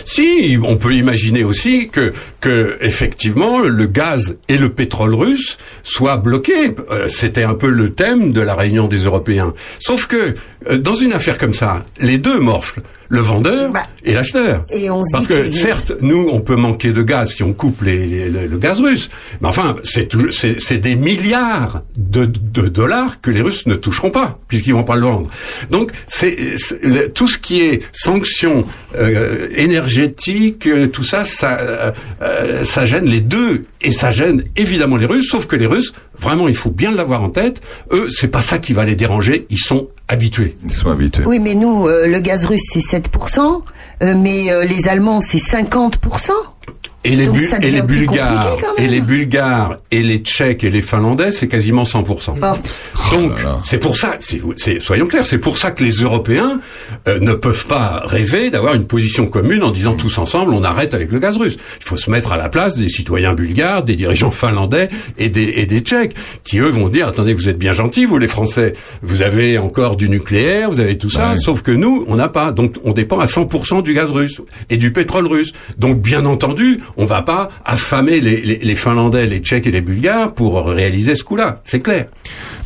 Si, on peut imaginer aussi que, que effectivement le gaz et le pétrole russe soient bloqués. Euh, C'était un peu le thème de la réunion des Européens. Sauf que dans une affaire comme ça, les deux morflent, le vendeur et l'acheteur. Et on se Parce que certes, nous, on peut manquer de gaz si on coupe les- les- le, le gaz russe, mais enfin, c'est des milliards de, de dollars que les Russes ne toucheront pas puisqu'ils vont pas le vendre. Donc, c'est tout ce qui est sanctions euh, énergétiques, euh, tout ça, ça, euh, euh, ça gêne les deux et ça gêne évidemment les Russes. Sauf que les Russes, vraiment, il faut bien l'avoir en tête. Eux, c'est pas ça qui va les déranger. Ils sont habitués. Ils sont habitués. Oui, mais nous, euh, le gaz russe, c'est 7%, euh, mais euh, les Allemands, c'est 50%. Et les, Donc et Bulgares, et les Bulgares, et les Tchèques et les Finlandais, c'est quasiment 100%. Oh. Donc, c'est pour ça, c'est, soyons clairs, c'est pour ça que les Européens euh, ne peuvent pas rêver d'avoir une position commune en disant tous ensemble, on arrête avec le gaz russe. Il faut se mettre à la place des citoyens bulgares, des dirigeants finlandais et des, et des Tchèques, qui eux vont dire, attendez, vous êtes bien gentils, vous les Français, vous avez encore du nucléaire, vous avez tout ça, sauf que nous, on n'a pas. Donc, on dépend à 100% du gaz russe et du pétrole russe. Donc, bien entendu, on va pas affamer les, les, Finlandais, les Tchèques et les Bulgares pour réaliser ce coup-là. C'est clair.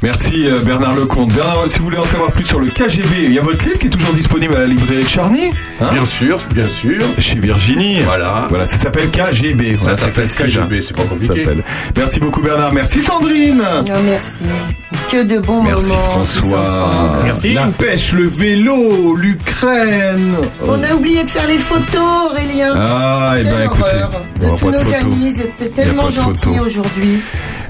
Merci euh, Bernard Lecomte. Bernard, si vous voulez en savoir plus sur le KGB, il y a votre livre qui est toujours disponible à la librairie de Charny. hein Bien sûr, bien sûr. Chez Virginie. Voilà. Voilà, ça s'appelle KGB. Ça Voilà, s'appelle facile, KGB, hein. c'est pas Ça compliqué. s'appelle. Merci beaucoup Bernard. Merci Sandrine. Non, merci. Que de bons Merci moments. tous François. ensemble. La pêche, le vélo, l'Ukraine. On a oublié de faire les photos, Aurélien. Ah, eh Quelle ben, écoutez, horreur. aura Tous pas de nos photos. amis, ils étaient Il y a tellement de gentils photos. aujourd'hui.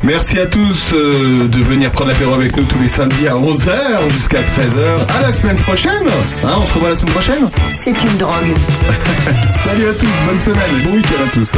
Merci à tous euh, de venir prendre l'apéro avec nous tous les samedis à 11h jusqu'à 13h. À la semaine prochaine. Hein, on se revoit la semaine prochaine? C'est une drogue. <laughs> Salut à tous, bonne semaine et bon week-end à tous.